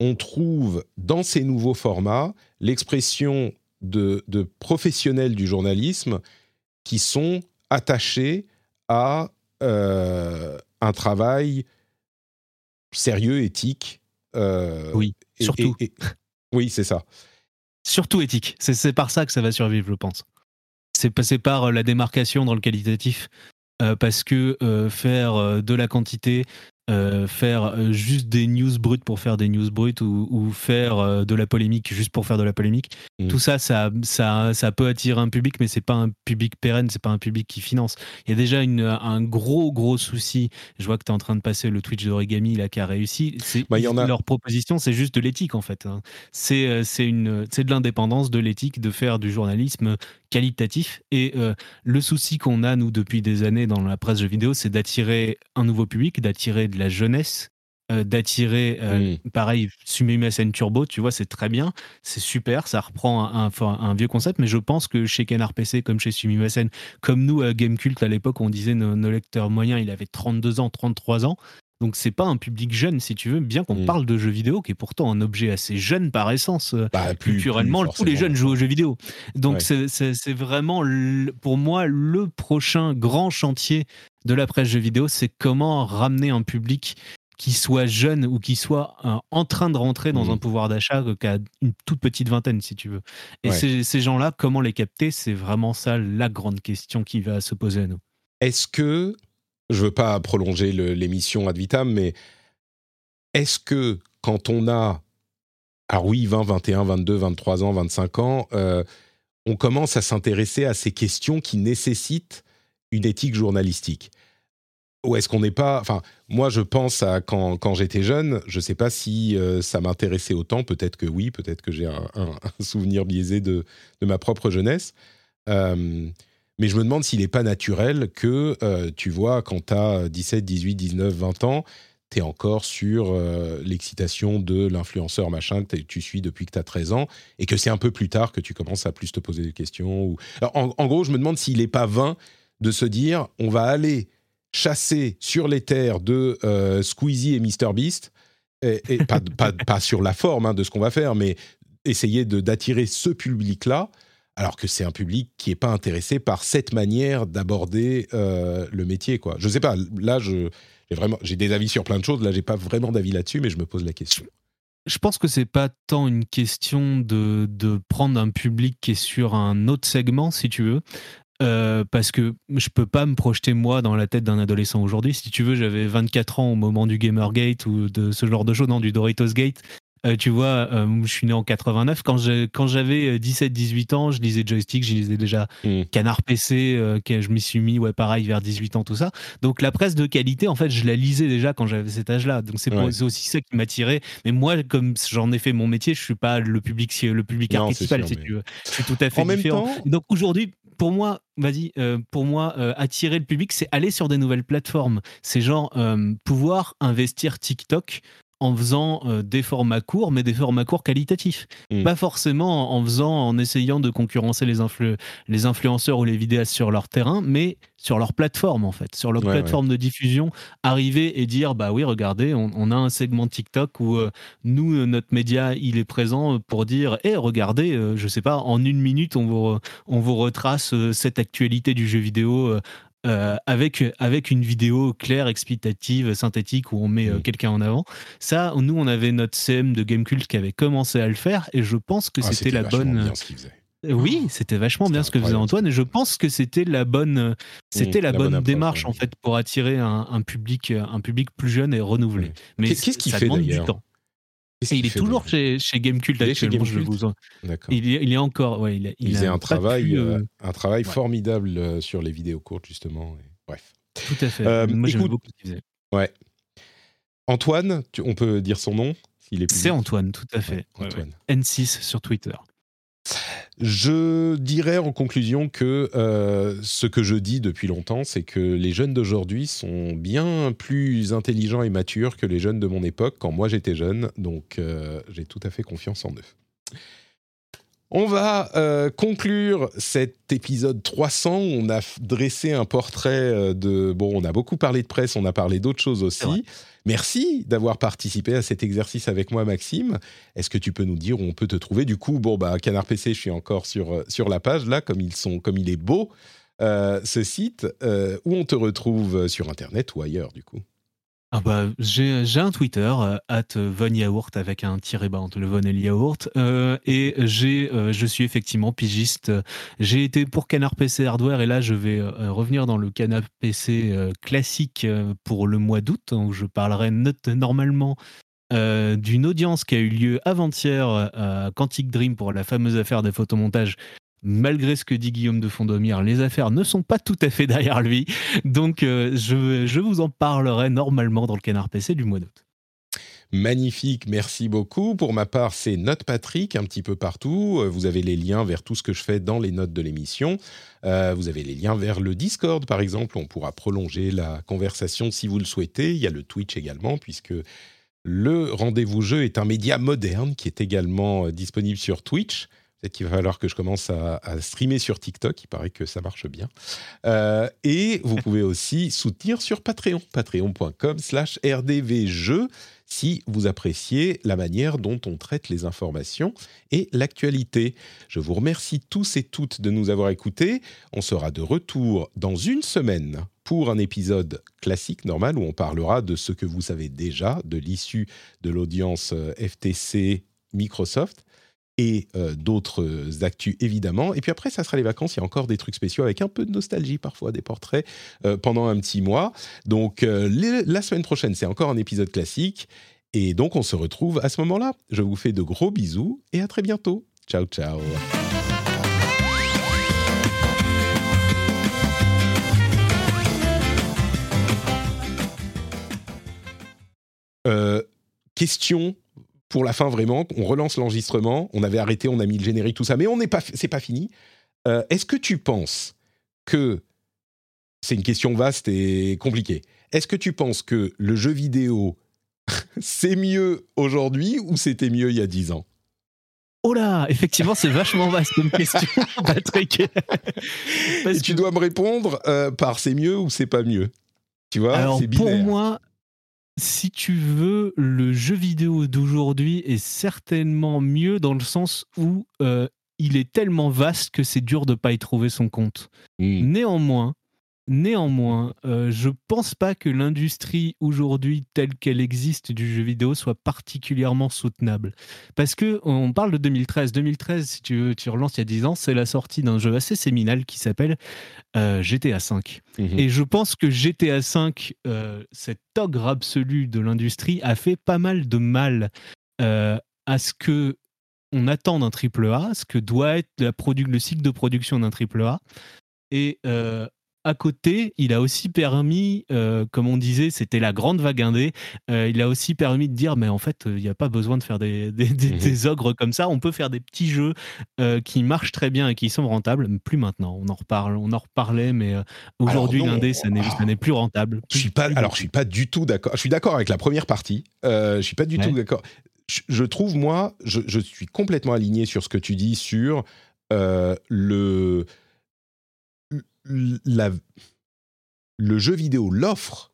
on trouve dans ces nouveaux formats l'expression de, de, professionnels du journalisme qui sont attachés à euh, un travail sérieux, éthique. Euh, oui, surtout. *laughs* oui, c'est ça. Surtout éthique. C'est par ça que ça va survivre, je pense. C'est passé par euh, la démarcation dans le qualitatif. parce que faire de la quantité, euh, faire euh, juste des news brutes pour faire des news brutes ou, faire euh, de la polémique juste pour faire de la polémique. Mm. Tout ça, ça, ça, ça peut attirer un public, mais c'est pas un public pérenne, c'est pas un public qui finance. Il y a déjà une, un gros, gros souci. Je vois que tu es en train de passer le Twitch d'Origami là qui a réussi. Bah, y en a... Leur proposition, c'est juste de l'éthique en fait. Hein. C'est de l'indépendance, de l'éthique, de faire du journalisme qualitatif. Et euh, le souci qu'on a, nous, depuis des années dans la presse jeux vidéo, c'est d'attirer un nouveau public, d'attirer de la jeunesse, euh, d'attirer, euh, pareil, SN Turbo, tu vois, c'est très bien, c'est super, ça reprend un, un, vieux concept, mais je pense que chez Canard PC, comme chez SN, comme nous à Gamecult à l'époque, on disait nos, nos lecteurs moyens, il avait 32 ans, 33 ans, donc c'est pas un public jeune, si tu veux, bien qu'on mm. parle de jeux vidéo, qui est pourtant un objet assez jeune par essence. Euh, bah, culturellement, tous les jeunes jouent aux jeux vidéo. Donc c'est vraiment, pour moi, le prochain grand chantier de la presse jeux vidéo, c'est comment ramener un public qui soit jeune ou qui soit euh, en train de rentrer dans mm. un pouvoir d'achat qu'à une toute petite vingtaine, si tu veux. Et ces, ces gens-là, comment les capter? C'est vraiment ça la grande question qui va se poser à nous. Est-ce que je veux pas prolonger l'émission ad vitam, mais est-ce que quand on a, ah oui, 20, 21, 22, 23 ans, 25 ans, euh, on commence à s'intéresser à ces questions qui nécessitent une éthique journalistique? Ou est-ce qu'on n'est pas... Enfin, moi, je pense à quand, j'étais jeune, je ne sais pas si euh, ça m'intéressait autant, peut-être que oui, peut-être que j'ai un, souvenir biaisé de, de ma propre jeunesse. Euh, mais je me demande s'il n'est pas naturel que, euh, tu vois, quand tu as 17, 18, 19, 20 ans, tu es encore sur euh, l'excitation de l'influenceur machin que tu suis depuis que tu as 13 ans, et que c'est un peu plus tard que tu commences à plus te poser des questions. En, gros, je me demande s'il n'est pas vain de se dire, on va aller chasser sur les terres de euh, Squeezie et Mr Beast, et, pas, pas, sur la forme hein, de ce qu'on va faire, mais essayer d'attirer ce public-là, alors que c'est un public qui n'est pas intéressé par cette manière d'aborder euh, le métier. Quoi. Je sais pas, là, j'ai, vraiment, des avis sur plein de choses, là, j'ai pas vraiment d'avis là-dessus, mais je me pose la question. Je pense que c'est pas tant une question de, de prendre un public qui est sur un autre segment, si tu veux. Euh, parce que je peux pas me projeter moi dans la tête d'un adolescent aujourd'hui. Si tu veux, j'avais 24 ans au moment du Gamergate ou de ce genre de choses, non, du Doritos Gate. Euh, tu vois, euh, je suis né en 89. Quand j'ai- quand j'avais 17-18 ans, je lisais Joystick, je lisais déjà Mm. Canard PC, euh, je m'y suis mis, ouais, pareil, vers 18 ans, tout ça. Donc la presse de qualité, en fait, je la lisais déjà quand j'avais cet âge-là. Donc c'est pour- Ouais. c'est aussi ça qui m'attirait. Mais moi, comme j'en ai fait mon métier, je suis pas le public, le public Non, sûr, si mais- tu veux. C'est tout à fait En même différent. temps- Donc aujourd'hui, pour moi, vas-y, euh, pour moi, euh, attirer le public, c'est aller sur des nouvelles plateformes. C'est genre euh, pouvoir investir TikTok en faisant euh, des formats courts, mais des formats courts qualitatifs. Mm. Pas forcément en faisant, en essayant de concurrencer les, influ- les influenceurs ou les vidéastes sur leur terrain, mais sur leur plateforme en fait, sur leur Ouais, plateforme de diffusion, arriver et dire bah oui, regardez, on, on a un segment TikTok où euh, nous, euh, notre média, il est présent pour dire, hé, regardez, euh, je sais pas, en une minute, on vous, on vous retrace cette actualité du jeu vidéo. Euh, avec, avec une vidéo claire, explicative, synthétique où on met euh, quelqu'un en avant. Ça, nous, on avait notre CM de Gamecult qui avait commencé à le faire et je pense que Ah, c'était la bonne. bien ce qu'il faisait. Euh, Oui, c'était vachement bien ce que faisait. Antoine et je pense que c'était la bonne, c'était la, la bonne bonne approche, démarche en fait pour attirer un, un public, un public plus jeune et renouvelé. Mais Qu'est- qu'est-ce qu'il ça fait, demande du temps. Et il est toujours chez, chez Gamecult est chez actuellement. je vous en- il, est, il est encore, ouais, il, a- Il, il a faisait un pas travail, pu, euh, euh, un travail ouais. formidable euh, sur les vidéos courtes, justement. et bref. tout à fait. Euh, Moi, j'aime beaucoup ce qu'il faisait. Ouais. Antoine, tu- on peut dire son nom C'est Antoine, tout à fait. Ouais, Antoine. ouais. N6 sur Twitter. Je dirais en conclusion que euh, ce que je dis depuis longtemps, c'est que les jeunes d'aujourd'hui sont bien plus intelligents et matures que les jeunes de mon époque quand moi j'étais jeune. Donc euh, j'ai tout à fait confiance en eux. On va euh, conclure cet épisode 300. On a dressé un portrait euh, de... Bon, on a beaucoup parlé de presse, on a parlé d'autres choses aussi. Merci d'avoir participé à cet exercice avec moi, Maxime. Est-ce que tu peux nous dire où on peut te trouver? Du coup, bon, bah, Canard PC, je suis encore sur, euh, sur la page, là, comme, ils sont, comme il est beau, euh, ce site, euh, où on te retrouve sur Internet ou ailleurs, du coup. Ah bah, j'ai un Twitter, euh, at Yaourt avec un tiré bas entre le Von et le Yaourt. euh, et euh, je suis effectivement pigiste. J'ai été pour Canard PC Hardware et là je vais revenir dans le Canard PC classique pour le mois d'août où je parlerai normalement d'une audience qui a eu lieu avant-hier à Quantic Dream pour la fameuse affaire des photomontages. Malgré ce que dit Guillaume de Fondomir, les affaires ne sont pas tout à fait derrière lui. Donc, euh, je, je vous en parlerai normalement dans le canard PC du mois d'août. Magnifique, merci beaucoup. Pour ma part, c'est Note Patrick un petit peu partout. Euh, Vous avez les liens vers tout ce que je fais dans les notes de l'émission. Euh, vous avez les liens vers le Discord, par exemple. On pourra prolonger la conversation si vous le souhaitez. Il y a le Twitch également, puisque le rendez-vous jeu est un média moderne qui est également disponible sur Twitch. Peut-être qu'il va falloir que je commence à, à streamer sur TikTok. Il paraît que ça marche bien. Euh, et vous *laughs* pouvez aussi soutenir sur Patreon, patreon.com slash rdvjeux, si vous appréciez la manière dont on traite les informations et l'actualité. Je vous remercie tous et toutes de nous avoir écoutés. On sera de retour dans une semaine pour un épisode classique normal où on parlera de ce que vous savez déjà, de l'issue de l'audience euh, FTC Microsoft et euh, d'autres actus évidemment. Et puis après, ça sera les vacances. Il y a encore des trucs spéciaux avec un peu de nostalgie parfois, des portraits euh, pendant un petit mois. Donc euh, la semaine prochaine, c'est encore un épisode classique. Et donc, on se retrouve à ce moment-là. Je vous fais de gros bisous et à très bientôt. Ciao, ciao. Question pour la fin vraiment. On relance l'enregistrement. On avait arrêté, on a mis le générique, tout ça, mais on n'est pas, c'est pas fini. Euh, Est-ce que tu penses que c'est une question vaste et compliquée Est-ce que tu penses que le jeu vidéo *laughs* c'est mieux aujourd'hui ou c'était mieux il y a 10 ans? Oh là, effectivement, c'est vachement vaste comme question, *laughs* Patrick. Parce Et tu dois me répondre euh, par c'est mieux ou c'est pas mieux? Tu vois, Alors, pour moi, si tu veux, le jeu vidéo d'aujourd'hui est certainement mieux dans le sens où euh, il est tellement vaste que c'est dur de pas y trouver son compte. Néanmoins, néanmoins, euh, je pense pas que l'industrie aujourd'hui telle qu'elle existe du jeu vidéo soit particulièrement soutenable. Parce que on parle de 2013. 2013, si tu, veux, tu relances il y a 10 ans, c'est la sortie d'un jeu assez séminal qui s'appelle euh, GTA V. Mhm. Et je pense que GTA V, euh, cet ogre absolu de l'industrie, a fait pas mal de mal euh, à ce que on attend d'un triple A, ce que doit être la le cycle de production d'un triple A. Et euh, à côté, il a aussi permis, euh, comme on disait, c'était la grande vague indé, euh, il a aussi permis de dire, mais en fait, il n'y a pas besoin de faire des, *laughs* des- des- Mhm. des ogres comme ça, on peut faire des petits jeux euh, qui marchent très bien et qui sont rentables, mais plus maintenant, on en reparle, on en reparlait, mais aujourd'hui, l'indé, ça n'est plus rentable. Je suis pas. Plus Alors, je suis pas du tout d'accord. Je suis d'accord avec la première partie. Je suis pas du Ouais. tout d'accord. Je, je trouve moi, je, je suis complètement aligné sur ce que tu dis sur le la- le jeu vidéo, l'offre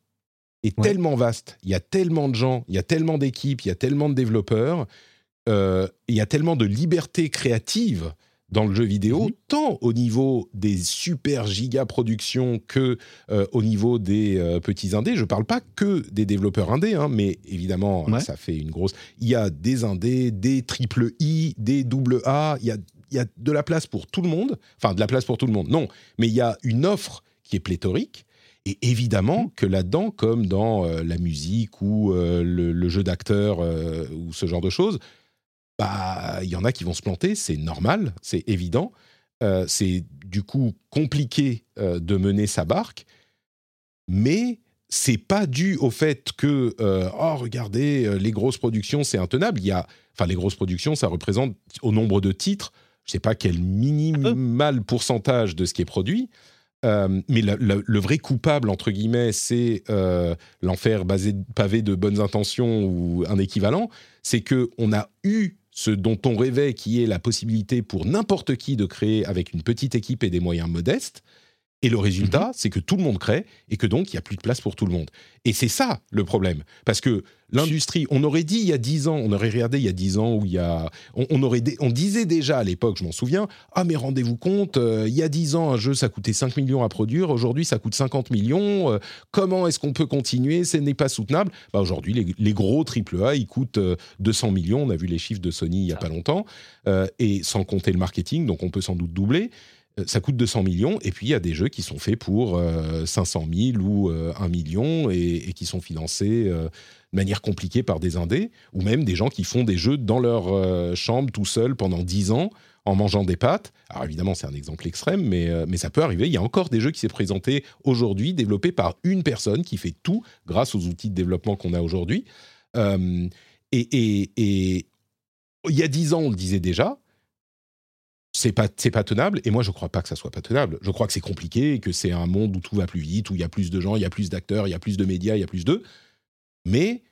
est Ouais. tellement vaste. Il y a tellement de gens, il y a tellement d'équipes, il y a tellement de développeurs, euh, il y a tellement de liberté créative dans le jeu vidéo, Mhm. tant au niveau des super giga productions que euh, au niveau des euh, petits indés. Je parle pas que des développeurs indés, hein, mais évidemment, Ouais. ça fait une grosse. Il y a des indés, des triple I, des double A. Il y a, y a de la place pour tout le monde. Enfin, de la place pour tout le monde, non. Mais il y a une offre qui est pléthorique. Et évidemment que là-dedans, comme dans euh, la musique ou euh, le, le jeu d'acteur euh, ou ce genre de choses, bah, il y en a qui vont se planter, c'est normal, c'est évident. C'est du coup compliqué de mener sa barque, mais c'est pas dû au fait que oh regardez les grosses productions c'est intenable. Il y a enfin les grosses productions ça représente au nombre de titres, je sais pas quel minimal pourcentage de ce qui est produit. Euh, mais le, le- le vrai coupable, entre guillemets, c'est euh, l'enfer basé, pavé de bonnes intentions ou un équivalent. C'est que on a eu ce dont on rêvait, qui est la possibilité pour n'importe qui de créer avec une petite équipe et des moyens modestes. Et le résultat, c'est que tout le monde crée et que donc il n'y a plus de place pour tout le monde. Et c'est ça le problème. Parce que l'industrie, on aurait dit il y a 10 ans, on aurait regardé il y a 10 ans où il y a. On, on aurait dé- on disait déjà à l'époque, je m'en souviens, ah mais rendez-vous compte, euh, il y a 10 ans, un jeu ça coûtait 5 millions à produire, aujourd'hui ça coûte 50 millions, euh, comment est-ce qu'on peut continuer? Ce n'est pas soutenable. Bah, aujourd'hui, les, les gros AAA, ils coûtent euh, 200 millions, on a vu les chiffres de Sony il n'y a pas longtemps, euh, et sans compter le marketing, donc on peut sans doute doubler ça coûte 200 millions, et puis il y a des jeux qui sont faits pour euh, 500 000 ou euh, 1 million et, qui sont financés euh, de manière compliquée par des indés, ou même des gens qui font des jeux dans leur euh, chambre tout seuls pendant 10 ans en mangeant des pâtes. Alors évidemment, c'est un exemple extrême, mais, euh, mais ça peut arriver. Il y a encore des jeux qui s'est présenté aujourd'hui, développés par une personne qui fait tout grâce aux outils de développement qu'on a aujourd'hui. Euh, et- et il y a 10 ans, on le disait déjà, c'est pas c'est pas tenable. Et moi je crois pas que ça soit pas tenable. Je crois que c'est compliqué et que c'est un monde où tout va plus vite où il y a plus de gens il y a plus d'acteurs il y a plus de médias il y a plus d'eux. Mais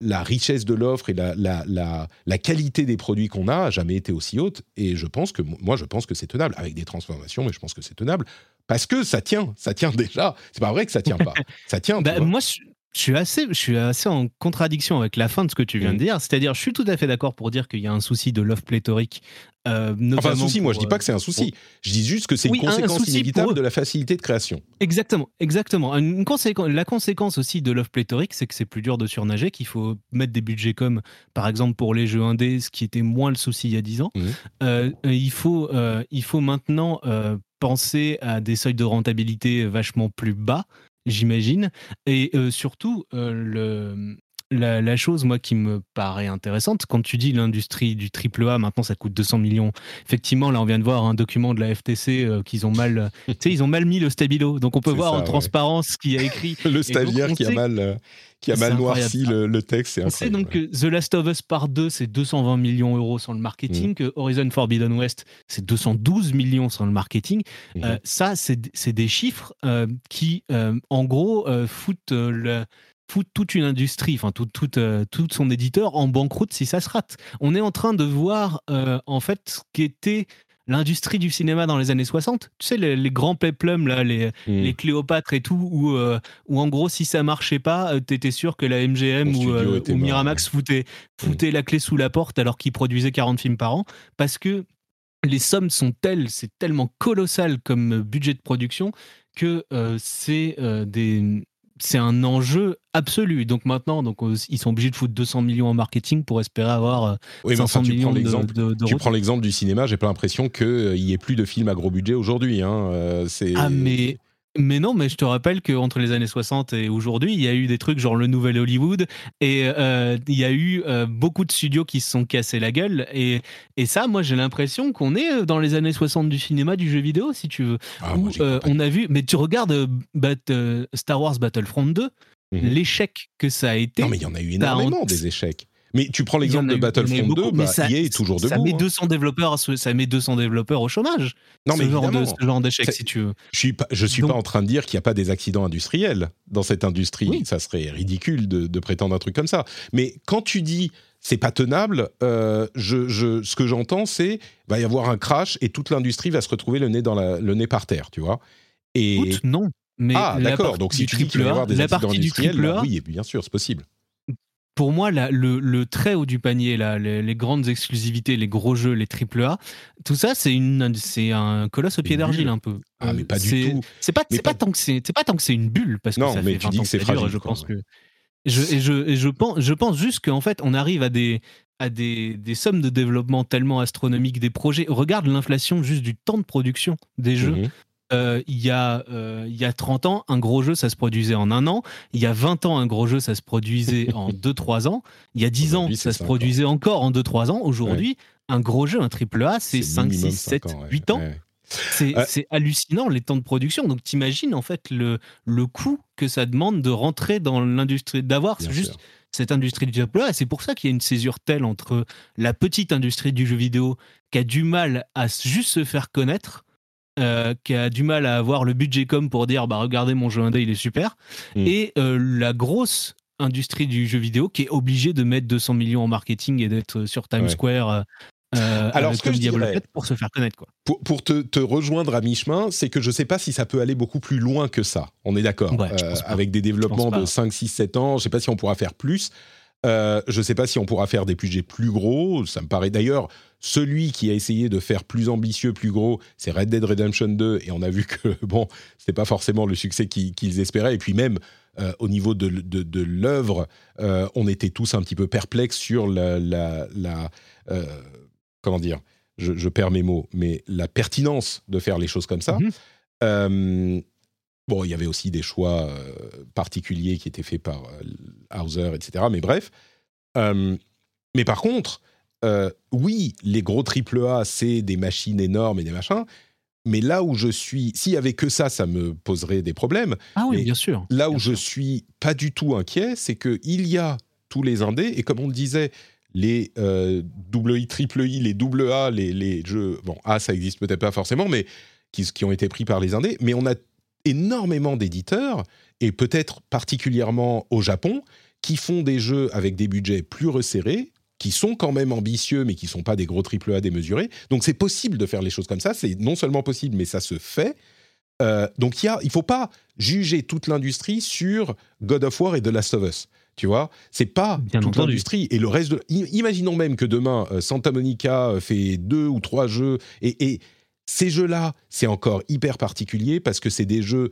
la richesse de l'offre et la, la, la, la qualité des produits qu'on a a jamais été aussi haute. Et je pense que moi je pense que c'est tenable avec des transformations mais je pense que c'est tenable. Parce que ça tient ça tient déjà. C'est pas vrai que ça tient pas. *laughs* Ça tient Bah, moi, je, je suis assez, je suis assez en contradiction avec la fin de ce que tu viens Mhm. de dire. C'est-à-dire, je suis tout à fait d'accord pour dire qu'il y a un souci de l'offre pléthorique. Euh, enfin un souci moi je dis pas que c'est un souci je dis juste que c'est Oui, une un- un conséquence pour inévitable de la facilité de création Exactement, exactement. Une conséquence, la conséquence aussi de l'offre pléthorique, c'est que c'est plus dur de surnager, qu'il faut mettre des budgets comme, par exemple, pour les jeux indés, ce qui était moins le souci il y a 10 ans. Mhm. Euh, il, faut, euh, il faut maintenant euh, penser à des seuils de rentabilité vachement plus bas, j'imagine. Et euh, surtout, euh, le, la, la chose, moi, qui me paraît intéressante, quand tu dis l'industrie du triple A, maintenant ça coûte 200 millions. Effectivement, là, on vient de voir un document de la FTC euh, qu'ils ont mal, *laughs* tu sais, ils ont mal mis le stabilo. Donc on peut voir ça, en ouais. transparence ce qui a écrit. *laughs* Le stagiaire qui a mal, euh, qui a mal noirci le, le texte, On sait donc que The Last of Us Part 2, c'est 220 millions d'euros sans le marketing, Mm. que Horizon Forbidden West, c'est 212 millions sans le marketing. Mhm. Euh, ça, c'est des chiffres qui, en gros, foutent, le- foutent toute une industrie, enfin, tout, tout, euh, tout son éditeur en banqueroute si ça se rate. On est en train de voir, euh, en fait, ce qu'était l'industrie du cinéma dans les années 60. Tu sais, les, les grands peplums, là, les, Mm. les Cléopâtres et tout, où, euh, où en gros, si ça marchait pas, euh, t'étais sûr que la MGM ou, euh, Miramax foutait, foutait la clé sous la porte alors qu'ils produisaient 40 films par an, parce que les sommes sont telles, c'est tellement colossal comme budget de production que euh, c'est des c'est un enjeu absolu. Donc maintenant, donc, euh, ils sont obligés de foutre 200 millions en marketing pour espérer avoir euh, Oui, mais 500 enfin, tu millions de, l'exemple. de, de Tu prends l'exemple du cinéma, j'ai pas l'impression qu'il y ait plus de films à gros budget aujourd'hui. Hein. euh, c'est... Ah mais mais non, mais je te rappelle qu'entre les années 60 et aujourd'hui, il y a eu des trucs genre le nouvel Hollywood et euh, il y a eu euh, beaucoup de studios qui se sont cassés la gueule et, et ça, moi j'ai l'impression qu'on est euh, dans les années 60 du cinéma, du jeu vidéo si tu veux. Ah, où moi, euh, on a vu, mais tu regardes Bat- Star Wars Battlefront 2, Mhm. l'échec que ça a été. Non, mais il y en a eu énormément honte. des échec. Mais tu prends l'exemple de Battlefront 2, beaucoup, mais bah, ça- EA est toujours Ça debout. met hein. 200 développeurs, ça met 200 développeurs au chômage. Non, mais ce genre de évidemment. ce genre d'échec, si tu veux. Je suis pas, je suis Donc- pas en train de dire qu'il n'y a pas des accidents industriels dans cette industrie. Oui. Ça serait ridicule de, de prétendre un truc comme ça. Mais quand tu dis c'est pas tenable, euh, je, je- ce que j'entends c'est va y avoir un crash et toute l'industrie va se retrouver le nez dans la, le nez par terre, tu vois. Et Écoute, non. Mais ah d'accord. Donc si tu dis qu'il va y avoir des accidents industriels, là, A, oui, bien sûr, c'est possible. Pour moi, la- le, le très haut du panier, là, les, les grandes exclusivités, les gros jeux, les triple A, tout ça, c'est une, c'est un colosse au pied d'argile un peu. Ah, Euh, mais pas du c'est- tout. C'est pas, tant que c'est, c'est pas tant que c'est une bulle parce que Non, ça mais fait tu 20 dis que c'est fragile, Je pense ouais. que je, et je, et je pense, je pense juste qu'en fait, on arrive à des à des, des sommes de développement tellement astronomiques des projets. Regarde l'inflation juste du temps de production des jeux. Mhm. Euh, il, y a, euh, il y a 30 ans, un gros jeu, ça se produisait en un an. Il y a 20 ans, un gros jeu, ça se produisait en *laughs* 2-3 ans. Il y a 10 ans, ça se produisait encore en 2-3 ans. Aujourd'hui, un gros jeu, un triple A, c'est 5, minimum 6, 7, cinq ans, ouais. 8 ans. Ouais. C'est Ouais. c'est hallucinant les temps de production. Donc t'imagines en fait le, le coût que ça demande de rentrer dans l'industrie, d'avoir juste sûr. cette industrie du triple A. Et c'est pour ça qu'il y a une césure telle entre la petite industrie du jeu vidéo qui a du mal à juste se faire connaître, euh, qui a du mal à avoir le budget comme pour dire bah regardez mon jeu indé il est super, Mm. et euh, la grosse industrie du jeu vidéo qui est obligée de mettre 200 millions en marketing et d'être sur Times Ouais. Square. euh, Alors, ce que je dirais- 4 pour se faire connaître quoi. Pour, pour te, te rejoindre à mi-chemin, c'est que je ne sais pas si ça peut aller beaucoup plus loin que ça. On est d'accord. Ouais, avec des développements de 5, 6, 7 ans, je ne sais pas si on pourra faire plus. Euh, je ne sais pas si on pourra faire des budgets plus gros. Ça me paraît d'ailleurs, celui qui a essayé de faire plus ambitieux, plus gros, c'est Red Dead Redemption 2. Et on a vu que, *laughs* bon, ce pas forcément le succès qui- qu'ils espéraient. Et puis même, euh, au niveau de, l- de, de l'œuvre, euh, on était tous un petit peu perplexes sur la... la, la, euh, comment dire je, je perds mes mots, mais la pertinence de faire les choses comme ça. Mhm. Bon, il y avait aussi des choix euh, particuliers qui étaient faits par euh, Hauser, etc. Mais bref. Euh, mais par contre, euh, oui, les gros AAA, c'est des machines énormes et des machins. Mais là où je suis, s'il y avait que ça, ça me poserait des problèmes. Ah oui, Mais bien sûr. Là où Bien je sûr. suis pas du tout inquiet, c'est que il y a tous les indés et comme on le disait, les euh, I, triple I, les double A, les, les jeux, bon A ça existe peut-être pas forcément, mais qui, qui ont été pris par les indés. Mais on a énormément d'éditeurs et peut-être particulièrement au Japon qui font des jeux avec des budgets plus resserrés qui sont quand même ambitieux, mais qui sont pas des gros triple A démesurés. Donc c'est possible de faire les choses comme ça. C'est non seulement possible, mais ça se fait. Euh, donc il y a, il faut pas juger toute l'industrie sur God of War et The Last of Us. Tu vois, c'est pas Bien toute l'industrie et le reste. De... Imaginons même que demain euh, Santa Monica euh, fait deux ou trois jeux et, et ces jeux-là, c'est encore hyper particulier parce que c'est des jeux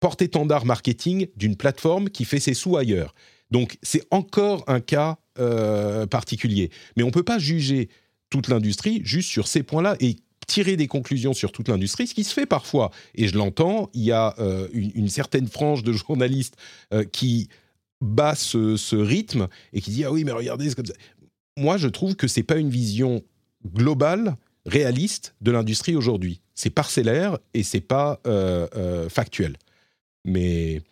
porte-étendard marketing d'une plateforme qui fait ses sous ailleurs. Donc c'est encore un cas euh, particulier. Mais on peut pas juger toute l'industrie juste sur ces points-là et tirer des conclusions sur toute l'industrie, ce qui se fait parfois. Et je l'entends, il y a euh, une, certaine frange de journalistes euh, qui bat ce, rythme et qui dit ah oui mais regardez c'est comme ça. Moi je trouve que c'est pas une vision globale réaliste de l'industrie aujourd'hui. C'est parcellaire et c'est pas factuel. Mais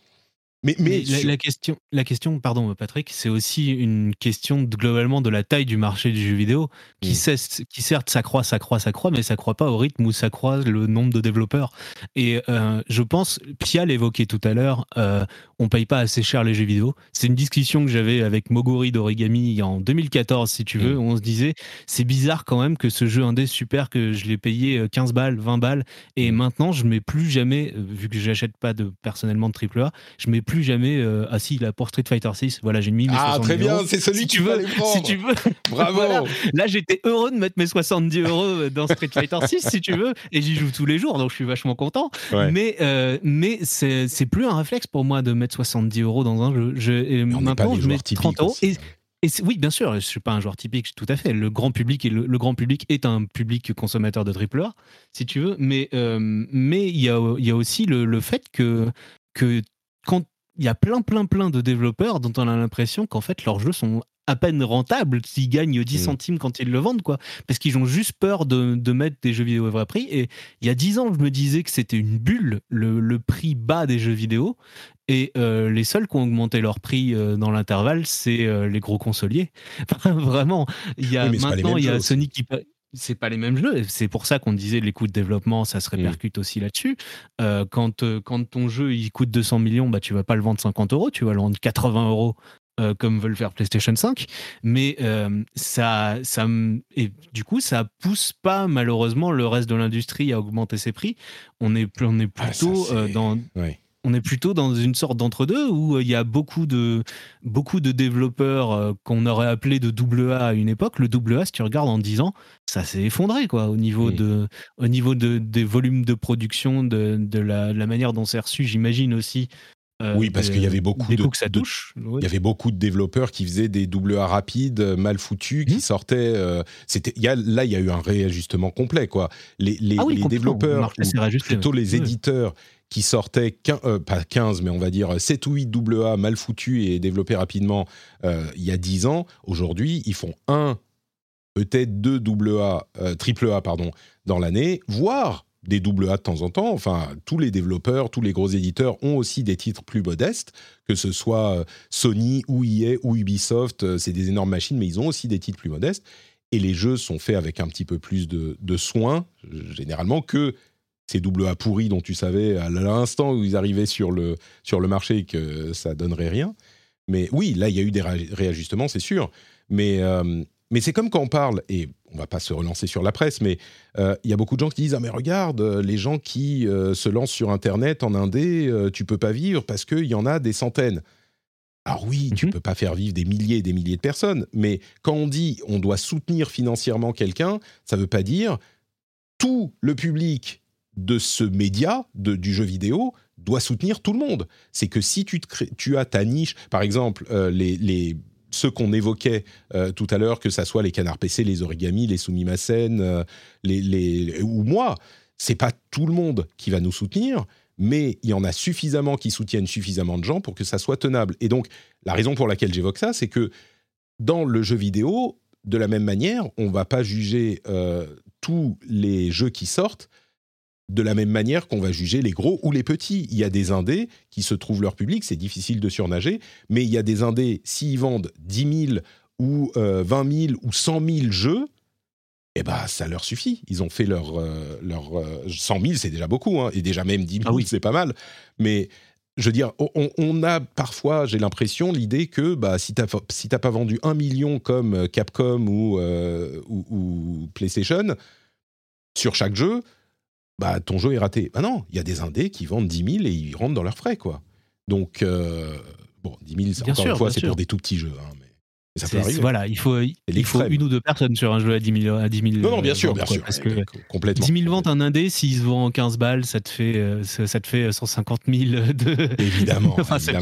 mais, mais, Mais la, sur- la question, la question, pardon Patrick, c'est aussi une question de- globalement de la taille du marché du jeu vidéo, qui, Mm. cesse- qui certes s'accroît, s'accroît, s'accroît, mais s'accroît pas au rythme où s'accroît le nombre de développeurs. Et euh, je pense, Pia l'évoquait tout à l'heure, euh, on paye pas assez cher les jeux vidéo. C'est une discussion que j'avais avec Mogori d'Origami en 2014, si tu veux, Mm. où on se disait, c'est bizarre quand même que ce jeu indé super que je l'ai payé euh, 15 balles, 20 balles, et Mm. maintenant je mets plus jamais, euh, vu que j'achète pas de personnellement de AAA, je mets plus jamais. euh, ah si, là pour Street Fighter 6, voilà, j'ai mis mes ah 70 très bien euros. c'est celui Si qui tu veux, si tu veux. *laughs* Bravo. Voilà. Là, j'étais heureux de mettre mes 70 euros dans Street Fighter 6, si tu veux, et j'y joue tous les jours, donc je suis vachement content. Ouais. Mais, euh, mais c'est c'est plus un réflexe pour moi de mettre 70 euros dans un jeu. Je, et maintenant, je mets joueurs typiques 30 euros. aussi. Et, et oui, bien sûr, je suis pas un joueur typique, tout à fait. Le grand public et le, le grand public est un public consommateur de AAA, si tu veux. Mais euh, mais il y a, y a aussi le, le fait que que quand il y a plein plein plein de développeurs dont on a l'impression qu'en fait leurs jeux sont à peine rentables s'ils gagnent 10 Mm. centimes quand ils le vendent quoi parce qu'ils ont juste peur de, de mettre des jeux vidéo à vrai prix et il y a 10 ans je me disais que c'était une bulle le, le prix bas des jeux vidéo et euh, les seuls qui ont augmenté leur prix euh, dans l'intervalle c'est euh, les gros consoliers *laughs* vraiment il y a Oui, maintenant il y a. Sony qui c'est pas les mêmes jeux. C'est pour ça qu'on disait les coûts de développement, ça se Mm. répercute aussi là-dessus. Euh, quand, euh, quand ton jeu il coûte 200 millions, bah, tu vas pas le vendre 50 euros, tu vas le vendre 80 euros. euh, comme veut le faire PlayStation 5, mais ça, ça, et du coup, ça pousse pas malheureusement le reste de l'industrie à augmenter ses prix. On est, on est Ah, ça, plutôt dans, Ouais. On est plutôt dans une sorte d'entre-deux où euh, il y a beaucoup de, beaucoup de développeurs euh, qu'on aurait appelé de double A à une époque. Le double A, si tu regardes en 10 ans, ça s'est effondré quoi, au niveau, de, au niveau de, des volumes de production, de, de la, de la manière dont c'est reçu, j'imagine aussi. euh, Oui, parce qu'il y avait beaucoup de- ça touche. Il y avait beaucoup de développeurs qui faisaient des double A rapides, mal foutus, qui Mhm. sortaient. euh, c'était, il y a, là, il y a eu un réajustement complet, quoi. Les, les, Ah oui, les complètement. Le développeurs, ou plutôt ouais. les éditeurs qui sortaient, quin- euh, pas 15, mais on va dire 7 ou 8 double A mal foutus et développés rapidement euh, il y a 10 ans, aujourd'hui, ils font un, peut-être deux double A, euh, A, pardon, dans l'année, voire des double A de temps en temps. Enfin, tous les développeurs, tous les gros éditeurs ont aussi des titres plus modestes, que ce soit euh, Sony ou EA ou Ubisoft, c'est des énormes machines, mais ils ont aussi des titres plus modestes. Et les jeux sont faits avec un petit peu plus de, soin, généralement, que ces double A pourris dont tu savais à l'instant où ils arrivaient sur le, sur le marché que ça donnerait rien. Mais oui, là, il y a eu des ré- réajustements, c'est sûr. Mais, euh, mais c'est comme quand on parle, et on va pas se relancer sur la presse, mais euh, il y a beaucoup de gens qui disent Ah, mais regarde, euh, les gens qui euh, se lancent sur Internet en Indé, tu peux pas vivre parce qu'il y en a des centaines. Alors oui, tu Mhm. peux pas faire vivre des milliers et des milliers de personnes, mais quand on dit on doit soutenir financièrement quelqu'un, ça veut pas dire tout le public de ce média, du jeu vidéo, doit soutenir tout le monde. C'est que si tu, crées- tu as ta niche, par exemple, euh, les, les- ceux qu'on évoquait euh, tout à l'heure, que ça soit les canards PC, les origamis, les sumimasen, euh, les, les, ou moi, c'est pas tout le monde qui va nous soutenir, mais il y en a suffisamment qui soutiennent suffisamment de gens pour que ça soit tenable. Et donc, la raison pour laquelle j'évoque ça, c'est que dans le jeu vidéo, de la même manière, on va pas juger euh, tous les jeux qui sortent de la même manière qu'on va juger les gros ou les petits. Il y a des indés qui se trouvent leur public, c'est difficile de surnager, mais il y a des indés, s'ils vendent 10 000 ou euh, 20 000 ou 100 000 jeux, eh ben, ça leur suffit. Ils ont fait leur, euh, leur euh, 100 000, c'est déjà beaucoup, hein, et déjà même 10 000, Ah oui. c'est pas mal. Mais je veux dire, on, on a parfois, j'ai l'impression, l'idée que bah, si tu n'as si pas vendu un million comme euh, Capcom ou, euh, ou, ou PlayStation sur chaque jeu, bah, ton jeu est raté. Bah non, il y a des indés qui vendent 10 000 et ils rentrent dans leurs frais, quoi. Donc, euh, bon, 10 000, c'est Bien encore sûr, une fois, c'est pour des tout petits jeux. hein, mais Ça peut C'est- arriver. Voilà, il faut, il faut une ou deux personnes sur un jeu à 10 000, à 10 000 Non, non, bien euh, sûr, bien quoi, sûr. Parce que complètement. 10 000 ventes un indé, s'il se vend en 15 balles, ça te fait, euh, ça, te fait 150 000 de. Évidemment, *laughs* Enfin, c'est-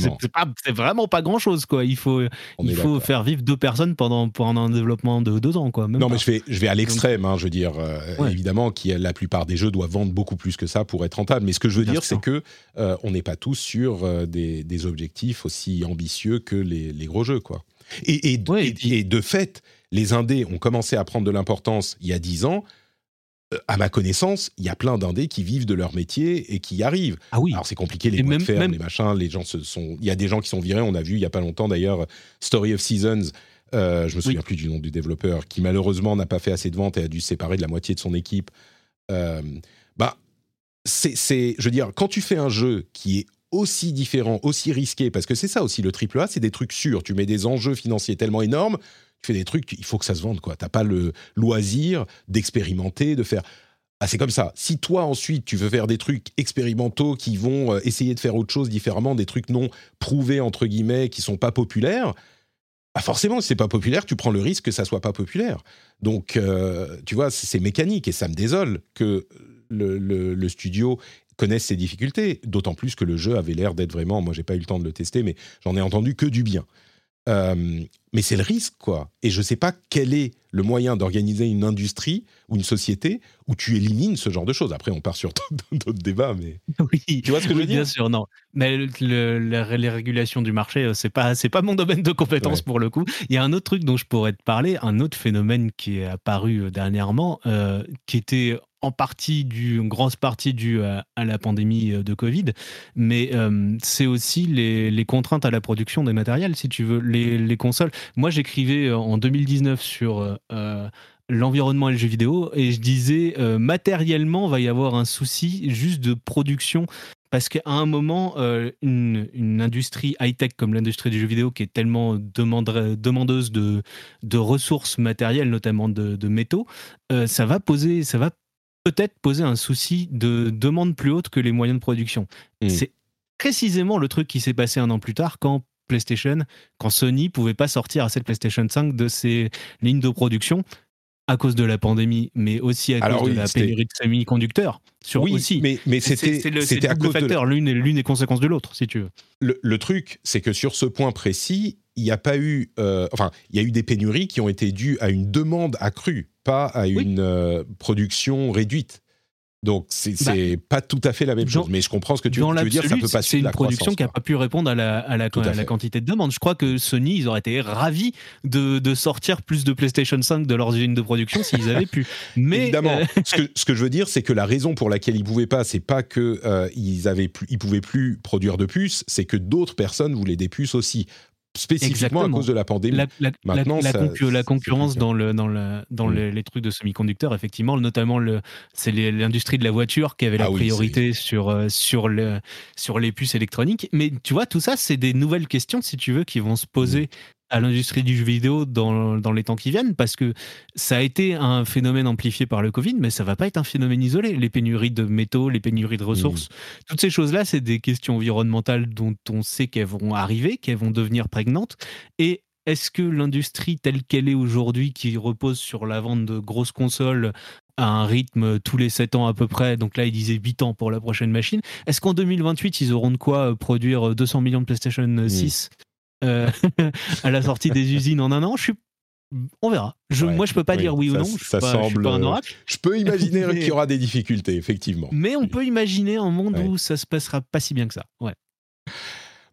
vraiment pas grand chose, quoi. Il faut, On il faut faire vivre deux personnes pendant, pendant un développement de deux ans, quoi. Même Non, pas. mais je vais, je vais à l'extrême, hein, je veux dire, euh, Ouais. évidemment, qui la plupart des jeux doivent vendre beaucoup plus que ça pour être rentable. Mais ce que je veux Bien dire, c'est que euh, on n'est pas tous sur des, des objectifs aussi ambitieux que les, les gros jeux, quoi. Et, et, Ouais, et et- puis- et de fait, les indés ont commencé à prendre de l'importance il y a 10 ans. Euh, À ma connaissance, il y a plein d'indés qui vivent de leur métier et qui y arrivent. Ah oui. Alors c'est compliqué les boîtes de même- les machins, les gens se sont. Il y a des gens qui sont virés. On a vu il y a pas longtemps d'ailleurs Story of Seasons. euh, je me souviens plus du nom du développeur qui malheureusement n'a pas fait assez de ventes et a dû se séparer de la moitié de son équipe. Euh, bah c'est, c'est, je veux dire, quand tu fais un jeu qui est aussi différent, aussi risqué, parce que c'est ça aussi le triple A, c'est des trucs sûrs. Tu mets des enjeux financiers tellement énormes, tu fais des trucs, il faut que ça se vende quoi. T'as pas le loisir d'expérimenter, de faire. Ah, c'est comme ça. Si toi, ensuite, tu veux faire des trucs expérimentaux qui vont euh, essayer de faire autre chose différemment, des trucs non prouvés, entre guillemets, qui sont pas populaires, ah forcément, si c'est pas populaire, tu prends le risque que ça soit pas populaire. Donc, euh, tu vois, c'est mécanique et ça me désole que le studio connaisse ces difficultés, d'autant plus que le jeu avait l'air d'être vraiment, moi j'ai pas eu le temps de le tester, mais j'en ai entendu que du bien. Euh, mais c'est le risque, quoi. Et je sais pas quel est le moyen d'organiser une industrie ou une société où tu élimines ce genre de choses. Après, on part sur *laughs* d'autres débats, mais Oui. tu vois ce que je veux dire Bien sûr, non. Mais le- le- la- les régulations du marché, euh, c'est pas, c'est pas mon domaine de compétence Ouais. pour le coup. Il y a un autre truc dont je pourrais te parler, un autre phénomène qui est apparu euh, dernièrement, euh, qui était en partie une grosse partie due à, la pandémie euh, de Covid, mais euh, c'est aussi les, les contraintes à la production des matériels, si tu veux, les, les consoles. Moi, j'écrivais euh, en 2019 sur l'environnement et le jeu vidéo et je disais euh, matériellement, va y avoir un souci juste de production parce qu'à un moment, une, une industrie high-tech comme l'industrie du jeu vidéo, qui est tellement demandeuse de, de ressources matérielles, notamment de, de métaux, ça va poser, ça va peut-être poser un souci de demande plus haute que les moyens de production. Mm. C'est précisément le truc qui s'est passé un an plus tard quand PlayStation, quand Sony pouvait pas sortir à cette PlayStation 5 de ses lignes de production à cause de la pandémie, mais aussi à Alors cause oui, de la pénurie de semi-conducteurs. Sur oui, aussi. mais, c'était c'était à cause de facteur, l'une est l'une est conséquence de l'autre, si tu veux. le, le truc, c'est que sur ce point précis, il n'y a pas eu, euh, enfin, il y a eu des pénuries qui ont été dues à une demande accrue, pas à Oui. une euh, production réduite. Donc c'est Bah, pas tout à fait la même chose, mais je comprends ce que tu, Dans tu veux dire. Ça peut pas c'est une la production qui n'a pas pu répondre à la, à la, Tout à à la fait. quantité de demande. Je crois que Sony, ils auraient été ravis de, de sortir plus de PlayStation 5 de leurs usines de production s'ils avaient pu. *laughs* Mais Évidemment, euh, ce, que, ce que je veux dire, c'est que la raison pour laquelle ils pouvaient pas, c'est pas que euh, ils avaient plus, ils pouvaient plus produire de puces, c'est que d'autres personnes voulaient des puces aussi, spécifiquement à Exactement. cause de la pandémie. la, Maintenant, la concurrence dans, le, dans, le, dans les, les trucs de semi-conducteurs, effectivement, notamment le, c'est l'industrie de la voiture qui avait la Ah oui, priorité sur, euh, sur, le, sur les puces électroniques. Mais tu vois, tout ça, c'est des nouvelles questions, si tu veux, qui vont se poser. À l'industrie du jeu vidéo dans, dans les temps qui viennent, parce que ça a été un phénomène amplifié par le Covid, mais ça va pas être un phénomène isolé. Les pénuries de métaux, les pénuries de ressources, toutes ces choses-là, c'est des questions environnementales dont on sait qu'elles vont arriver, qu'elles vont devenir prégnantes. Et est-ce que l'industrie telle qu'elle est aujourd'hui, qui repose sur la vente de grosses consoles à un rythme tous les 7 ans à peu près, donc là ils disaient 8 ans pour la prochaine machine, est-ce qu'en 2028 ils auront de quoi euh, produire 200 millions de PlayStation 6 euh, *laughs* à la sortie des usines en un an Je suis... On verra. Je, Ouais, moi je peux pas oui, dire oui ou non, je ça pas, je suis semble, pas un euh, oracle. Je peux imaginer *laughs* qu'il y aura des difficultés, effectivement. Mais on peut imaginer un monde Ouais. où ça se passera pas si bien que ça. Ouais.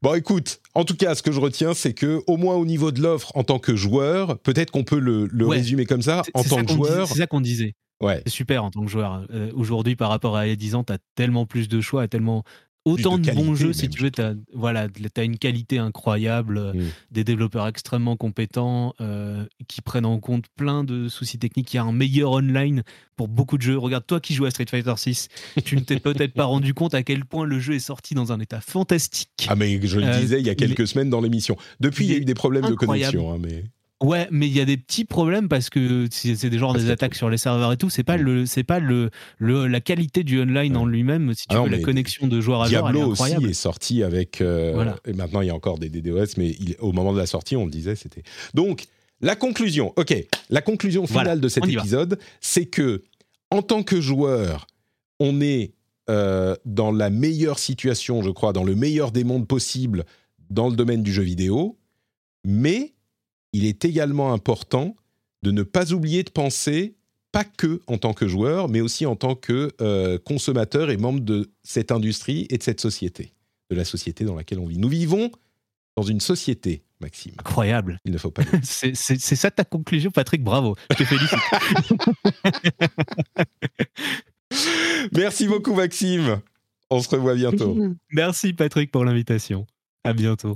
Bon, écoute, en tout cas, ce que je retiens, c'est que au moins au niveau de l'offre en tant que joueur, peut-être qu'on peut le, le Ouais. résumer comme ça, en tant ça que joueur, C'est ça qu'on disait. ouais, C'est super en tant que joueur. Euh, Aujourd'hui, par rapport à il y a 10 ans, tu as tellement plus de choix, tellement autant de de, bons jeux, si tu veux. Tu as, voilà, as une qualité incroyable, euh, Mm. des développeurs extrêmement compétents euh, qui prennent en compte plein de soucis techniques. Il y a un meilleur online pour beaucoup de jeux. Regarde, toi qui joues à Street Fighter 6, tu ne t'es peut-être pas rendu compte à quel point le jeu est sorti dans un état fantastique. Ah mais je le Euh, disais il y a quelques semaines dans l'émission. Depuis, il y a eu des problèmes incroyable. de connexion, hein, mais Ouais, mais il y a des petits problèmes parce que c'est des genres Parce des que- attaques sur les serveurs et tout, c'est pas le, c'est pas le, le, la qualité du online en lui-même. Si tu Ah non, veux, la connexion de joueur à joueur, Diablo aussi est sorti avec. euh, Voilà. Et maintenant, il y a encore des DDoS, mais il- au moment de la sortie, on le disait, c'était. Donc, la conclusion. Ok, la conclusion finale Voilà, de cet épisode, c'est que, en tant que joueur, on est euh, dans la meilleure situation, je crois, dans le meilleur des mondes possibles dans le domaine du jeu vidéo, mais il est également important de ne pas oublier de penser pas que en tant que joueur, mais aussi en tant que euh, consommateur et membre de cette industrie et de cette société, de la société dans laquelle on vit. Nous vivons dans une société, Maxime. Incroyable. Il ne faut pas *laughs* c'est ça ta conclusion, Patrick. Bravo. Je te félicite. *laughs* Merci beaucoup, Maxime. On se revoit bientôt. Merci, Patrick, pour l'invitation. À bientôt.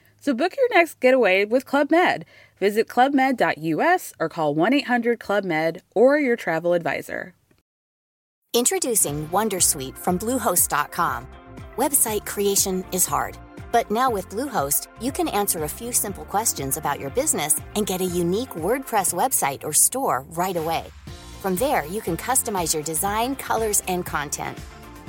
So book your next getaway with Club Med. Visit clubmed.us or call 1 800 Club Med or your travel advisor. Introducing Wondersuite from Bluehost.com. Website creation is hard, but now with Bluehost, you can answer a few simple questions about your business and get a unique WordPress website or store right away. From there, you can customize your design, colors, and content.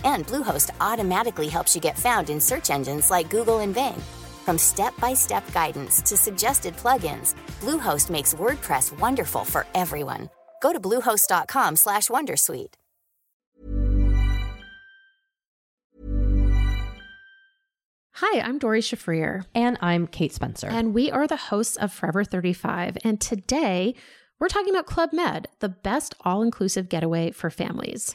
And Bluehost automatically helps you get found in search engines like Google and Bing. From step-by-step guidance to suggested plugins, Bluehost makes WordPress wonderful for everyone. Go to bluehost.com/wondersuite. Hi, I'm Dory Shafrier, And I'm Kate Spencer. and we are the hosts of Forever 35. And today we're talking about Club Med, the best all inclusive getaway for families.